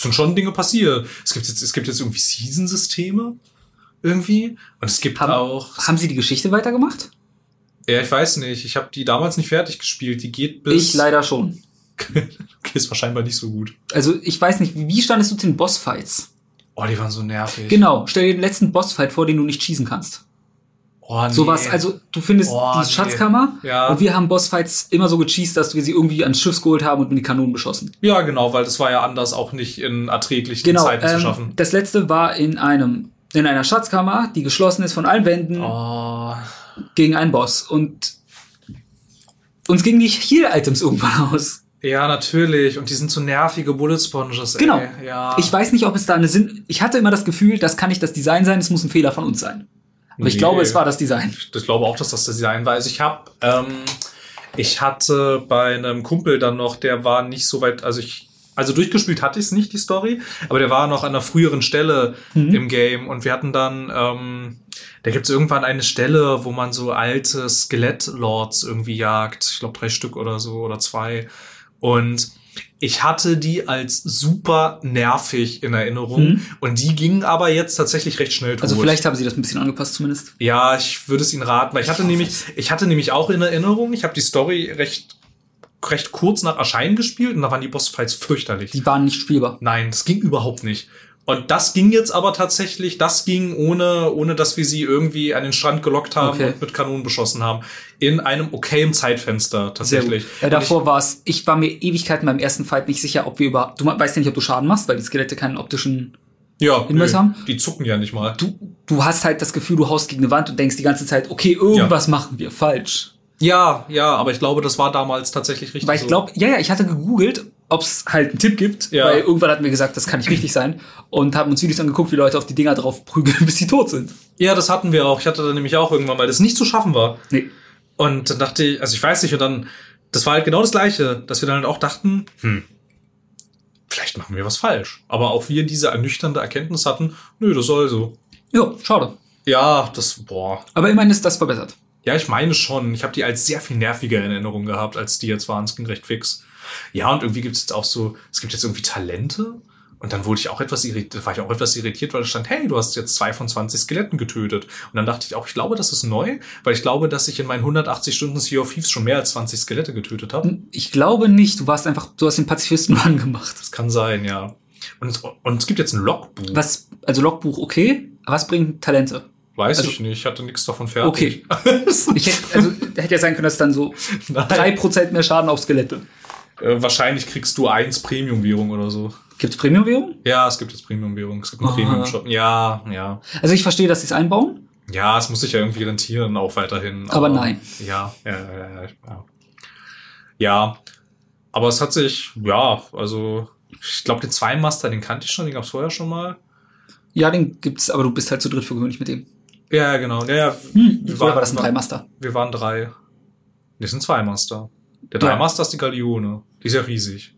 sind schon Dinge passiert. Es gibt jetzt, es gibt jetzt irgendwie Season-Systeme irgendwie. Und es gibt Haben- auch, Haben sie die Geschichte weitergemacht? ja, ich weiß nicht, ich habe die damals nicht fertig gespielt. Die geht bis. Ich leider schon. okay, ist wahrscheinlich nicht so gut. Also ich weiß nicht, wie standest du zu den Bossfights? Oh, die waren so nervig. Genau, stell dir den letzten Bossfight vor, den du nicht schießen kannst. Oh, nee. Sowas, also du findest Oh, die nee. Schatzkammer Ja. und wir haben Bossfights immer so gecheased, dass wir sie irgendwie ans Schiff geholt haben und mit den Kanonen beschossen. Ja, genau, weil das war ja anders auch nicht in erträglichen Genau, Zeiten zu ähm, schaffen. das letzte war in einem in einer Schatzkammer, die geschlossen ist von allen Wänden Oh. gegen einen Boss und uns gingen die Heal-Items irgendwann aus. Ja, natürlich. Und die sind so nervige Bullet Sponges. Genau. Ey. Ja. Ich weiß nicht, ob es da eine Sinn. Ich hatte immer das Gefühl, das kann nicht das Design sein, es muss ein Fehler von uns sein. Aber ich Nee. glaube, es war das Design. ich glaube auch, dass das das Design war. Also ich habe, ähm, ich hatte bei einem Kumpel dann noch, der war nicht so weit, also ich, also durchgespielt hatte ich es nicht, die Story, aber der war noch an einer früheren Stelle Mhm. im Game und wir hatten dann, ähm, da gibt es irgendwann eine Stelle, wo man so alte Skelettlords irgendwie jagt. Ich glaube drei Stück oder so oder zwei. Und ich hatte die als super nervig in Erinnerung. Mhm. Und die gingen aber jetzt tatsächlich recht schnell Also tot. vielleicht haben sie das ein bisschen angepasst zumindest. Ja, ich würde es Ihnen raten, weil ich hatte hoffe nämlich, es. ich hatte nämlich auch in Erinnerung, ich habe die Story recht, recht kurz nach Erscheinen gespielt und da waren die Bossfights fürchterlich. Die waren nicht spielbar. Nein, das ging überhaupt nicht. Und das ging jetzt aber tatsächlich, das ging ohne, ohne dass wir sie irgendwie an den Strand gelockt haben Okay. und mit Kanonen beschossen haben. In einem okayen Zeitfenster tatsächlich. Ja, davor war es, ich war mir Ewigkeiten beim ersten Fight nicht sicher, ob wir über, du weißt ja nicht, ob du Schaden machst, weil die Skelette keinen optischen, ja, Hinweis haben? die zucken ja nicht mal. du, du hast halt das Gefühl, du haust gegen eine Wand und denkst die ganze Zeit, okay, irgendwas machen wir falsch. Ja, ja, aber ich glaube, das war damals tatsächlich richtig. Weil ich so. glaube, ja, ja, ich hatte gegoogelt, ob es halt einen Tipp gibt, Ja. weil irgendwann hatten wir gesagt, das kann nicht richtig sein und haben uns Videos angeguckt, wie Leute auf die Dinger drauf prügeln, bis sie tot sind. Ja, das hatten wir auch. Ich hatte da nämlich auch irgendwann mal, das nicht zu schaffen war. Nee. Und dann dachte ich, also ich weiß nicht, und dann, das war halt genau das Gleiche, dass wir dann halt auch dachten, hm, vielleicht machen wir was falsch. Aber auch wir diese ernüchternde Erkenntnis hatten, nö, das soll so. Ja, schade. Ja, das, boah. Aber immerhin ist das verbessert. Ja, ich meine schon. Ich habe die als sehr viel nerviger in Erinnerung gehabt, als die jetzt waren. Es ging recht fix. Ja, und irgendwie gibt es jetzt auch so, es gibt jetzt irgendwie Talente. Und dann wurde ich auch etwas irritiert, war ich auch etwas irritiert, weil da stand, hey, du hast jetzt zwei von 20 Skeletten getötet. Und dann dachte ich auch, ich glaube, das ist neu, weil ich glaube, dass ich in meinen 180 Stunden Sea of Thieves schon mehr als 20 Skelette getötet habe. Ich glaube nicht, du warst einfach, du hast den Pazifisten angemacht. Das kann sein, ja. Und, es- und es gibt jetzt ein Logbuch. Was, also Logbuch okay, was bringen Talente? Weiß also- ich nicht, ich hatte nichts davon fertig. Okay. Ich hätte, also hätte ja sein können, dass dann so drei Prozent mehr Schaden auf Skelette. Äh, wahrscheinlich kriegst du eins Premium-Währung oder so. Gibt's Premium-Währung? Ja, es gibt jetzt Premium-Währung. Es gibt einen. Premium-Shop. Ja, ja. Also ich verstehe, dass sie es einbauen. Ja, es muss sich ja irgendwie rentieren, auch weiterhin. Aber nein. Ja, ja, ja, ja, ja. Ja, aber es hat sich, ja, also, ich glaube, den Zweimaster, den kannte ich schon, den gab's vorher schon mal. Ja, den gibt's, aber du bist halt zu dritt für gewöhnlich mit dem. Ja, genau. Ja, ja, Hm, wir waren- war das ein Dreimaster? Wir waren drei. Das sind Zweimaster. Der Ja. Dreimaster ist die Galeone. Die ist ja riesig.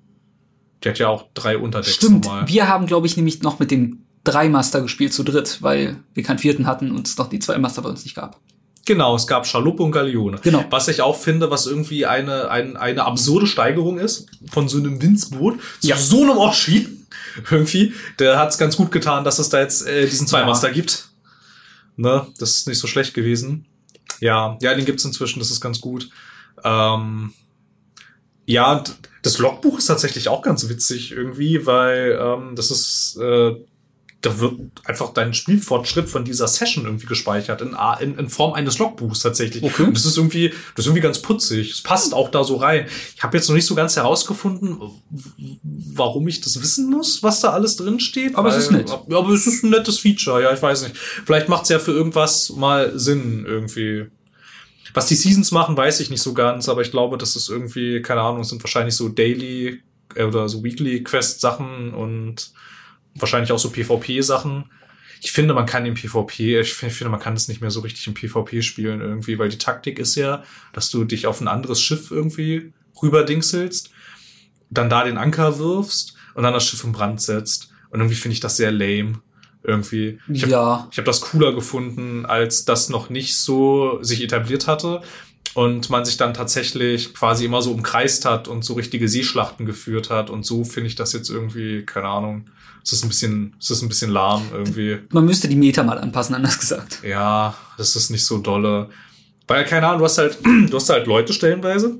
Die hat ja auch drei Unterdecks Stimmt, normal. wir haben, glaube ich, nämlich noch mit dem Dreimaster gespielt zu dritt, weil wir keinen vierten hatten und es noch die zwei Master bei uns nicht gab. Genau, es gab Schaluppe und Galeone. Genau. Was ich auch finde, was irgendwie eine, ein, eine absurde Steigerung ist, von so einem Winzboot zu Ja. so einem Oschi. Irgendwie. Der hat es ganz gut getan, dass es da jetzt äh, diesen Zweimaster gibt. Ne, das ist nicht so schlecht gewesen. Ja, ja, den gibt's inzwischen, das ist ganz gut. Ähm, ja, und das Logbuch ist tatsächlich auch ganz witzig irgendwie, weil ähm, das ist, äh, da wird einfach dein Spielfortschritt von dieser Session irgendwie gespeichert in, in, in Form eines Logbuchs tatsächlich. Okay. Und das ist irgendwie, das ist irgendwie ganz putzig. Es passt auch da so rein. Ich habe jetzt noch nicht so ganz herausgefunden, warum ich das wissen muss, was da alles drin steht. Aber es ist nett. Aber es ist ein nettes Feature, ja, ich weiß nicht. Vielleicht macht es ja für irgendwas mal Sinn irgendwie. Was die Seasons machen, weiß ich nicht so ganz, aber ich glaube, das ist irgendwie, keine Ahnung, sind wahrscheinlich so Daily äh, oder so Weekly Quest Sachen und wahrscheinlich auch so PvP Sachen. Ich finde, man kann im PvP, ich finde, man kann das nicht mehr so richtig im PvP spielen irgendwie, weil die Taktik ist ja, dass du dich auf ein anderes Schiff irgendwie rüberdingselst, dann da den Anker wirfst und dann das Schiff in Brand setzt. Und irgendwie finde ich das sehr lame. Irgendwie. Ich hab, ja. ich habe das cooler gefunden, als das noch nicht so sich etabliert hatte und man sich dann tatsächlich quasi immer so umkreist hat und so richtige Seeschlachten geführt hat und so finde ich das jetzt irgendwie, keine Ahnung, es ist ein bisschen, es ist ein bisschen lahm irgendwie. Man müsste die Meta mal anpassen, anders gesagt. Ja, das ist nicht so dolle. Weil, keine Ahnung, du hast halt, du hast halt Leute stellenweise,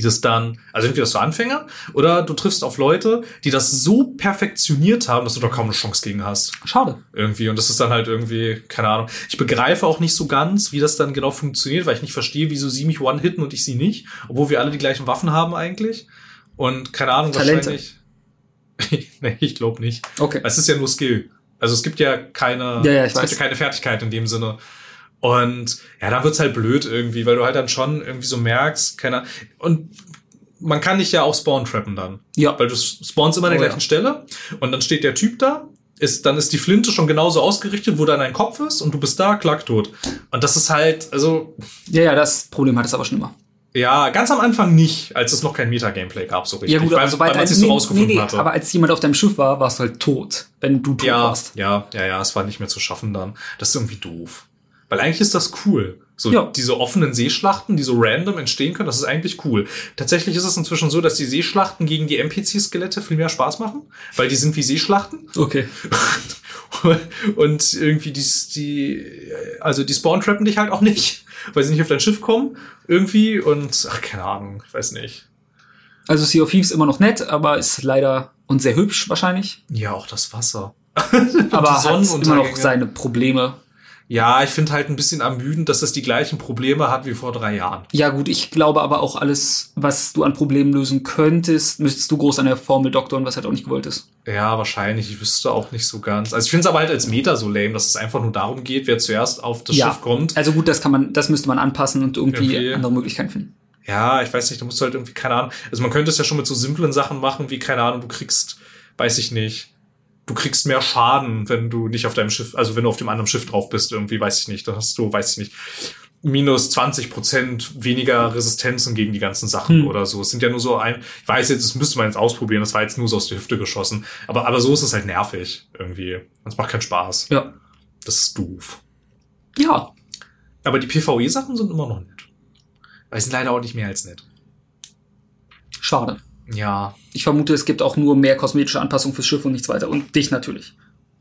die das dann, also entweder du Anfänger oder du triffst auf Leute, die das so perfektioniert haben, dass du da kaum eine Chance gegen hast. Schade. Irgendwie. Und das ist dann halt irgendwie, keine Ahnung. Ich begreife auch nicht so ganz, wie das dann genau funktioniert, weil ich nicht verstehe, wieso sie mich one-hitten und ich sie nicht, obwohl wir alle die gleichen Waffen haben eigentlich. Und keine Ahnung, Talente. wahrscheinlich. nee, ich glaube nicht. Okay. Es ist ja nur Skill. Also es gibt ja keine, Ja, ja, es gibt weiß. ja keine Fertigkeit in dem Sinne. Und ja, da wird's halt blöd irgendwie, weil du halt dann schon irgendwie so merkst, keine Und man kann dich ja auch spawn-trappen dann. Ja. Weil du spawnst immer an der Oh, gleichen ja. Stelle und dann steht der Typ da, ist, dann ist die Flinte schon genauso ausgerichtet, wo dann dein Kopf ist und du bist da, klack tot. Und das ist halt, also, Ja, ja, das Problem hat es aber schon immer. ja, ganz am Anfang nicht, als es noch kein Meta-Gameplay gab, so richtig. Ja, gut, weil, sobald weil man sich so nee, rausgefunden nee, nee, hatte. aber als jemand auf deinem Schiff war, warst du halt tot, wenn du tot Ja, warst. ja, ja, ja, es war nicht mehr zu schaffen dann. Das ist irgendwie doof. Weil eigentlich ist das cool. So Ja. diese offenen Seeschlachten, die so random entstehen können, das ist eigentlich cool. Tatsächlich ist es inzwischen so, dass die Seeschlachten gegen die NPC-Skelette viel mehr Spaß machen, weil die sind wie Seeschlachten. Okay. Und irgendwie die, die also die spawn-trappen dich halt auch nicht, weil sie nicht auf dein Schiff kommen. Irgendwie und, ach, keine Ahnung, ich weiß nicht. Also Sea of Thieves immer noch nett, aber ist leider und sehr hübsch wahrscheinlich. Ja, auch das Wasser. Aber hat immer noch seine Probleme. Ja, ich finde halt ein bisschen ermüdend, dass es die gleichen Probleme hat wie vor drei Jahren. Ja gut, ich glaube aber auch alles, was du an Problemen lösen könntest, müsstest du groß an der Formel doktoren, was halt auch nicht gewollt ist. Ja, wahrscheinlich. Ich wüsste auch nicht so ganz. Also ich finde es aber halt als Meta so lame, dass es einfach nur darum geht, wer zuerst auf das ja, Schiff kommt. also gut, das kann man, das müsste man anpassen und irgendwie Okay. andere Möglichkeiten finden. Ja, ich weiß nicht, da musst du halt irgendwie, keine Ahnung. Also man könnte es ja schon mit so simplen Sachen machen, wie, keine Ahnung, du kriegst, weiß ich nicht, du kriegst mehr Schaden, wenn du nicht auf deinem Schiff, also wenn du auf dem anderen Schiff drauf bist, irgendwie, weiß ich nicht. Da hast du, weiß ich nicht. minus 20 Prozent weniger Resistenzen gegen die ganzen Sachen Hm. oder so. Es sind ja nur so ein, ich weiß jetzt, das müsste man jetzt ausprobieren, das war jetzt nur so aus der Hüfte geschossen. Aber, aber so ist es halt nervig irgendwie. Es macht keinen Spaß. Ja. Das ist doof. Ja. Aber die PvE-Sachen sind immer noch nett. Aber sie sind leider auch nicht mehr als nett. Schade. Ja. Ich vermute, es gibt auch nur mehr kosmetische Anpassungen fürs Schiff und nichts weiter. Und dich natürlich.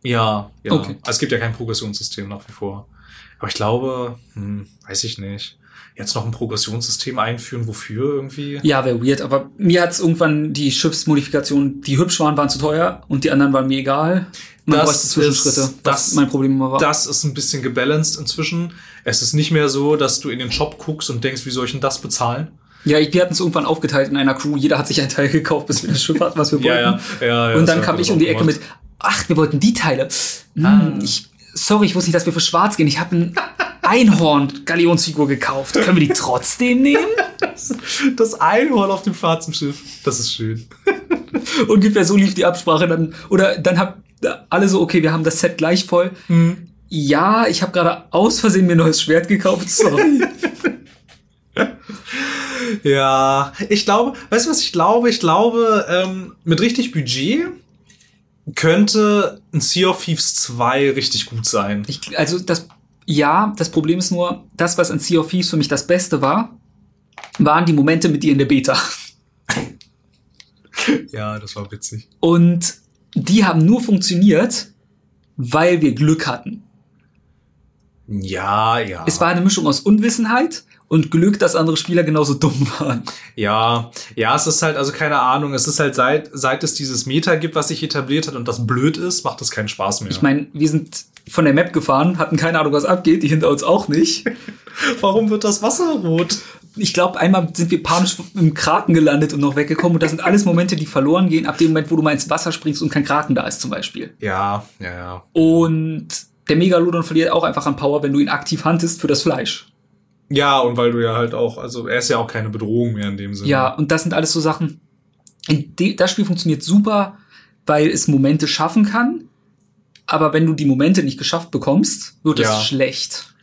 Ja, ja. Okay. Also es gibt ja kein Progressionssystem nach wie vor. Aber ich glaube, hm, weiß ich nicht. Jetzt noch ein Progressionssystem einführen, wofür irgendwie? Ja, wäre weird, aber mir hat's irgendwann die Schiffsmodifikationen, die hübsch waren, waren zu teuer und die anderen waren mir egal. Man Das Zwischenschritte. ist- das- mein Problem immer war. Das ist ein bisschen gebalanced inzwischen. Es ist nicht mehr so, dass du in den Shop guckst und denkst, wie soll ich denn das bezahlen? Ja, ich- wir hatten es irgendwann aufgeteilt in einer Crew. Jeder hat sich ein Teil gekauft, bis wir das Schiff hatten, was wir wollten. ja, ja. und das dann kam ich um die Ecke mit, ach, wir wollten die Teile. Hm, Ah. ich, sorry, ich wusste nicht, dass wir für schwarz gehen. Ich habe ein Einhorn-Galionsfigur gekauft. Können wir die trotzdem nehmen? Das Einhorn auf dem schwarzen Schiff. Das ist schön. Ungefähr so lief die Absprache dann. Oder dann hab alle so, okay, wir haben das Set gleich voll. Ja, ich habe gerade aus Versehen mir ein neues Schwert gekauft. Sorry. Ja, ich glaube, weißt du was ich glaube? Ich glaube, ähm, mit richtig Budget könnte ein Sea of Thieves 2 richtig gut sein. Ich, also das, ja, das Problem ist nur, das, was an Sea of Thieves für mich das Beste war, waren die Momente mit dir in der Beta. Ja, das war witzig. Und die haben nur funktioniert, weil wir Glück hatten. Ja, ja. Es war eine Mischung aus Unwissenheit und Glück, dass andere Spieler genauso dumm waren. Ja, ja, es ist halt, also keine Ahnung, es ist halt seit, seit es dieses Meta gibt, was sich etabliert hat und das blöd ist, macht es keinen Spaß mehr. Ich meine, wir sind von der Map gefahren, hatten keine Ahnung, was abgeht, die hinter uns auch nicht. warum wird das Wasser rot? Ich glaube, einmal sind wir panisch im Kraken gelandet und noch weggekommen. Und das sind alles Momente, die verloren gehen, ab dem Moment, wo du mal ins Wasser springst und kein Kraken da ist, zum Beispiel. Ja, ja, ja. Und der Megalodon verliert auch einfach an Power, wenn du ihn aktiv huntest für das Fleisch. Ja, und weil du ja halt auch, also er ist ja auch keine Bedrohung mehr in dem Sinne. Ja, und das sind alles so Sachen. Das Spiel funktioniert super, weil es Momente schaffen kann. Aber wenn du die Momente nicht geschafft bekommst, wird Ja. es schlecht.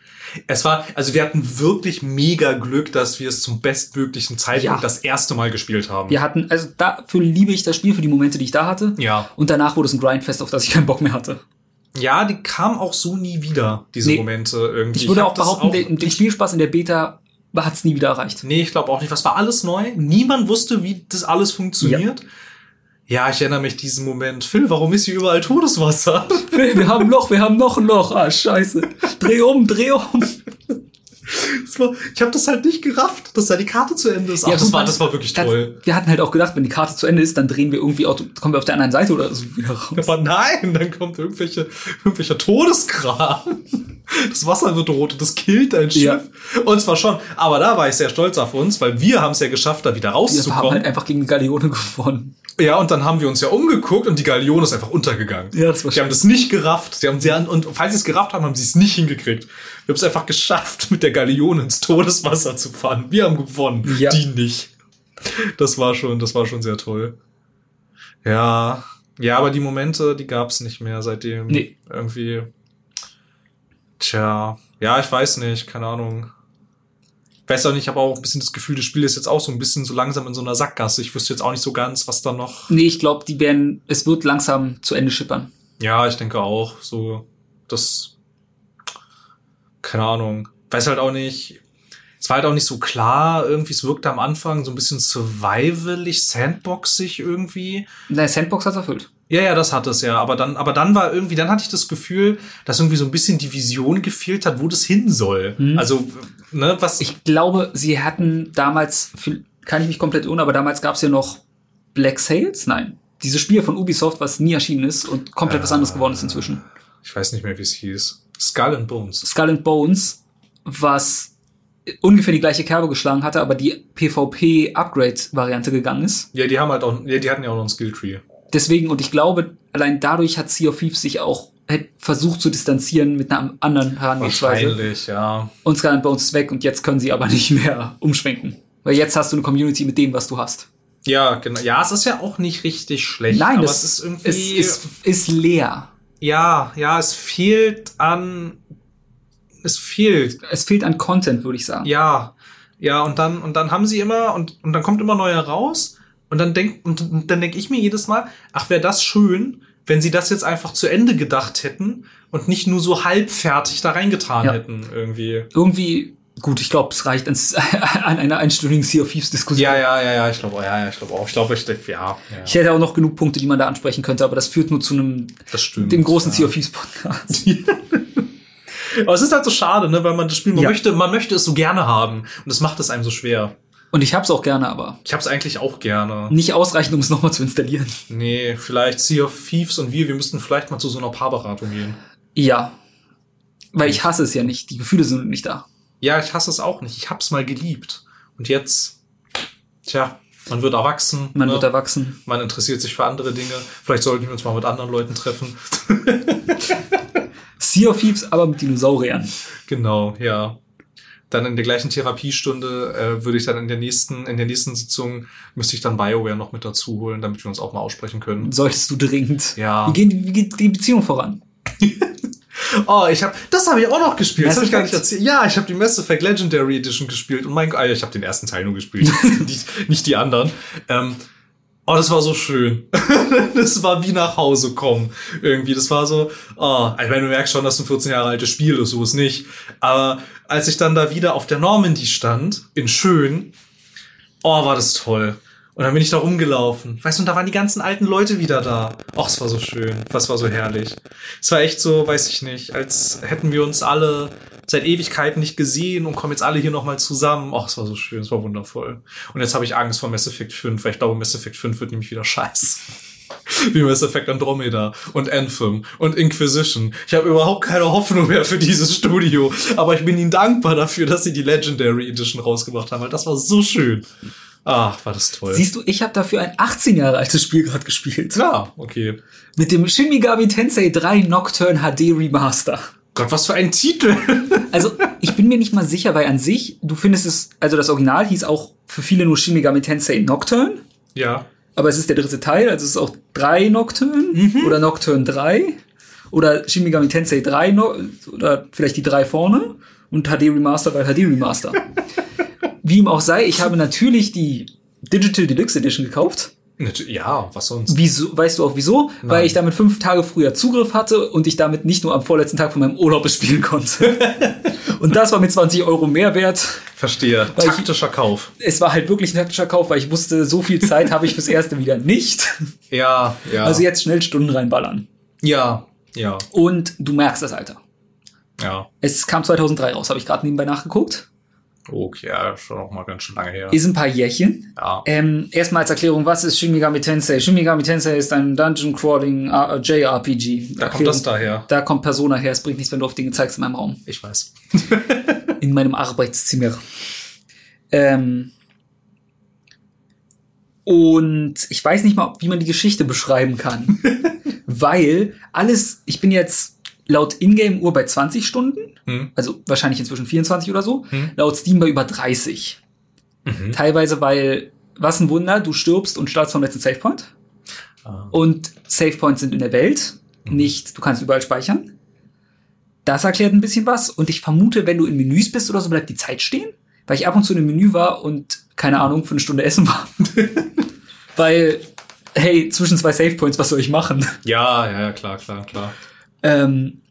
Es war, also wir hatten wirklich mega Glück, dass wir es zum bestmöglichen Zeitpunkt Ja. das erste Mal gespielt haben. Wir hatten, also dafür liebe ich das Spiel, für die Momente, die ich da hatte. Ja. Und danach wurde es ein Grindfest, auf das ich keinen Bock mehr hatte. Ja, die kam auch so nie wieder, diese Nee. Momente irgendwie. Ich würde hab auch behaupten, den, den Spielspaß in der Beta hat es nie wieder erreicht. Nee, ich glaube auch nicht. Was war alles neu? Niemand wusste, wie das alles funktioniert. Ja, ich erinnere mich diesen Moment. Phil, warum ist hier überall Todeswasser? Wir haben ein Loch, wir haben noch ein Loch. Ah, scheiße. Dreh um, dreh um. Das war, ich habe das halt nicht gerafft, dass da die Karte zu Ende ist. Ach, Ja, das, war, das war wirklich Das, toll. wir hatten halt auch gedacht, wenn die Karte zu Ende ist, dann drehen wir irgendwie, auto, kommen wir auf der anderen Seite oder so wieder raus. Aber nein, dann kommt irgendwelche, irgendwelcher Todeskram. Das Wasser wird rot und das killt dein Schiff. Ja. Und zwar schon. Aber da war ich sehr stolz auf uns, weil wir haben es ja geschafft, da wieder Wir haben rauszukommen. halt einfach gegen die Galeone gewonnen. Ja, und dann haben wir uns ja umgeguckt und die Galeone ist einfach untergegangen. Ja, das war Die haben das nicht gerafft. Sie haben sie an, und falls sie es gerafft haben, haben sie es nicht hingekriegt. Wir haben es einfach geschafft, mit der Galeone ins Todeswasser zu fahren. Wir haben gewonnen. Ja. Die nicht. Das war schon, das war schon sehr toll. Ja. Ja, aber die Momente, die gab's nicht mehr seitdem. Nee. Irgendwie. Tja. Ja, ich weiß nicht. Keine Ahnung. Weiß auch nicht, ich habe auch ein bisschen das Gefühl, das Spiel ist jetzt auch so ein bisschen so langsam in so einer Sackgasse. Ich wüsste jetzt auch nicht so ganz, was da noch. Nee, ich glaube, die werden, es wird langsam zu Ende schippern. Ja, ich denke auch. So, das. Keine Ahnung. Weiß halt auch nicht. Es war halt auch nicht so klar. Irgendwie, es wirkte am Anfang so ein bisschen survivalig, sandboxig irgendwie. Na, Sandbox hat's erfüllt. Ja, ja, das hat es ja. Aber dann, aber dann war irgendwie, dann hatte ich das Gefühl, dass irgendwie so ein bisschen die Vision gefehlt hat, wo das hin soll. Hm. Also, ne, was. Ich glaube, sie hatten damals, kann ich mich komplett irren, aber damals gab's ja noch Black Sails? Nein. Dieses Spiel von Ubisoft, was nie erschienen ist und komplett was anderes geworden ist inzwischen. ich weiß nicht mehr, wie es hieß. Skull and Bones. Skull and Bones, was ungefähr die gleiche Kerbe geschlagen hatte, aber die PvP-Upgrade-Variante gegangen ist. Ja, die haben halt auch, ja, die hatten ja auch noch einen Skilltree. Deswegen, und ich glaube, allein dadurch hat Sea of Thieves sich auch versucht zu distanzieren mit einer anderen Herangehensweise. Wahrscheinlich, ja. Und Skull and Bones ist weg und jetzt können sie aber nicht mehr umschwenken. Weil jetzt hast du eine Community mit dem, was du hast. Ja, genau. Ja, es ist ja auch nicht richtig schlecht. Nein, das es ist irgendwie. Es ist, ist leer. ja, ja, es fehlt an. es fehlt. Es fehlt an Content, würde ich sagen. Ja, ja, und dann, und dann haben sie immer, und, und dann kommt immer neuer raus. Und dann denk, und, und dann denke ich mir jedes Mal, ach, wäre das schön, wenn sie das jetzt einfach zu Ende gedacht hätten und nicht nur so halbfertig da reingetan Ja. hätten, irgendwie. Irgendwie, gut, ich glaube, es reicht an, an einer einstündigen Sea of Thieves Diskussion. Ja, ja, ja, ja, ich glaube, ja, ja, ich glaube auch. Ich glaube, ich ja, ja, Ich hätte auch noch genug Punkte, die man da ansprechen könnte, aber das führt nur zu einem, das stimmt. dem großen ja. Sea of Thieves Podcast. Aber es ist halt so schade, ne, weil man das Spiel, man Ja. möchte, man möchte es so gerne haben. Und das macht es einem so schwer. Und ich hab's auch gerne, aber Ich hab's eigentlich auch gerne. nicht ausreichend, um es nochmal zu installieren. Nee, vielleicht Sea of Thieves und wir, wir müssten vielleicht mal zu so einer Paarberatung gehen. Ja. Weil ich hasse es ja nicht. Die Gefühle sind nicht da. Ja, ich hasse es auch nicht. Ich hab's mal geliebt. Und jetzt, tja, man wird erwachsen. Man ne? wird erwachsen. man interessiert sich für andere Dinge. Vielleicht sollten wir uns mal mit anderen Leuten treffen. Sea of Thieves, aber mit Dinosauriern. genau, ja. Dann in der gleichen Therapiestunde äh, würde ich dann in der nächsten, in der nächsten Sitzung müsste ich dann BioWare noch mit dazu holen, damit wir uns auch mal aussprechen können. Solltest du dringend. Ja. Wie, geht, wie geht die Beziehung voran? Oh, ich habe, das habe ich auch noch gespielt. Mass das habe ich gar nicht erzählt. Ja, ich habe die Mass Effect Legendary Edition gespielt und mein, ah, ich habe den ersten Teil nur gespielt, nicht, nicht die anderen. Ähm, oh, das war so schön. das war wie nach Hause kommen irgendwie. Das war so, oh, ich meine, du merkst schon, dass ein 14 Jahre altes Spiel ist, so ist nicht. Aber als ich dann da wieder auf der Normandy stand, in Schön, oh, war das toll. Und dann bin ich da rumgelaufen. Weißt du, und da waren die ganzen alten Leute wieder da. Och, es war so schön. Das war so herrlich. Es war echt so, weiß ich nicht, als hätten wir uns alle seit Ewigkeiten nicht gesehen und kommen jetzt alle hier nochmal zusammen. Och, es war so schön, es war wundervoll. Und jetzt habe ich Angst vor Mass Effect 5, weil ich glaube, Mass Effect 5 wird nämlich wieder scheiße. Wie Mass Effect Andromeda und Anthem und Inquisition. Ich habe überhaupt keine Hoffnung mehr für dieses Studio, aber ich bin ihnen dankbar dafür, dass sie die Legendary Edition rausgebracht haben, weil das war so schön. Ach, war das toll. Siehst du, ich habe dafür ein 18 Jahre altes Spiel gerade gespielt. Ja, okay. Mit dem Shin Megami Tensei 3 Nocturne HD Remaster. Gott, was für ein Titel. Also, ich bin mir nicht mal sicher, weil an sich, du findest es, also das Original hieß auch für viele nur Shin Megami Tensei Nocturne, ja. aber es ist der dritte Teil, also es ist auch 3 Nocturne oder Nocturne 3 oder Shin Megami Tensei 3 no oder vielleicht die drei vorne und HD Remaster bei HD Remaster. Wie ihm auch sei, ich habe natürlich die Digital Deluxe Edition gekauft. Ja, was sonst? Wieso, weißt du auch wieso? Weil ich damit fünf Tage früher Zugriff hatte und ich damit nicht nur am vorletzten Tag von meinem Urlaub es spielen konnte. und das war mit 20 Euro mehr wert. Verstehe. Weil ich- Taktischer Kauf. Es war halt wirklich ein taktischer Kauf, weil ich wusste, so viel Zeit habe ich fürs erste wieder nicht. Ja, ja. Also jetzt schnell Stunden reinballern. ja, ja, Und du merkst das Alter. ja. Es kam 2003 raus, habe ich gerade nebenbei nachgeguckt. Okay, ja, schon noch mal ganz schön lange her. Ist ein paar Jährchen. Ja. Ähm, erstmal als Erklärung, was ist Shin Megami Tensei? Shin Megami Tensei ist ein Dungeon Crawling äh, JRPG. Da kommt das daher. Da kommt Persona her. Es bringt nichts, wenn du auf Dinge zeigst in meinem Raum. Ich weiß. in meinem Arbeitszimmer. Ähm, und ich weiß nicht mal, wie man die Geschichte beschreiben kann. Weil alles, ich bin jetzt laut Ingame-Uhr bei 20 Stunden, Hm. also wahrscheinlich inzwischen 24 oder so, Hm. laut Steam bei über 30. Mhm. Teilweise, weil, was ein Wunder, du stirbst und startest vom letzten Savepoint. Ah. Und Savepoints sind in der Welt, nicht, du kannst überall speichern. Das erklärt ein bisschen was. Und ich vermute, wenn du in Menüs bist oder so, bleibt die Zeit stehen. Weil ich ab und zu in einem Menü war und, keine Ahnung, für eine Stunde essen war. weil, hey, zwischen zwei Savepoints, was soll ich machen? Ja, ja, ja, klar, klar, klar. Ähm,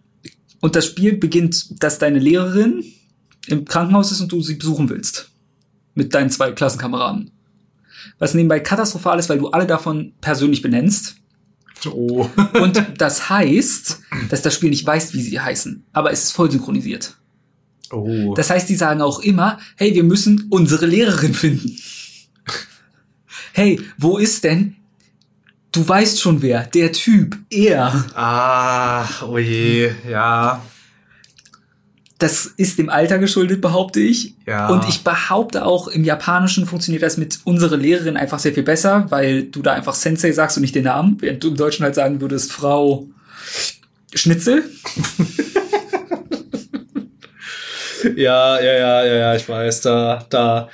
und das Spiel beginnt, dass deine Lehrerin im Krankenhaus ist und du sie besuchen willst. Mit deinen zwei Klassenkameraden. Was nebenbei katastrophal ist, weil du alle davon persönlich benennst. Oh. Und das heißt, dass das Spiel nicht weiß, wie sie heißen. Aber es ist voll synchronisiert. Oh. Das heißt, die sagen auch immer, hey, wir müssen unsere Lehrerin finden. Hey, wo ist denn? Du weißt schon wer, der Typ, er. ah, oh je, ja. Das ist dem Alter geschuldet, behaupte ich. Ja. Und ich behaupte auch, im Japanischen funktioniert das mit unsere Lehrerin einfach sehr viel besser, weil du da einfach Sensei sagst und nicht den Namen, während du im Deutschen halt sagen würdest, Frau Schnitzel. Ja, ja, ja, ja, ja, ich weiß, da, da,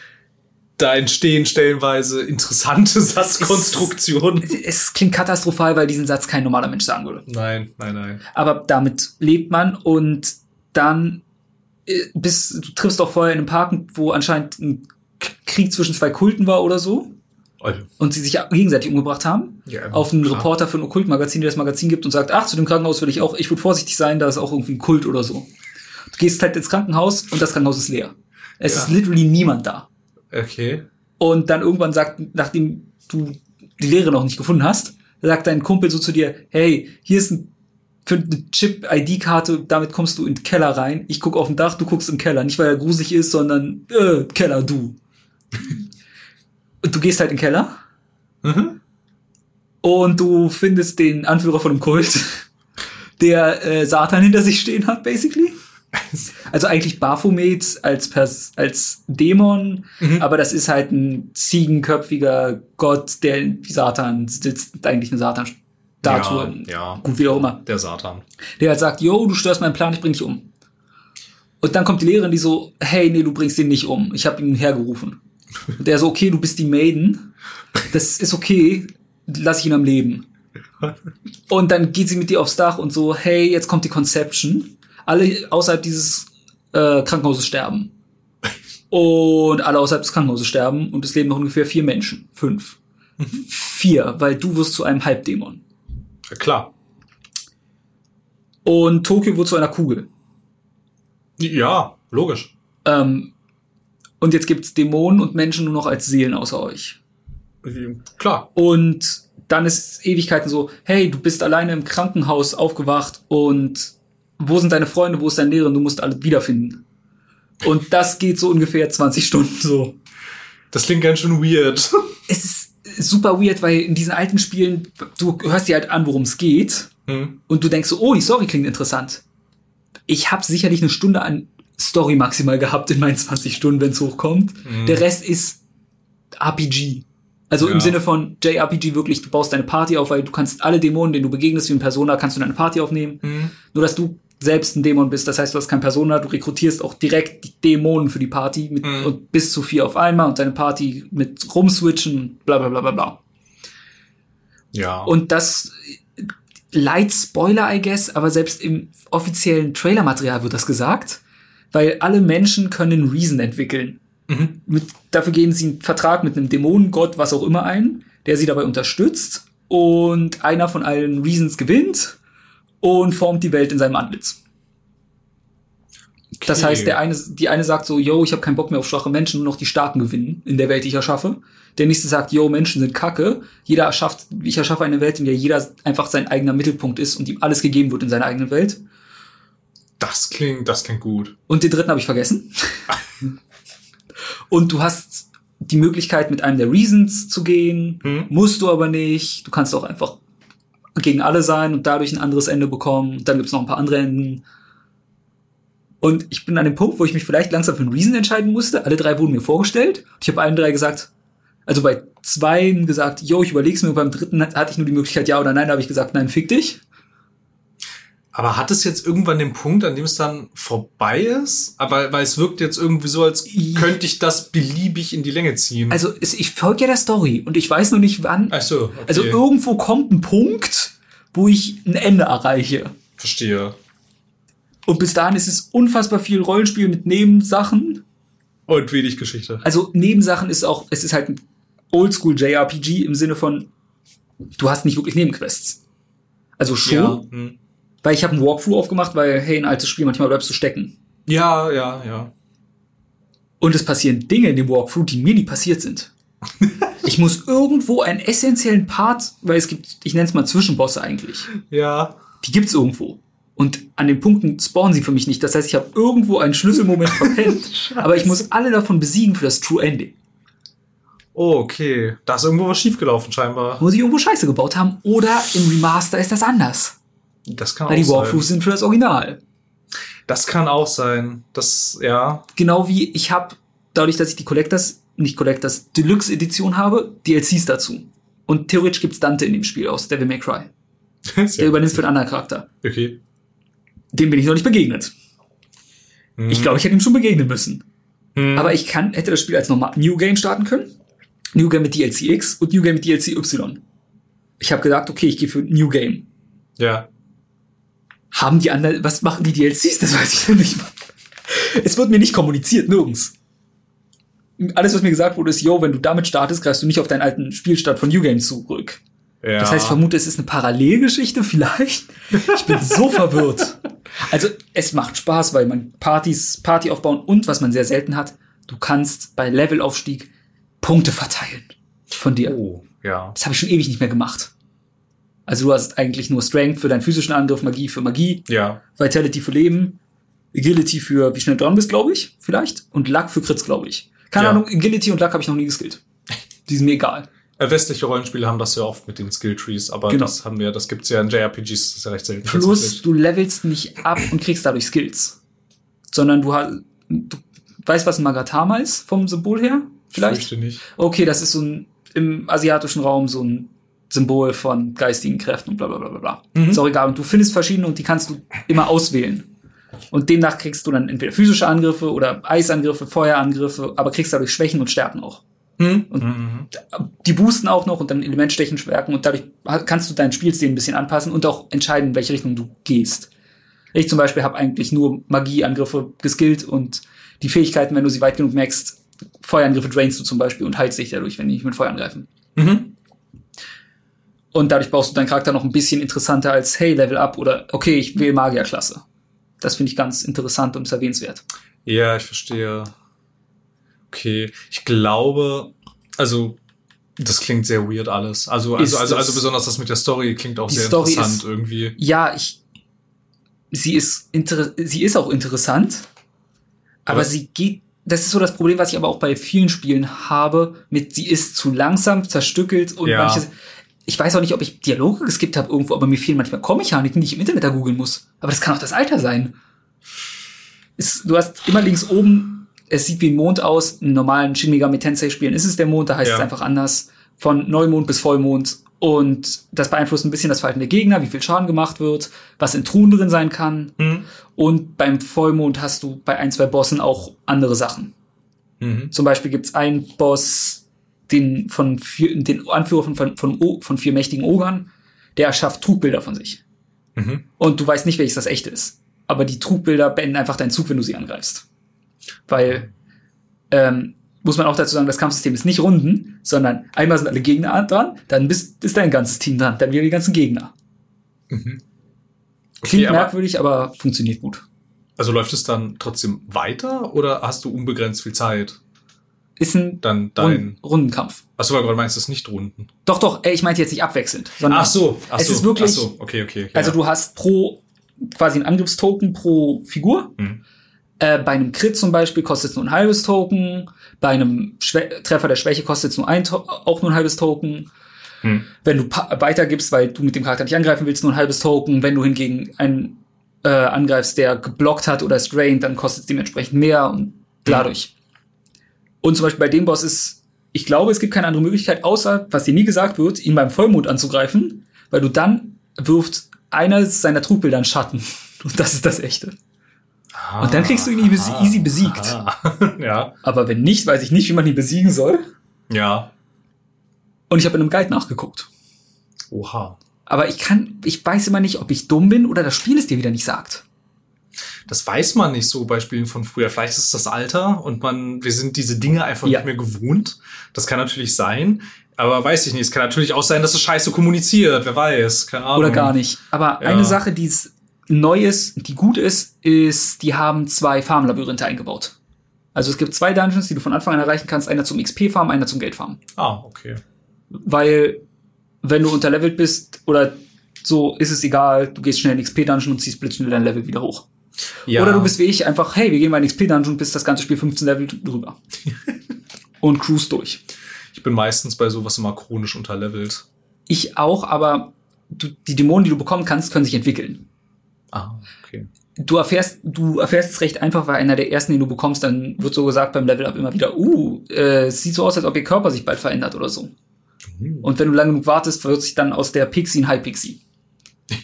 da entstehen stellenweise interessante Satzkonstruktionen. Es klingt katastrophal, weil diesen Satz kein normaler Mensch sagen würde. Nein, nein, nein. Aber damit lebt man und dann äh, bis, du triffst doch vorher in einem Park, wo anscheinend ein Krieg zwischen zwei Kulten war oder so. Und sie sich gegenseitig umgebracht haben. Ja, auf einen klar. Reporter für ein Okkultmagazin, der das Magazin gibt und sagt, ach, zu dem Krankenhaus will ich auch, ich würde vorsichtig sein, da ist auch irgendwie ein Kult oder so. Du gehst halt ins Krankenhaus und das Krankenhaus ist leer. Es Ja. ist literally niemand da. Okay. Und dann irgendwann sagt, nachdem du die Lehre noch nicht gefunden hast, sagt dein Kumpel so zu dir, hey, hier ist ein, für eine Chip-ID-Karte, damit kommst du in den Keller rein. Ich guck auf dem Dach, du guckst im Keller. Nicht, weil er gruselig ist, sondern, äh, Keller, du. und du gehst halt in den Keller Mhm. und du findest den Anführer von dem Kult, der äh, Satan hinter sich stehen hat, basically. Also eigentlich Baphomet als, Pers als Dämon, Mhm. aber das ist halt ein ziegenköpfiger Gott, der wie Satan sitzt, eigentlich eine Satan-Statue. Ja, ja. Gut, wie auch immer. Der Satan. Der halt sagt, yo, du störst meinen Plan, ich bring dich um. Und dann kommt die Lehrerin, die so, hey, nee, du bringst ihn nicht um. Ich habe ihn hergerufen. Und der so, okay, du bist die Maiden. Das ist okay, lass ich ihn am Leben. Und dann geht sie mit dir aufs Dach und so, hey, jetzt kommt die Conception. Alle außerhalb dieses äh, Krankenhauses sterben. Und alle außerhalb des Krankenhauses sterben und es leben noch ungefähr vier Menschen. Fünf. Vier, weil du wirst zu einem Halbdämon. Ja, klar. Und Tokio wird zu einer Kugel. Ja, logisch. Ähm, und jetzt gibt's Dämonen und Menschen nur noch als Seelen außer euch. Klar. Und dann ist Ewigkeiten so, hey, du bist alleine im Krankenhaus aufgewacht und wo sind deine Freunde, wo ist dein Lehrer, du musst alle wiederfinden. Und das geht so ungefähr 20 Stunden so. Das klingt ganz schön weird. Es ist super weird, weil in diesen alten Spielen, du hörst dir halt an, worum es geht Hm. und du denkst so, oh, die Story klingt interessant. Ich habe sicherlich eine Stunde an Story maximal gehabt in meinen 20 Stunden, wenn es hochkommt. Mhm. Der Rest ist RPG. Also im Ja. Sinne von JRPG wirklich, du baust deine Party auf, weil du kannst alle Dämonen, denen du begegnest, wie ein Persona, kannst du deine Party aufnehmen. Hm. Nur, dass du selbst ein Dämon bist. Das heißt, du hast kein Persona, du rekrutierst auch direkt die Dämonen für die Party mit, Mhm. und bis zu vier auf einmal und deine Party mit rumswitchen, bla bla bla bla bla. Ja. Und das light Spoiler, I guess, aber selbst im offiziellen Trailermaterial wird das gesagt, weil alle Menschen können Reason entwickeln. mhm. Mit, dafür gehen sie einen Vertrag mit einem Dämonengott, was auch immer ein, der sie dabei unterstützt und einer von allen Reasons gewinnt und formt die Welt in seinem Antlitz. Das Okay. heißt, der eine, die eine sagt so, yo, ich habe keinen Bock mehr auf schwache Menschen, nur noch die Starken gewinnen in der Welt, die ich erschaffe. Der nächste sagt, yo, Menschen sind Kacke. Jeder erschafft, ich erschaffe eine Welt, in der jeder einfach sein eigener Mittelpunkt ist und ihm alles gegeben wird in seiner eigenen Welt. Das klingt, das klingt gut. Und den dritten habe ich vergessen. und du hast die Möglichkeit, mit einem der Reasons zu gehen. Hm. Musst du aber nicht. Du kannst auch einfach gegen alle sein und dadurch ein anderes Ende bekommen. Dann gibt's noch ein paar andere Enden. Und ich bin an dem Punkt, wo ich mich vielleicht langsam für einen Reason entscheiden musste. Alle drei wurden mir vorgestellt. Ich habe allen drei gesagt, also bei zwei gesagt, yo, ich überleg's mir. Und beim dritten hatte ich nur die Möglichkeit, ja oder nein. Da habe ich gesagt, nein, fick dich. Aber hat es jetzt irgendwann den Punkt, an dem es dann vorbei ist? Aber weil es wirkt jetzt irgendwie so, als könnte ich das beliebig in die Länge ziehen. Also ich folge ja der Story und ich weiß noch nicht, wann. Ach so, okay. Also irgendwo kommt ein Punkt, wo ich ein Ende erreiche. verstehe. Und bis dahin ist es unfassbar viel Rollenspiel mit Nebensachen. Und wenig Geschichte. Also Nebensachen ist auch, es ist halt ein Oldschool JRPG im Sinne von, du hast nicht wirklich Nebenquests. Also schon, Ja, hm. Weil ich habe einen Walkthrough aufgemacht, weil, hey, ein altes Spiel, manchmal bleibst du stecken. ja, ja. ja. Und es passieren Dinge in dem Walkthrough, die mir nie passiert sind. ich muss irgendwo einen essentiellen Part, weil es gibt, ich nenne es mal Zwischenbosse eigentlich. Ja. die gibt's irgendwo. Und an den Punkten spawnen sie für mich nicht. Das heißt, ich habe irgendwo einen Schlüsselmoment verpennt, aber ich muss alle davon besiegen für das True Ending. Oh, okay. Da ist irgendwo was schiefgelaufen, scheinbar. Muss ich irgendwo Scheiße gebaut haben oder im Remaster ist das anders. Das kann Weil die auch sein. Walkthroughs sind für das Original. Das kann auch sein. Das, ja. Genau wie ich habe, dadurch, dass ich die Collectors, nicht Collectors, Deluxe Edition habe, DLCs dazu. Und theoretisch gibt's Dante in dem Spiel aus Devil May Cry. Der übernimmt für einen anderen Charakter. Okay. Dem bin ich noch nicht begegnet. Ich glaube, ich hätte ihm schon begegnen müssen. Mhm. Aber ich kann, hätte das Spiel als normal New Game starten können. New Game mit DLC X und New Game mit DLC Y. Ich habe gesagt, okay, ich gehe für New Game. Ja. Haben die anderen, was machen die DLCs? Das weiß ich noch nicht mal. es wird mir nicht kommuniziert, nirgends. Alles, was mir gesagt wurde, ist, yo, wenn du damit startest, greifst du nicht auf deinen alten Spielstand von New Game zurück. Ja. Das heißt, ich vermute, es ist eine Parallelgeschichte vielleicht. Ich bin so verwirrt. Also, es macht Spaß, weil man Partys, Party aufbauen und was man sehr selten hat, du kannst bei Levelaufstieg Punkte verteilen von dir. Oh, ja. Das habe ich schon ewig nicht mehr gemacht. Also du hast eigentlich nur Strength für deinen physischen Angriff, Magie für Magie, Ja. Vitality für Leben, Agility für wie schnell du dran bist, glaube ich, vielleicht, und Luck für Crits, glaube ich. Keine Ja. Ahnung, Agility und Luck habe ich noch nie geskillt. Die sind mir egal. Äh, Westliche Rollenspiele haben das ja oft mit den Skill Trees, aber Genau. das haben wir, das gibt's ja in JRPGs, das ist ja recht selten. Plus, du levelst nicht ab und kriegst dadurch Skills. Sondern du hast, du weißt, was ein Magatama ist vom Symbol her? Vielleicht? Fürchte nicht. Okay, das ist so ein, im asiatischen Raum so ein Symbol von geistigen Kräften und bla bla bla bla bla. Mhm. Ist auch egal. Und du findest verschiedene und die kannst du immer auswählen. Und demnach kriegst du dann entweder physische Angriffe oder Eisangriffe, Feuerangriffe, aber kriegst dadurch Schwächen und Stärken auch. Hm? Und- Mhm. Die boosten auch noch und dann Elementstechen stärken und dadurch kannst du deinen Spielstil ein bisschen anpassen und auch entscheiden, in welche Richtung du gehst. Ich zum Beispiel habe eigentlich nur Magieangriffe geskillt und die Fähigkeiten, wenn du sie weit genug merkst, Feuerangriffe drainst du zum Beispiel und heilst dich dadurch, wenn die nicht mit Feuer angreifen. Mhm. Und dadurch baust du deinen Charakter noch ein bisschen interessanter als, hey, Level up oder okay, ich wähle Magierklasse. Das finde ich ganz interessant und erwähnenswert. Ja, ich verstehe. Okay, ich glaube, also das klingt sehr weird alles. Also also also, also besonders das mit der Story klingt auch sehr Story interessant ist- irgendwie. Ja, ich, sie ist, inter sie ist auch interessant, aber, Aber- sie geht, das ist so das Problem, was ich aber auch bei vielen Spielen habe, mit sie ist zu langsam, zerstückelt und Ja. manches, ich weiß auch nicht, ob ich Dialoge geskippt habe irgendwo, aber mir fehlen manchmal Kommechaniken, die ich im Internet da googeln muss. Aber das kann auch das Alter sein. Es, du hast immer links oben, es sieht wie ein Mond aus, in normalen Shin Megami Tensei Spielen ist es der Mond, da heißt Ja. es einfach anders. Von Neumond bis Vollmond. Und das beeinflusst ein bisschen das Verhalten der Gegner, wie viel Schaden gemacht wird, was in Truhen drin sein kann. Mhm. Und beim Vollmond hast du bei ein, zwei Bossen auch andere Sachen. Mhm. Zum Beispiel gibt's einen Boss, den von vier, den Anführer von, von, von, von vier mächtigen Ogern, der erschafft Trugbilder von sich. Mhm. Und du weißt nicht, welches das echte ist. Aber die Trugbilder beenden einfach deinen Zug, wenn du sie angreifst. Weil, ähm, muss man auch dazu sagen, das Kampfsystem ist nicht Runden, sondern einmal sind alle Gegner dran, dann bist, ist dein ganzes Team dran, dann wieder die ganzen Gegner. Mhm. Klingt Okay, aber, merkwürdig, aber funktioniert gut. also läuft es dann trotzdem weiter oder hast du unbegrenzt viel Zeit? Ist ein Dann dein. Rund Rundenkampf. Achso, weil du meinst, es ist nicht Runden. Doch, doch, ich meinte jetzt nicht abwechselnd, sondern Ach so, ach es so, ist wirklich, Ach so, okay, okay. also ja. du hast pro, quasi ein Angriffstoken pro Figur. Mhm. Äh, bei einem Crit zum Beispiel kostet es nur ein halbes Token. Bei einem Schwä Treffer der Schwäche kostet es nur ein auch nur ein halbes Token. Hm. Wenn du weitergibst, weil du mit dem Charakter nicht angreifen willst, nur ein halbes Token. Wenn du hingegen einen äh, angreifst, der geblockt hat oder strained, dann kostet es dementsprechend mehr und dadurch. Und zum Beispiel bei dem Boss ist, ich glaube, es gibt keine andere Möglichkeit, außer, was dir nie gesagt wird, ihn beim Vollmond anzugreifen, weil du dann wirft einer seiner Trugbilder einen Schatten. Und das ist das Echte. Und dann kriegst du ihn easy- easy besiegt. Aha. ja, Aber wenn nicht, weiß ich nicht, wie man ihn besiegen soll. ja. Und ich habe in einem Guide nachgeguckt. Oha. Aber ich kann, ich weiß immer nicht, ob ich dumm bin oder das Spiel es dir wieder nicht sagt. Das weiß man nicht so bei Spielen von früher. Vielleicht ist es das Alter und man, wir sind diese Dinge einfach Ja. nicht mehr gewohnt. Das kann natürlich sein. Aber weiß ich nicht. Es kann natürlich auch sein, dass es scheiße kommuniziert. Wer weiß. Keine Ahnung. Oder gar nicht. Aber Ja. eine Sache, die es neu ist, die gut ist, ist, die haben zwei Farmlabyrinthe eingebaut. Also es gibt zwei Dungeons, die du von Anfang an erreichen kannst. Einer zum XP-Farm, einer zum Geldfarm. Ah, okay. Weil, wenn du unterlevelt bist oder so, ist es egal. Du gehst schnell in den XP-Dungeon und ziehst blitzschnell dein Level wieder hoch. Ja. Oder du bist wie ich einfach, hey, wir gehen mal in den XP-Dungeon bist das ganze Spiel 15 Level drüber. und cruise durch. Ich bin meistens bei sowas immer chronisch unterlevelt. Ich auch, aber du, die Dämonen, die du bekommen kannst, können sich entwickeln. Ah, okay. Du erfährst, du erfährst es recht einfach, weil einer der ersten, den du bekommst, dann wird so gesagt beim Level Up immer wieder, uh, äh, es sieht so aus, als ob ihr Körper sich bald verändert oder so. Und wenn du lange genug wartest, wird sich dann aus der Pixie ein High Pixie.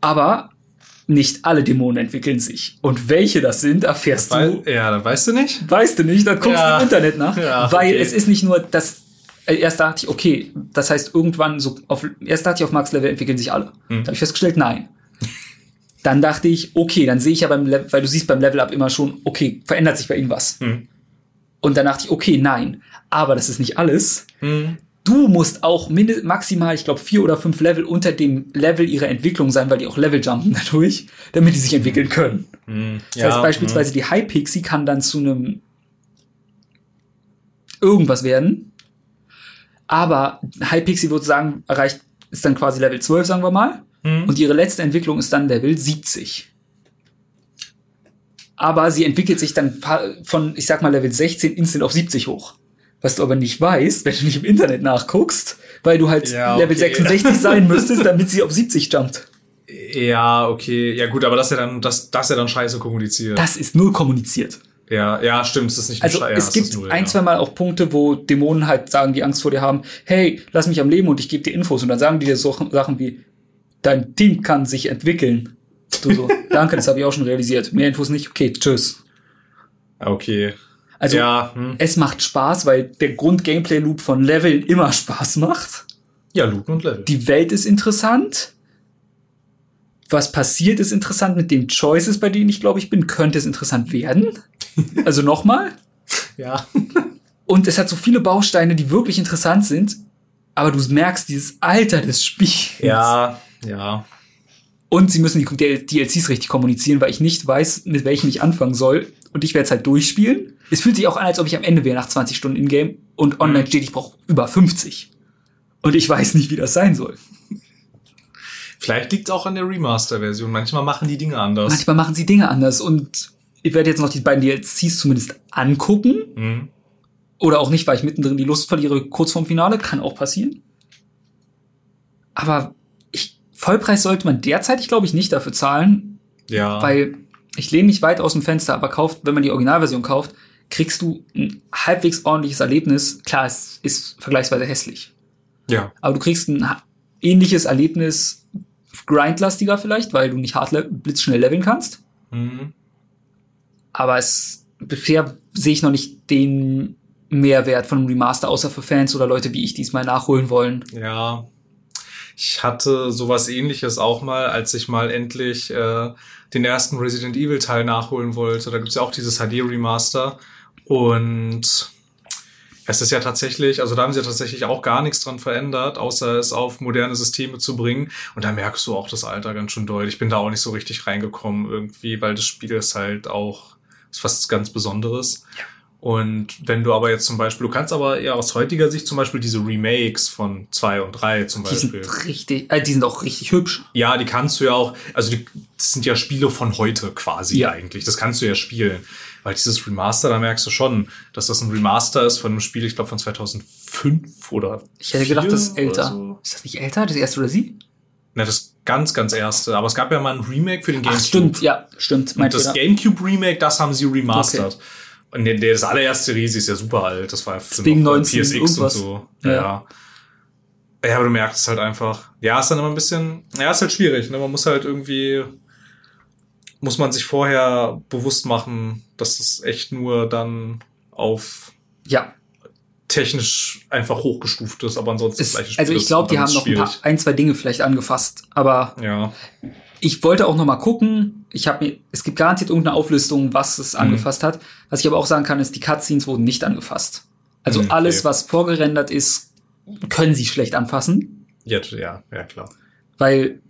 Aber nicht alle Dämonen entwickeln sich. Und welche das sind, erfährst Weil, du. ja, dann weißt du nicht. Weißt du nicht, dann guckst Ja. du im Internet nach. Ja, weil okay. es ist nicht nur das. äh, Erst dachte ich, okay, das heißt irgendwann so auf, erst dachte ich, auf Max Level entwickeln sich alle. Hm. Da habe ich festgestellt, nein. Dann dachte ich, okay, dann sehe ich ja beim Level, weil du siehst beim Level Up immer schon, okay, verändert sich bei ihm was. Hm. Und dann dachte ich, okay, nein. Aber das ist nicht alles. Hm. Du musst auch maximal, ich glaube, vier oder fünf Level unter dem Level ihrer Entwicklung sein, weil die auch Level jumpen dadurch, damit die sich entwickeln können. Hm. Das heißt beispielsweise die High Pixie kann dann zu einem irgendwas werden. Aber High Pixie würde sagen, erreicht, ist dann quasi Level 12, sagen wir mal. Hm. Und ihre letzte Entwicklung ist dann Level 70. Aber sie entwickelt sich dann von, ich sag mal, Level 16 instant auf 70 hoch. Was du aber nicht weißt, wenn du nicht im Internet nachguckst, weil du halt Ja, Level okay. 66 sein müsstest, damit sie auf 70 jumpt. Ja, okay. Ja, gut, aber das ist ja dann, das, das ist ja dann scheiße kommuniziert. Das ist null kommuniziert. ja, ja, stimmt, es ist nicht Also Schei- ja, es gibt null, ein, ja. zwei Mal auch Punkte, wo Dämonen halt sagen, die Angst vor dir haben, hey, lass mich am Leben und ich gebe dir Infos. Und dann sagen die dir so Sachen wie, dein Team kann sich entwickeln. Du so, danke, das habe ich auch schon realisiert. Mehr Infos nicht, okay, tschüss. Okay. Also ja, hm. es macht Spaß, weil der Grund-Gameplay-Loop von Leveln immer Spaß macht. ja, Looten und Level. Die Welt ist interessant. Was passiert, ist interessant. Mit den Choices, bei denen ich glaube, ich bin, könnte es interessant werden. Also nochmal. ja. Und es hat so viele Bausteine, die wirklich interessant sind, aber du merkst dieses Alter des Spiels. Ja, ja. Und sie müssen die DL- DLCs richtig kommunizieren, weil ich nicht weiß, mit welchem ich anfangen soll. Und ich werde es halt durchspielen. Es fühlt sich auch an, als ob ich am Ende wäre nach 20 Stunden in-game und online Mhm. steht, ich brauche über 50. Und ich weiß nicht, wie das sein soll. Vielleicht liegt es auch an der Remaster-Version. Manchmal machen die Dinge anders. Manchmal machen sie Dinge anders und ich werde jetzt noch die beiden DLCs zumindest angucken. Hm. Oder auch nicht, weil ich mittendrin die Lust verliere, kurz vorm Finale. Kann auch passieren. Aber ich, Vollpreis sollte man derzeitig, glaube ich, nicht dafür zahlen, Ja. weil ich lehne nicht weit aus dem Fenster, aber kauft, wenn man die Originalversion kauft, kriegst du ein halbwegs ordentliches Erlebnis. Klar, es ist vergleichsweise hässlich. ja. Aber du kriegst ein ähnliches Erlebnis, grindlastiger vielleicht, weil du nicht hart le- blitzschnell leveln kannst. Hm. Aber es bisher sehe ich noch nicht den Mehrwert von einem Remaster, außer für Fans oder Leute wie ich, die es mal nachholen wollen. Ja. Ich hatte sowas ähnliches auch mal, als ich mal endlich äh, den ersten Resident Evil Teil nachholen wollte. Da gibt's ja auch dieses HD Remaster. Und es ist ja tatsächlich, also da haben sie ja tatsächlich auch gar nichts dran verändert, außer es auf moderne Systeme zu bringen. Und da merkst du auch das Alter ganz schön doll. Ich bin da auch nicht so richtig reingekommen irgendwie, weil das Spiel ist halt auch ist was ganz Besonderes. Und wenn du aber jetzt zum Beispiel, du kannst aber eher aus heutiger Sicht zum Beispiel diese Remakes von zwei und drei zum Die sind Beispiel. richtig, äh, die sind auch richtig hübsch. Ja, die kannst du ja auch, also die, das sind ja Spiele von heute quasi Ja. eigentlich. Das kannst du ja spielen. Weil dieses Remaster, da merkst du schon, dass das ein Remaster ist von einem Spiel, ich glaube von 2005 oder Ich hätte gedacht, das ist 4 oder älter. So. Ist das nicht älter, das erste oder sie? Na, das ganz, ganz erste. Aber es gab ja mal ein Remake für den Ach, GameCube. stimmt, ja, stimmt. Und das Fehler. GameCube Remake, das haben sie remastert. Und der, der- das allererste Riese ist ja super alt. Das war noch 19 PSX irgendwas. und so. Ja. Ja. ja. Ja, aber du merkst es halt einfach. Ja, ist dann immer ein bisschen, ja, ist halt schwierig. Ne? Man muss halt irgendwie, muss man sich vorher bewusst machen, dass es echt nur dann auf Ja, technisch einfach hochgestuft ist, aber ansonsten es, das gleiche Spiel also ich ist. glaube, die haben ist noch ein, paar, ein, zwei Dinge vielleicht angefasst. Aber Ja, ich wollte auch noch mal gucken. Ich habe mir, es gibt garantiert irgendeine Auflistung, was es Mhm. angefasst hat. Was ich aber auch sagen kann, ist, die Cutscenes wurden nicht angefasst. Also Mhm, okay. alles, was vorgerendert ist, können sie schlecht anfassen. jetzt, ja, ja, klar. Weil,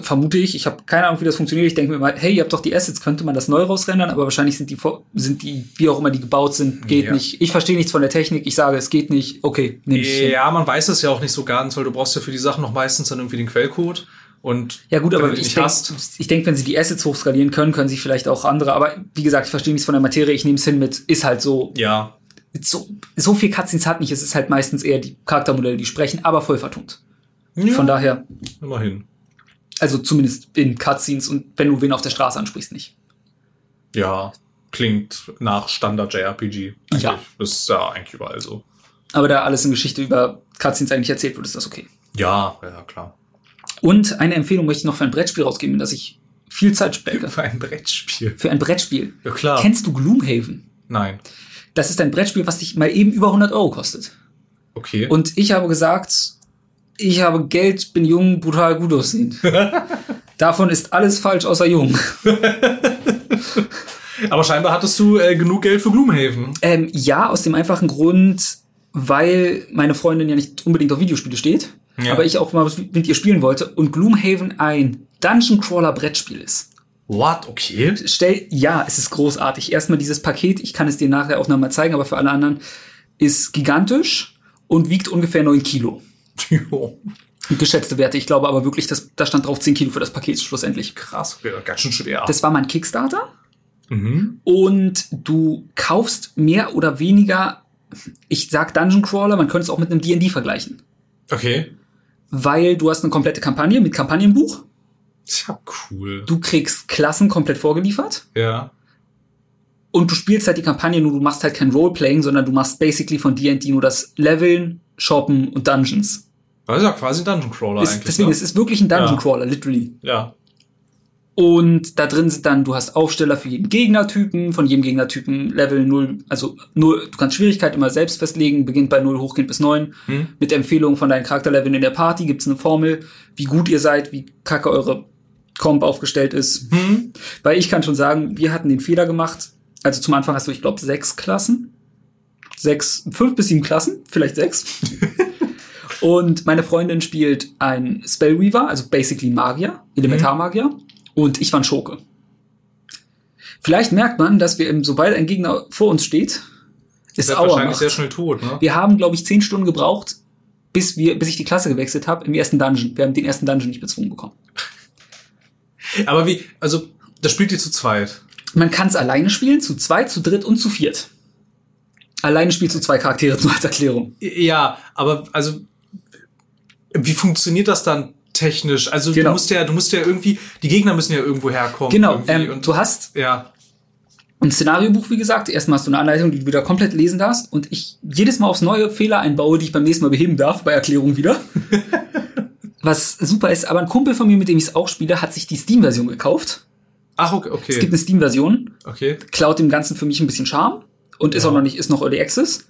vermute ich, ich habe keine Ahnung, wie das funktioniert. Ich denke mir mal, hey, ihr habt doch die Assets, könnte man das neu rausrendern, aber wahrscheinlich sind die, sind die, wie auch immer die gebaut sind, geht Ja. nicht. Ich verstehe nichts von der Technik, ich sage, es geht nicht, okay, nehme ich hin. Ja, man weiß es ja auch nicht so ganz, weil du brauchst ja für die Sachen noch meistens dann irgendwie den Quellcode. Und Ja gut, aber ich denke, ich denk, wenn sie die Assets hochskalieren können, können sie vielleicht auch andere. Aber wie gesagt, ich verstehe nichts von der Materie. Ich nehme es hin mit, ist halt so, ja, so, so viel Cutscenes hat nicht. Es ist halt meistens eher die Charaktermodelle, die sprechen, aber voll vertont. ja Von daher, immerhin. also zumindest in Cutscenes und wenn du wen auf der Straße ansprichst, nicht. Ja, klingt nach Standard JRPG. Ja. Das ist ja eigentlich überall so. Aber da alles in Geschichte über Cutscenes eigentlich erzählt wird, ist das okay. Ja, ja, klar. Und eine Empfehlung möchte ich noch für ein Brettspiel rausgeben, in das ich viel Zeit spende. Für ein Brettspiel. Für ein Brettspiel. Ja, klar. Kennst du Gloomhaven? Nein. Das ist ein Brettspiel, was dich mal eben über 100 Euro kostet. Okay. Und ich habe gesagt, ich habe Geld, bin jung, brutal gut aussehend. Davon ist alles falsch außer jung. Aber scheinbar hattest du äh, genug Geld für Gloomhaven. Ähm, ja, aus dem einfachen Grund, weil meine Freundin ja nicht unbedingt auf Videospiele steht, Ja. aber ich auch mal mit ihr spielen wollte und Gloomhaven ein Dungeon Crawler Brettspiel ist. What? Okay. Stell, ja, es ist großartig. Erstmal dieses Paket, ich kann es dir nachher auch nochmal zeigen, aber für alle anderen, ist gigantisch und wiegt ungefähr 9 Kilo. Jo. Geschätzte Werte. Ich glaube aber wirklich, dass, da stand drauf 10 Kilo für das Paket schlussendlich. Krass, okay, ganz schön schwer. Das war mein Kickstarter. mhm. Und du kaufst mehr oder weniger, ich sag Dungeon Crawler, man könnte es auch mit einem D&D vergleichen. Okay. Weil du hast eine komplette Kampagne mit Kampagnenbuch. Tja, cool. Du kriegst Klassen komplett vorgeliefert. Ja. Und du spielst halt die Kampagne nur, du machst halt kein Roleplaying, sondern du machst basically von D&D nur das Leveln, Shoppen und Dungeons. Das ist ja quasi ein Dungeon Crawler Ist, eigentlich. deswegen, ne? es ist wirklich ein Dungeon Ja. Crawler, literally. Ja. Und da drin sind dann, du hast Aufsteller für jeden Gegnertypen, von jedem Gegnertypen Level 0, also 0, du kannst Schwierigkeit immer selbst festlegen, beginnt bei 0, hochgehend bis 9. Hm. Mit Empfehlungen von deinen Charakterleveln in der Party gibt's eine Formel, wie gut ihr seid, wie kacke eure Comp aufgestellt ist. Hm. Weil ich kann schon sagen, wir hatten den Fehler gemacht. Also zum Anfang hast du, ich glaube, sechs Klassen. Sechs, fünf bis sieben Klassen, vielleicht sechs. und meine Freundin spielt ein Spellweaver, also basically Magier, Elementarmagier. Und ich war ein Schurke. Vielleicht merkt man, dass wir, eben, sobald ein Gegner vor uns steht, ist Aua wahrscheinlich macht. sehr schnell tot, ne? Wir haben, glaube ich, zehn Stunden gebraucht, bis wir, bis ich die Klasse gewechselt habe im ersten Dungeon. Wir haben den ersten Dungeon nicht bezwungen bekommen. Aber wie, also, das spielt ihr zu zweit. Man kann es alleine spielen, zu zweit, zu dritt und zu viert. Alleine spielst du zwei Charaktere, nur als Erklärung. Ja, aber also wie funktioniert das dann technisch? Also Genau. du musst ja, du musst ja irgendwie, die Gegner müssen ja irgendwo herkommen. Genau, ähm, und, du hast ja, ein Szenariobuch, wie gesagt. Erstmal hast du eine Anleitung, die du wieder komplett lesen darfst. Und ich jedes Mal aufs neue Fehler einbaue, die ich beim nächsten Mal beheben darf, bei Erklärung wieder. Was super ist, aber ein Kumpel von mir, mit dem ich es auch spiele, hat sich die Steam-Version gekauft. ach okay, Es gibt eine Steam-Version, okay. klaut dem Ganzen für mich ein bisschen Charme und ist Ja. auch noch nicht, ist noch Early Access.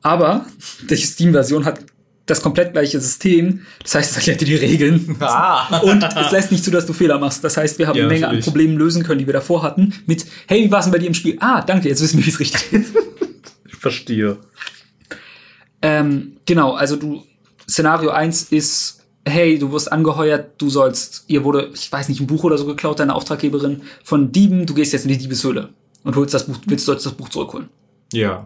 Aber die Steam-Version hat das komplett gleiche System. Das heißt, es erklärt dir die Regeln. Ah, Und es lässt nicht zu, dass du Fehler machst. Das heißt, wir haben Ja, eine Menge natürlich. an Problemen lösen können, die wir davor hatten. Mit, hey, wie war es denn bei dir im Spiel? Ah, danke, jetzt wissen wir, wie es richtig ist. ich verstehe. ähm, genau, also du, Szenario 1 ist, hey, du wirst angeheuert, du sollst, ihr wurde, ich weiß nicht, ein Buch oder so geklaut, deine Auftraggeberin von Dieben, du gehst jetzt in die Diebeshöhle und holst das Buch, willst dort das Buch zurückholen. Ja,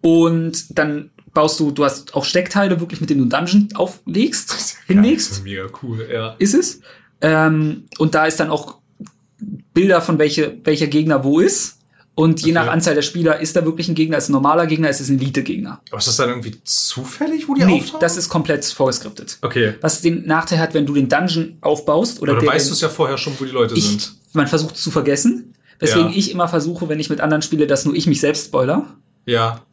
Und dann baust du, du hast auch Steckteile wirklich, mit denen du einen Dungeon auflegst, hinlegst. mega cool, ja. ist es. Ähm, und da ist dann auch Bilder von welche, welcher Gegner wo ist. Und je Okay. nach Anzahl der Spieler ist da wirklich ein Gegner, ist es ein normaler Gegner, ist es ein Elite-Gegner. Aber ist das dann irgendwie zufällig, wo die Nee, auftauchen? das ist komplett vorgeskriptet. okay. Was den Nachteil hat, wenn du den Dungeon aufbaust oder Aber dann der, weißt du es ja vorher schon, wo die Leute ich, sind. man versucht es zu vergessen. Weswegen Ja. ich immer versuche, wenn ich mit anderen spiele, dass nur ich mich selbst spoiler. Ja.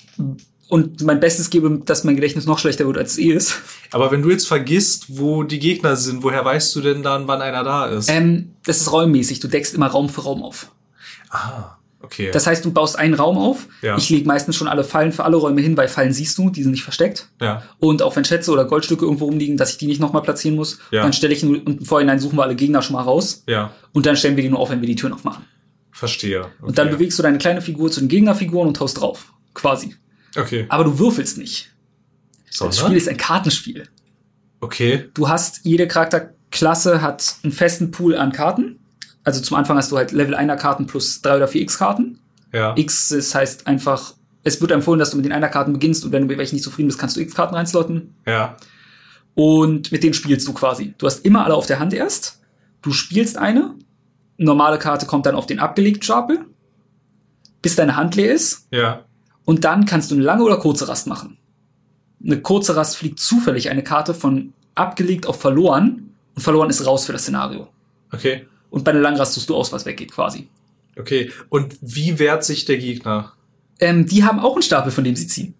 Und mein Bestes gebe, dass mein Gedächtnis noch schlechter wird, als es eh ist. Aber wenn du jetzt vergisst, wo die Gegner sind, woher weißt du denn dann, wann einer da ist? Ähm, das ist räummäßig. Du deckst immer Raum für Raum auf. ah, okay. Das heißt, du baust einen Raum auf. Ja. Ich lege meistens schon alle Fallen für alle Räume hin, weil Fallen siehst du, die sind nicht versteckt. ja. Und auch wenn Schätze oder Goldstücke irgendwo rumliegen, dass ich die nicht nochmal platzieren muss, Ja. dann stelle ich nur, und im Vorhinein suchen wir alle Gegner schon mal raus. Ja. Und dann stellen wir die nur auf, wenn wir die Türen aufmachen. Verstehe. Okay. Und dann bewegst du deine kleine Figur zu den Gegnerfiguren und haust drauf. Quasi. Okay. Aber du würfelst nicht. Das Spiel Sondern? ist ein Kartenspiel. Okay. Du hast, jede Charakterklasse hat einen festen Pool an Karten. Also zum Anfang hast du halt Level 1er Karten plus 3 oder 4 X-Karten. Ja. X ist heißt einfach, es wird empfohlen, dass du mit den einer Karten beginnst und wenn du mit welchen nicht zufrieden bist, kannst du X-Karten reinslotten. Ja. Und mit denen spielst du quasi. Du hast immer alle auf der Hand erst. Du spielst eine. Normale Karte kommt dann auf den abgelegten Stapel. Bis deine Hand leer ist. Ja. Und dann kannst du eine lange oder kurze Rast machen. Eine kurze Rast fliegt zufällig eine Karte von abgelegt auf verloren. Und verloren ist raus für das Szenario. Okay. Und bei einer langen Rast tust du aus, was weggeht quasi. Okay. Und wie wehrt sich der Gegner? Ähm, die haben auch einen Stapel, von dem sie ziehen.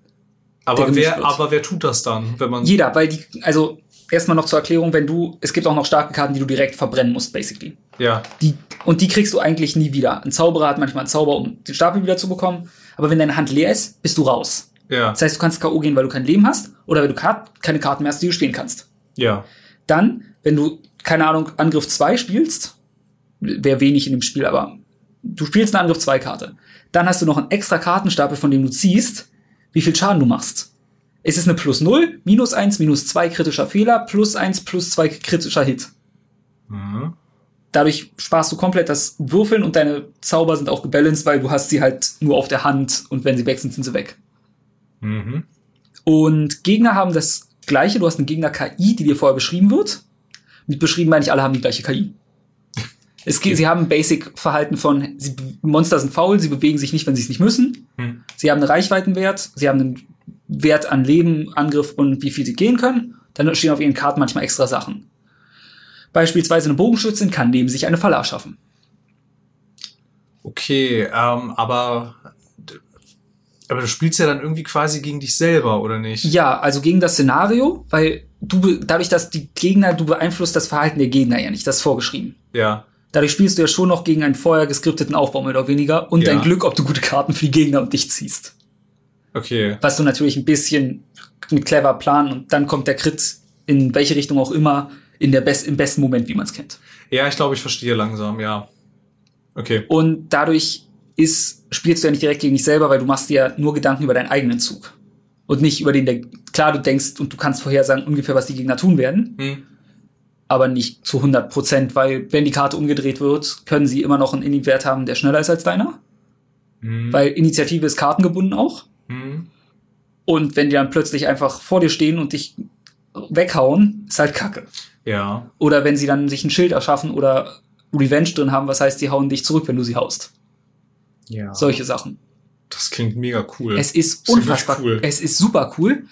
Aber wer, wird. aber wer tut das dann, wenn man. Jeder, weil die, also erstmal noch zur Erklärung, wenn du, es gibt auch noch starke Karten, die du direkt verbrennen musst, basically. Ja. Die, und die kriegst du eigentlich nie wieder. Ein Zauberer hat manchmal einen Zauber, um den Stapel wieder zu bekommen. Aber wenn deine Hand leer ist, bist du raus. Ja. Das heißt, du kannst K.O. gehen, weil du kein Leben hast, oder weil du keine Karten mehr hast, die du spielen kannst. Ja. Dann, wenn du keine Ahnung, Angriff 2 spielst, wäre wenig in dem Spiel, aber du spielst eine Angriff 2 Karte. Dann hast du noch einen extra Kartenstapel, von dem du ziehst, wie viel Schaden du machst. Es ist eine plus 0, minus 1, minus 2 kritischer Fehler, plus 1, plus 2 kritischer Hit. Mhm. Dadurch sparst du komplett das Würfeln und deine Zauber sind auch gebalanced, weil du hast sie halt nur auf der Hand und wenn sie weg sind, sind sie weg. Mhm. Und Gegner haben das gleiche. Du hast eine Gegner-KI, die dir vorher beschrieben wird. Mit beschrieben meine ich, alle haben die gleiche KI. Es, geht- Sie haben ein Basic-Verhalten von, sie, Monster sind faul, sie bewegen sich nicht, wenn sie es nicht müssen. Hm. Sie haben einen Reichweitenwert, sie haben einen Wert an Leben, Angriff und wie viel sie gehen können. Dann stehen auf ihren Karten manchmal extra Sachen. Beispielsweise eine Bogenschützin kann neben sich eine Falle erschaffen. Okay, ähm, aber aber du spielst ja dann irgendwie quasi gegen dich selber, oder nicht? Ja, also gegen das Szenario, weil du dadurch, dass die Gegner, du beeinflusst das Verhalten der Gegner ja nicht, das ist vorgeschrieben. Ja. Dadurch spielst du ja schon noch gegen einen vorher geskripteten Aufbau mehr oder weniger und Ja. dein Glück, ob du gute Karten für die Gegner und dich ziehst. Okay. Was du natürlich ein bisschen mit clever planen und dann kommt der Crit in welche Richtung auch immer in der best, im besten Moment, wie man es kennt. Ja, ich glaube, ich verstehe langsam, ja. Okay. Und dadurch ist, spielst du ja nicht direkt gegen dich selber, weil du machst dir nur Gedanken über deinen eigenen Zug. Und nicht über den, der, klar, du denkst und du kannst vorhersagen ungefähr, was die Gegner tun werden, Hm. aber nicht zu 100 Prozent, weil wenn die Karte umgedreht wird, können sie immer noch einen Inni-Wert haben, der schneller ist als deiner. Hm. Weil Initiative ist kartengebunden auch. Hm. Und wenn die dann plötzlich einfach vor dir stehen und dich weghauen, ist halt kacke. Ja. Oder wenn sie dann sich ein Schild erschaffen oder Revenge drin haben, was heißt, die hauen dich zurück, wenn du sie haust. Ja. Solche Sachen. Das klingt mega cool. Es ist unfassbar cool. Es ist super cool.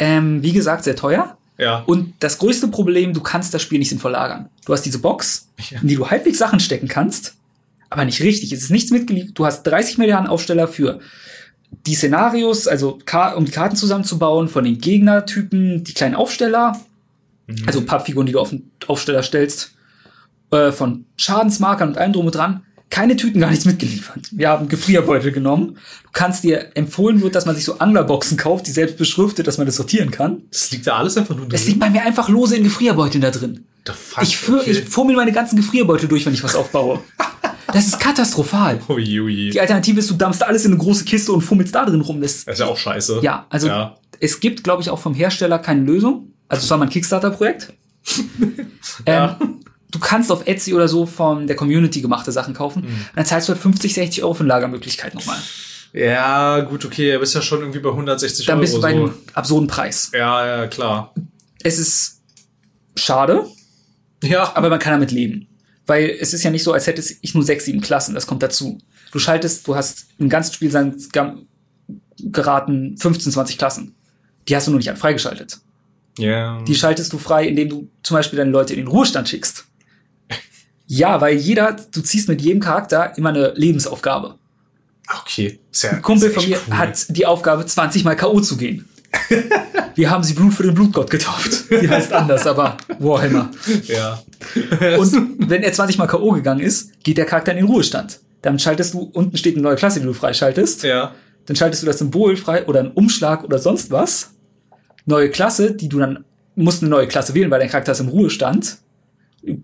Ähm, wie gesagt, sehr teuer. ja. Und das größte Problem, du kannst das Spiel nicht sinnvoll lagern. Du hast diese Box, Ja. in die du halbwegs Sachen stecken kannst, aber nicht richtig. Es ist nichts mitgeliefert. Du hast 30 Milliarden Aufsteller für die Szenarios, also um die Karten zusammenzubauen, von den Gegnertypen, die kleinen Aufsteller, Mhm. also Pappfiguren, die du auf den Aufsteller stellst, äh, von Schadensmarkern und allem drum und dran. Keine Tüten, gar nichts mitgeliefert. Wir haben Gefrierbeutel genommen. Du kannst dir empfohlen wird, dass man sich so Anglerboxen kauft, die selbst beschriftet, dass man das sortieren kann. das liegt da alles einfach nur Es liegt bei mir einfach lose in Gefrierbeuteln da drin. The fuck, Ich, führ, okay. ich fummel meine ganzen Gefrierbeutel durch, wenn ich was aufbaue. Das ist katastrophal. Ui, ui. Die Alternative ist, du dampfst alles in eine große Kiste und fummelst da drin rum. Das, Das ist ja auch scheiße. ja, also Ja. es gibt, glaube ich, auch vom Hersteller keine Lösung. Also es war mein Kickstarter-Projekt. Ja. ähm, du kannst auf Etsy oder so von der Community gemachte Sachen kaufen. Mhm. Dann zahlst du halt 50, 60 Euro für eine Lagermöglichkeit nochmal. Ja, gut, okay. Du bist ja schon irgendwie bei 160 Dann Euro. bist du bei so. einem absurden Preis. Ja, ja, klar. Es ist schade, Ja, aber man kann damit leben. Weil es ist ja nicht so, als hätte ich nur sechs, sieben Klassen, das kommt dazu. Du schaltest, du hast im ganzen Spiel geraten 15, 20 Klassen. Die hast du nur nicht freigeschaltet. Ja. Die schaltest du frei, indem du zum Beispiel deine Leute in den Ruhestand schickst. Ja, weil jeder, du ziehst mit jedem Charakter immer eine Lebensaufgabe. Okay. Ja, Ein Kumpel von mir cool. hat die Aufgabe, 20 mal K.O. zu gehen. Wir haben sie Blut für den Blutgott getauft. Die heißt anders, aber Warhammer. Ja. Und wenn er 20 mal K.O. gegangen ist, geht der Charakter in den Ruhestand. Dann schaltest du, unten steht eine neue Klasse, die du freischaltest. Ja. Dann schaltest du das Symbol frei oder einen Umschlag oder sonst was. Neue Klasse, die du dann musst eine neue Klasse wählen, weil dein Charakter ist im Ruhestand.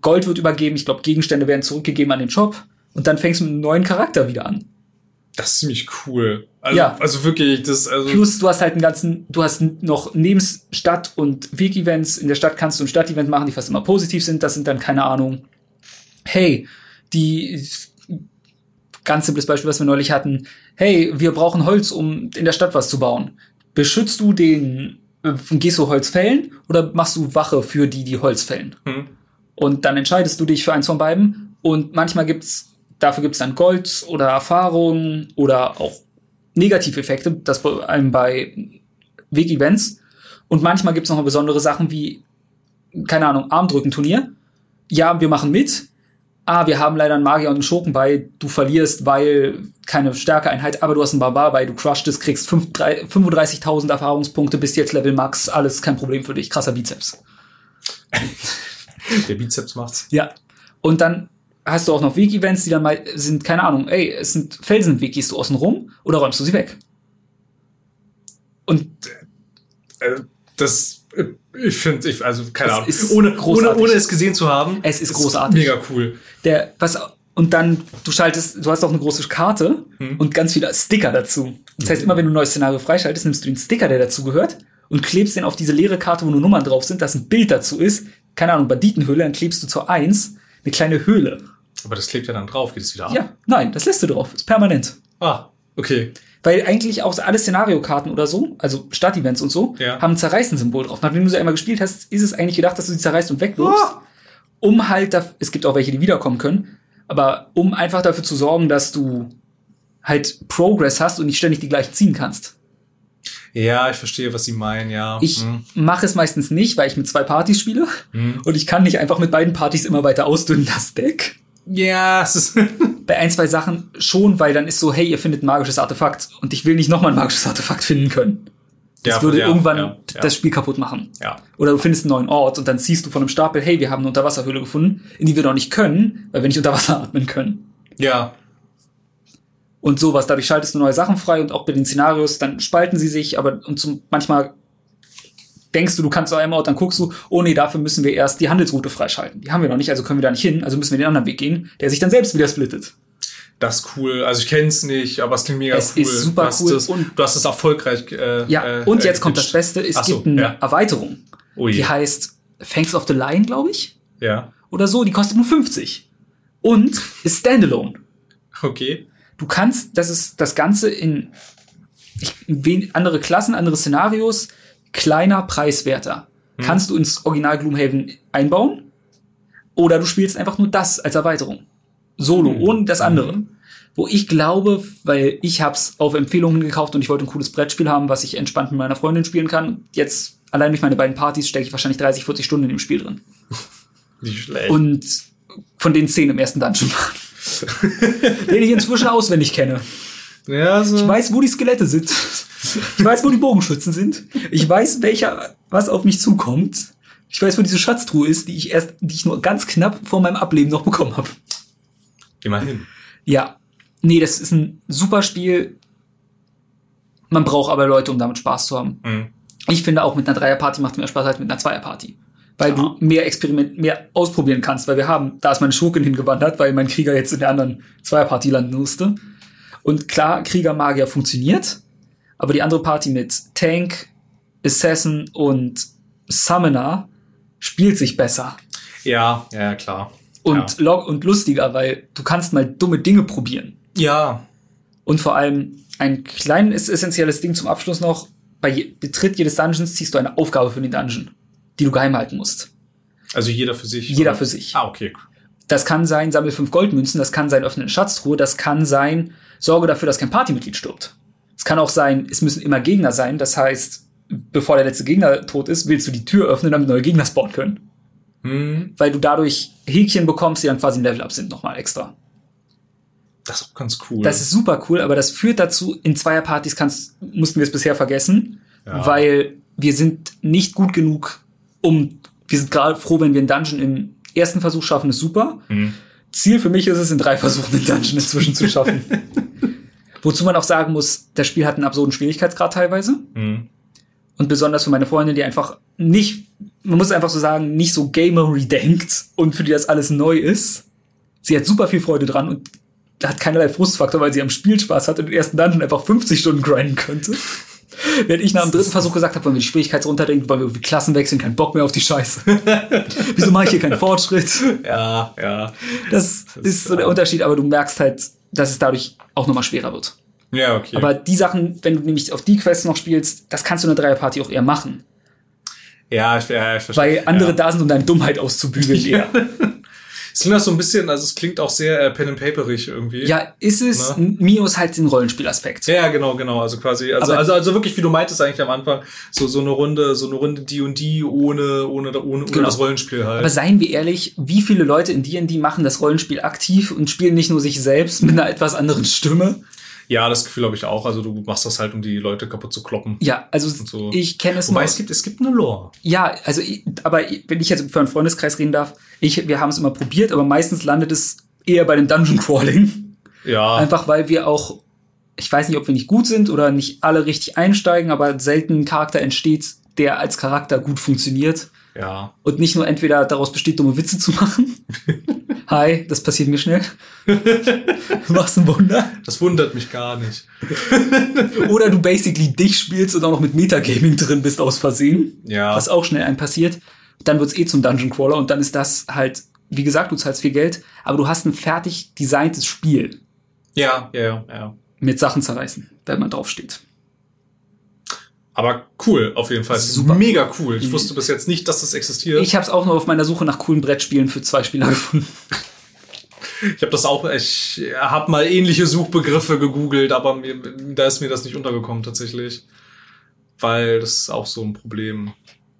Gold wird übergeben, ich glaube, Gegenstände werden zurückgegeben an den Shop. Und dann fängst du mit einem neuen Charakter wieder an. Das ist ziemlich cool. Also, Ja. also wirklich, das, also. Plus, du hast halt einen ganzen, du hast noch neben Stadt- und Weg-Events. In der Stadt kannst du ein Stadtevent machen, die fast immer positiv sind. Das sind dann, keine Ahnung, hey, die, ganz simples Beispiel, was wir neulich hatten. Hey, wir brauchen Holz, um in der Stadt was zu bauen. Beschützt du den, gehst du Holz fällen oder machst du Wache für die, die Holz fällen? Hm. Und dann entscheidest du dich für eins von beiden. Und manchmal gibt's, dafür gibt's dann Gold oder Erfahrung oder auch Negativeffekte, das bei allem bei Weg-Events. Und manchmal gibt's noch mal besondere Sachen wie, keine Ahnung, Armdrückenturnier. Ja, wir machen mit. Ah, wir haben leider einen Magier und einen Schurken bei. Du verlierst, weil keine Stärkeeinheit, aber du hast einen Barbar bei. Du crushst kriegst fünf- drei- 35.000 Erfahrungspunkte, bist jetzt Level Max. Alles kein Problem für dich. Krasser Bizeps. Der Bizeps macht's. Ja. Und dann hast du auch noch Weg-Events, die dann mal sind, keine Ahnung, ey, es sind Felsenweg, gehst du außen rum oder räumst du sie weg? Und Äh, Das Ich finde, ich, also keine Ahnung, ohne, ohne, großartig. ohne es gesehen zu haben. Es ist großartig. Mega cool. Der, was, und dann, du schaltest, du hast auch eine große Karte und ganz viele Sticker dazu. Das heißt, immer wenn du ein neues Szenario freischaltest, nimmst du den Sticker, der dazu gehört, und klebst den auf diese leere Karte, wo nur Nummern drauf sind, dass ein Bild dazu ist. Keine Ahnung, Banditenhöhle, dann klebst du zur 1 eine kleine Höhle. Aber das klebt ja dann drauf, geht es wieder ab. Ja, nein, das lässt du drauf. Ist permanent. Ah, okay. Weil eigentlich auch alle Szenariokarten oder so, also Stadtevents und so, Ja. haben ein Zerreißen-Symbol drauf. Nachdem du sie einmal gespielt hast, ist es eigentlich gedacht, dass du sie zerreißt und wegwirfst. Ah. Um halt, da, es gibt auch welche, die wiederkommen können, aber um einfach dafür zu sorgen, dass du halt Progress hast und nicht ständig die gleichen ziehen kannst. Ja, ich verstehe, was Sie meinen, ja. Ich Hm. mache es meistens nicht, weil ich mit zwei Partys spiele Hm. und ich kann nicht einfach mit beiden Partys immer weiter ausdünnen, das Deck. Ja, es ist. Bei ein, zwei Sachen schon, weil dann ist so, hey, ihr findet ein magisches Artefakt und ich will nicht nochmal ein magisches Artefakt finden können. Das Ja, würde ja, irgendwann ja, das Spiel kaputt machen. Oder du findest einen neuen Ort und dann ziehst du von einem Stapel, hey, wir haben eine Unterwasserhöhle gefunden, in die wir noch nicht können, weil wir nicht unter Wasser atmen können. Ja. Und sowas. Dadurch schaltest du neue Sachen frei und auch bei den Szenarios, dann spalten sie sich, aber und zum, manchmal denkst du, du kannst zu einem Ort, dann guckst du, oh nee, dafür müssen wir erst die Handelsroute freischalten. Die haben wir noch nicht, also können wir da nicht hin, also müssen wir den anderen Weg gehen, der sich dann selbst wieder splittet. Das ist cool. Also ich kenne es nicht, aber es klingt mega Es cool. ist super du hast cool Das, und- du hast es erfolgreich. Äh, Ja, äh, und äh, jetzt kommt das. Beste, es Ach so, gibt eine ja. Erweiterung. Oh. Die heißt Fangs of the Lion, glaube ich, Ja. oder so, die kostet nur 50. Und ist Standalone. Okay. Du kannst, das ist das Ganze in wen, andere Klassen, andere Szenarios, kleiner, preiswerter. Kannst du ins Original Gloomhaven einbauen oder du spielst einfach nur das als Erweiterung. Solo, Hm. ohne das andere. Wo ich glaube, weil ich hab's auf Empfehlungen gekauft und ich wollte ein cooles Brettspiel haben, was ich entspannt mit meiner Freundin spielen kann. Jetzt, allein durch meine beiden Partys, stecke ich wahrscheinlich 30, 40 Stunden in dem Spiel drin. Nicht schlecht. Und von den 10 im ersten Dungeon waren. den ich inzwischen auswendig kenne. ja, so. Ich weiß, wo die Skelette sind. Ich weiß, wo die Bogenschützen sind. Ich weiß, welcher, was auf mich zukommt. Ich weiß, wo diese Schatztruhe ist, die ich erst, die ich nur ganz knapp vor meinem Ableben noch bekommen habe. Immerhin. Ja. Nee, das ist ein super Spiel. Man braucht aber Leute, um damit Spaß zu haben. Mhm. Ich finde auch mit einer Dreierparty macht es mehr Spaß als mit einer Zweierparty. Weil Ja. du mehr Experiment, mehr ausprobieren kannst, weil wir haben, da ist meine Schurkin hingewandert, weil mein Krieger jetzt in der anderen Zweierparty landen musste. Und klar, Krieger-Magier funktioniert, aber die andere Party mit Tank, Assassin und Summoner spielt sich besser Ja, ja, klar. und, log und lustiger, weil du kannst mal dumme Dinge probieren. Ja. Und vor allem ein kleines essentielles Ding zum Abschluss noch. Bei je Betritt jedes Dungeons ziehst du eine Aufgabe für den Dungeon, die du geheim halten musst. Also jeder für sich. Jeder oder? für sich. Ah, okay. Das kann sein, sammle fünf Goldmünzen, das kann sein, öffne eine Schatztruhe, das kann sein, sorge dafür, dass kein Partymitglied stirbt. Es kann auch sein, es müssen immer Gegner sein, das heißt, bevor der letzte Gegner tot ist, willst du die Tür öffnen, damit neue Gegner spawnen können. Hm, Weil du dadurch Häkchen bekommst, die dann quasi ein Level-Up sind, nochmal extra. das ist auch ganz cool. Das ist super cool, aber das führt dazu, in Zweierpartys kannst, mussten wir es bisher vergessen, Ja. weil wir sind nicht gut genug, um, wir sind gerade froh, wenn wir einen Dungeon im ersten Versuch schaffen, ist super. Hm. Ziel für mich ist es, in drei Versuchen den Dungeon inzwischen zu schaffen. Wozu man auch sagen muss, das Spiel hat einen absurden Schwierigkeitsgrad teilweise. Hm. Und besonders für meine Freundin, die einfach nicht, man muss einfach so sagen, nicht so gamery denkt und für die das alles neu ist. Sie hat super viel Freude dran und hat keinerlei Frustfaktor, weil sie am Spiel Spaß hat und den ersten Dungeon einfach 50 Stunden grinden könnte. Während ich nach dem dritten Versuch gesagt habe, wollen wir die Schwierigkeit runterdenken, wollen wir irgendwie Klassen wechseln, keinen Bock mehr auf die Scheiße. Wieso mache ich hier keinen Fortschritt? Ja, ja. Das, ist so der Unterschied, aber du merkst halt, dass es dadurch auch nochmal schwerer wird. Ja, okay. Aber die Sachen, wenn du nämlich auf die Quests noch spielst, das kannst du in der Dreierparty auch eher machen. ja, ich, ja, ich verstehe. Weil andere ja. da sind, um deine Dummheit auszubügeln eher. Es klingt auch so ein bisschen, also es klingt auch sehr äh, pen and paperig irgendwie. ja, ist es. Mio ist halt den Rollenspielaspekt. Ja, ja, genau, genau. Also quasi, also, Aber- also, also wirklich, wie du meintest eigentlich am Anfang, so, so eine Runde, so eine Runde D&D ohne, ohne, ohne, ohne Genau. das Rollenspiel halt. Aber seien wir ehrlich, wie viele Leute in D&D machen das Rollenspiel aktiv und spielen nicht nur sich selbst mit einer etwas anderen Stimme? Ja, das Gefühl habe ich auch. Also du machst das halt, um die Leute kaputt zu kloppen. Ja, also so. ich kenne es Wobei nur. es gibt, es gibt eine Lore. Ja, also, ich- aber wenn ich jetzt für einen Freundeskreis reden darf, ich, wir haben es immer probiert, aber meistens landet es eher bei dem Dungeon Crawling. Ja. Einfach weil wir auch, ich weiß nicht, ob wir nicht gut sind oder nicht alle richtig einsteigen, aber selten ein Charakter entsteht, der als Charakter gut funktioniert Ja. und nicht nur entweder daraus besteht, dumme Witze zu machen. Hi, das passiert mir schnell. Was ein Wunder. Das wundert mich gar nicht. Oder du basically dich spielst und auch noch mit Metagaming drin bist aus Versehen. Ja. Was auch schnell einem passiert. Dann wird's eh zum Dungeon Crawler und dann ist das halt, wie gesagt, du zahlst viel Geld, aber du hast ein fertig designtes Spiel Ja, ja, ja, ja. mit Sachen zerreißen, wenn man draufsteht. Aber cool, auf jeden Fall. Super. Mega cool. Ich wusste bis jetzt nicht, dass das existiert. Ich habe es auch nur auf meiner Suche nach coolen Brettspielen für zwei Spieler gefunden. Ich habe das auch, ich habe mal ähnliche Suchbegriffe gegoogelt, aber mir, da ist mir das nicht untergekommen tatsächlich. Weil das ist auch so ein Problem.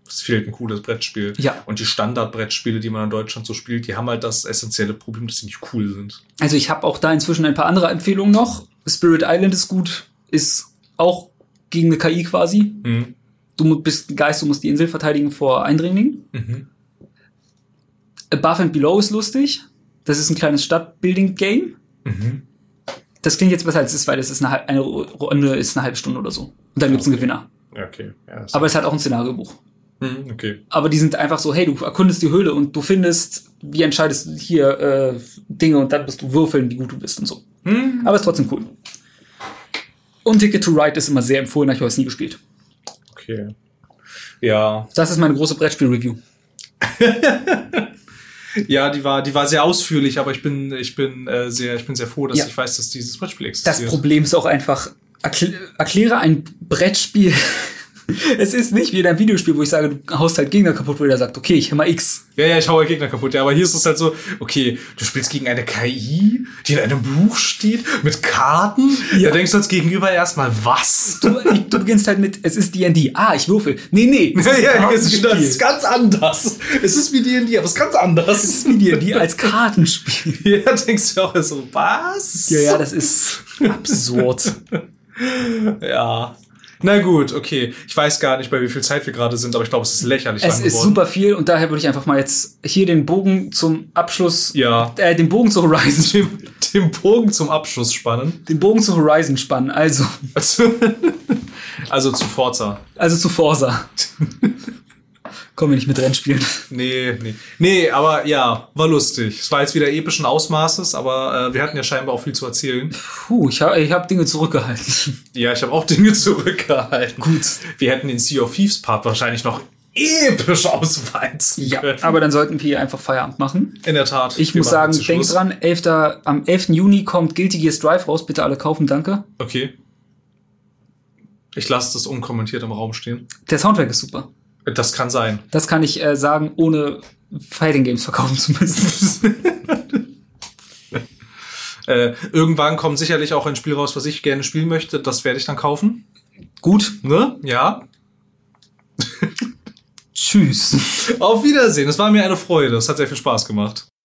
Es fehlt ein cooles Brettspiel. Ja. Und die Standardbrettspiele, die man in Deutschland so spielt, die haben halt das essentielle Problem, dass sie nicht cool sind. Also ich habe auch da inzwischen ein paar andere Empfehlungen noch. Spirit Island ist gut, ist auch gegen eine KI quasi. Mhm. Du bist ein Geist, du musst die Insel verteidigen vor Eindringlingen. Mhm. Above and Below ist lustig. Das ist ein kleines Stadtbuilding-Game. Mhm. Das klingt jetzt besser als es ist, weil das ist eine, eine Runde ist eine halbe Stunde oder so. Und dann gibt's einen Gewinner. Okay. Ja, Aber es hat auch ein Szenariobuch. Mhm, okay. Aber die sind einfach so, hey, du erkundest die Höhle und du findest, wie entscheidest du hier äh, Dinge und dann bist du würfeln, wie gut du bist und so. Mhm. Aber ist trotzdem cool. Und Ticket to Ride ist immer sehr empfohlen, habe ich es nie gespielt. Okay. Ja. Das ist meine große Brettspiel-Review. Ja, die war, die war sehr ausführlich, aber ich bin, ich bin äh, sehr, ich bin sehr froh, dass Ja. ich weiß, dass dieses Brettspiel Das existiert. Problem ist auch einfach, erkl erkläre ein Brettspiel. es ist nicht wie in einem Videospiel, wo ich sage, du haust halt Gegner kaputt, wo jeder sagt, okay, ich hämmer X. Ja, ja, ich hau halt Gegner kaputt. Ja, aber hier ist es halt so, okay, du spielst gegen eine KI, die in einem Buch steht, mit Karten. Ja. Da denkst du als Gegenüber erstmal, was? Du, ich, du beginnst halt mit, es ist D&D. Ah, ich würfel. Nee, nee. es Ja, ist ja, ein es ist, das Kartenspiel. ist ganz anders. Es ist wie D&D, aber es ist ganz Es anders. ist wie D&D als Kartenspiel. Ja, denkst du auch so, was? Ja, ja, das ist absurd. Ja. Na gut, okay. Ich weiß gar nicht, bei wie viel Zeit wir gerade sind, aber ich glaube, es ist lächerlich Es lang ist geworden. super viel und daher würde ich einfach mal jetzt hier den Bogen zum Abschluss, Ja. äh, den Bogen zu Horizon, Den, den Bogen zum Abschluss spannen. den Bogen zu Horizon spannen. Also, Also, also zu Forza. also zu Forza. Kommen wir nicht mit Rennspielen. Nee, nee. Nee, aber ja, war lustig. Es war jetzt wieder epischen Ausmaßes, aber äh, wir hatten ja scheinbar auch viel zu erzählen. Puh, ich habe ich hab Dinge zurückgehalten. Ja, ich habe auch Dinge zurückgehalten. Gut. Wir hätten den Sea of Thieves Part wahrscheinlich noch episch ausweizen Ja, können. aber dann sollten wir hier einfach Feierabend machen. In der Tat. Ich muss sagen, denkt Schluss. dran, 11. am 11. Juni kommt Guilty Gear Strive raus. Bitte alle kaufen, danke. Okay. Ich lasse das unkommentiert im Raum stehen. Der Soundtrack ist super. Das kann sein. Das kann ich äh, sagen, ohne Fighting Games verkaufen zu müssen. Äh, irgendwann kommt sicherlich auch ein Spiel raus, was ich gerne spielen möchte. Das werde ich dann kaufen. Gut, Ne? Ja. tschüss. Auf Wiedersehen. Es war mir eine Freude. Es hat sehr viel Spaß gemacht.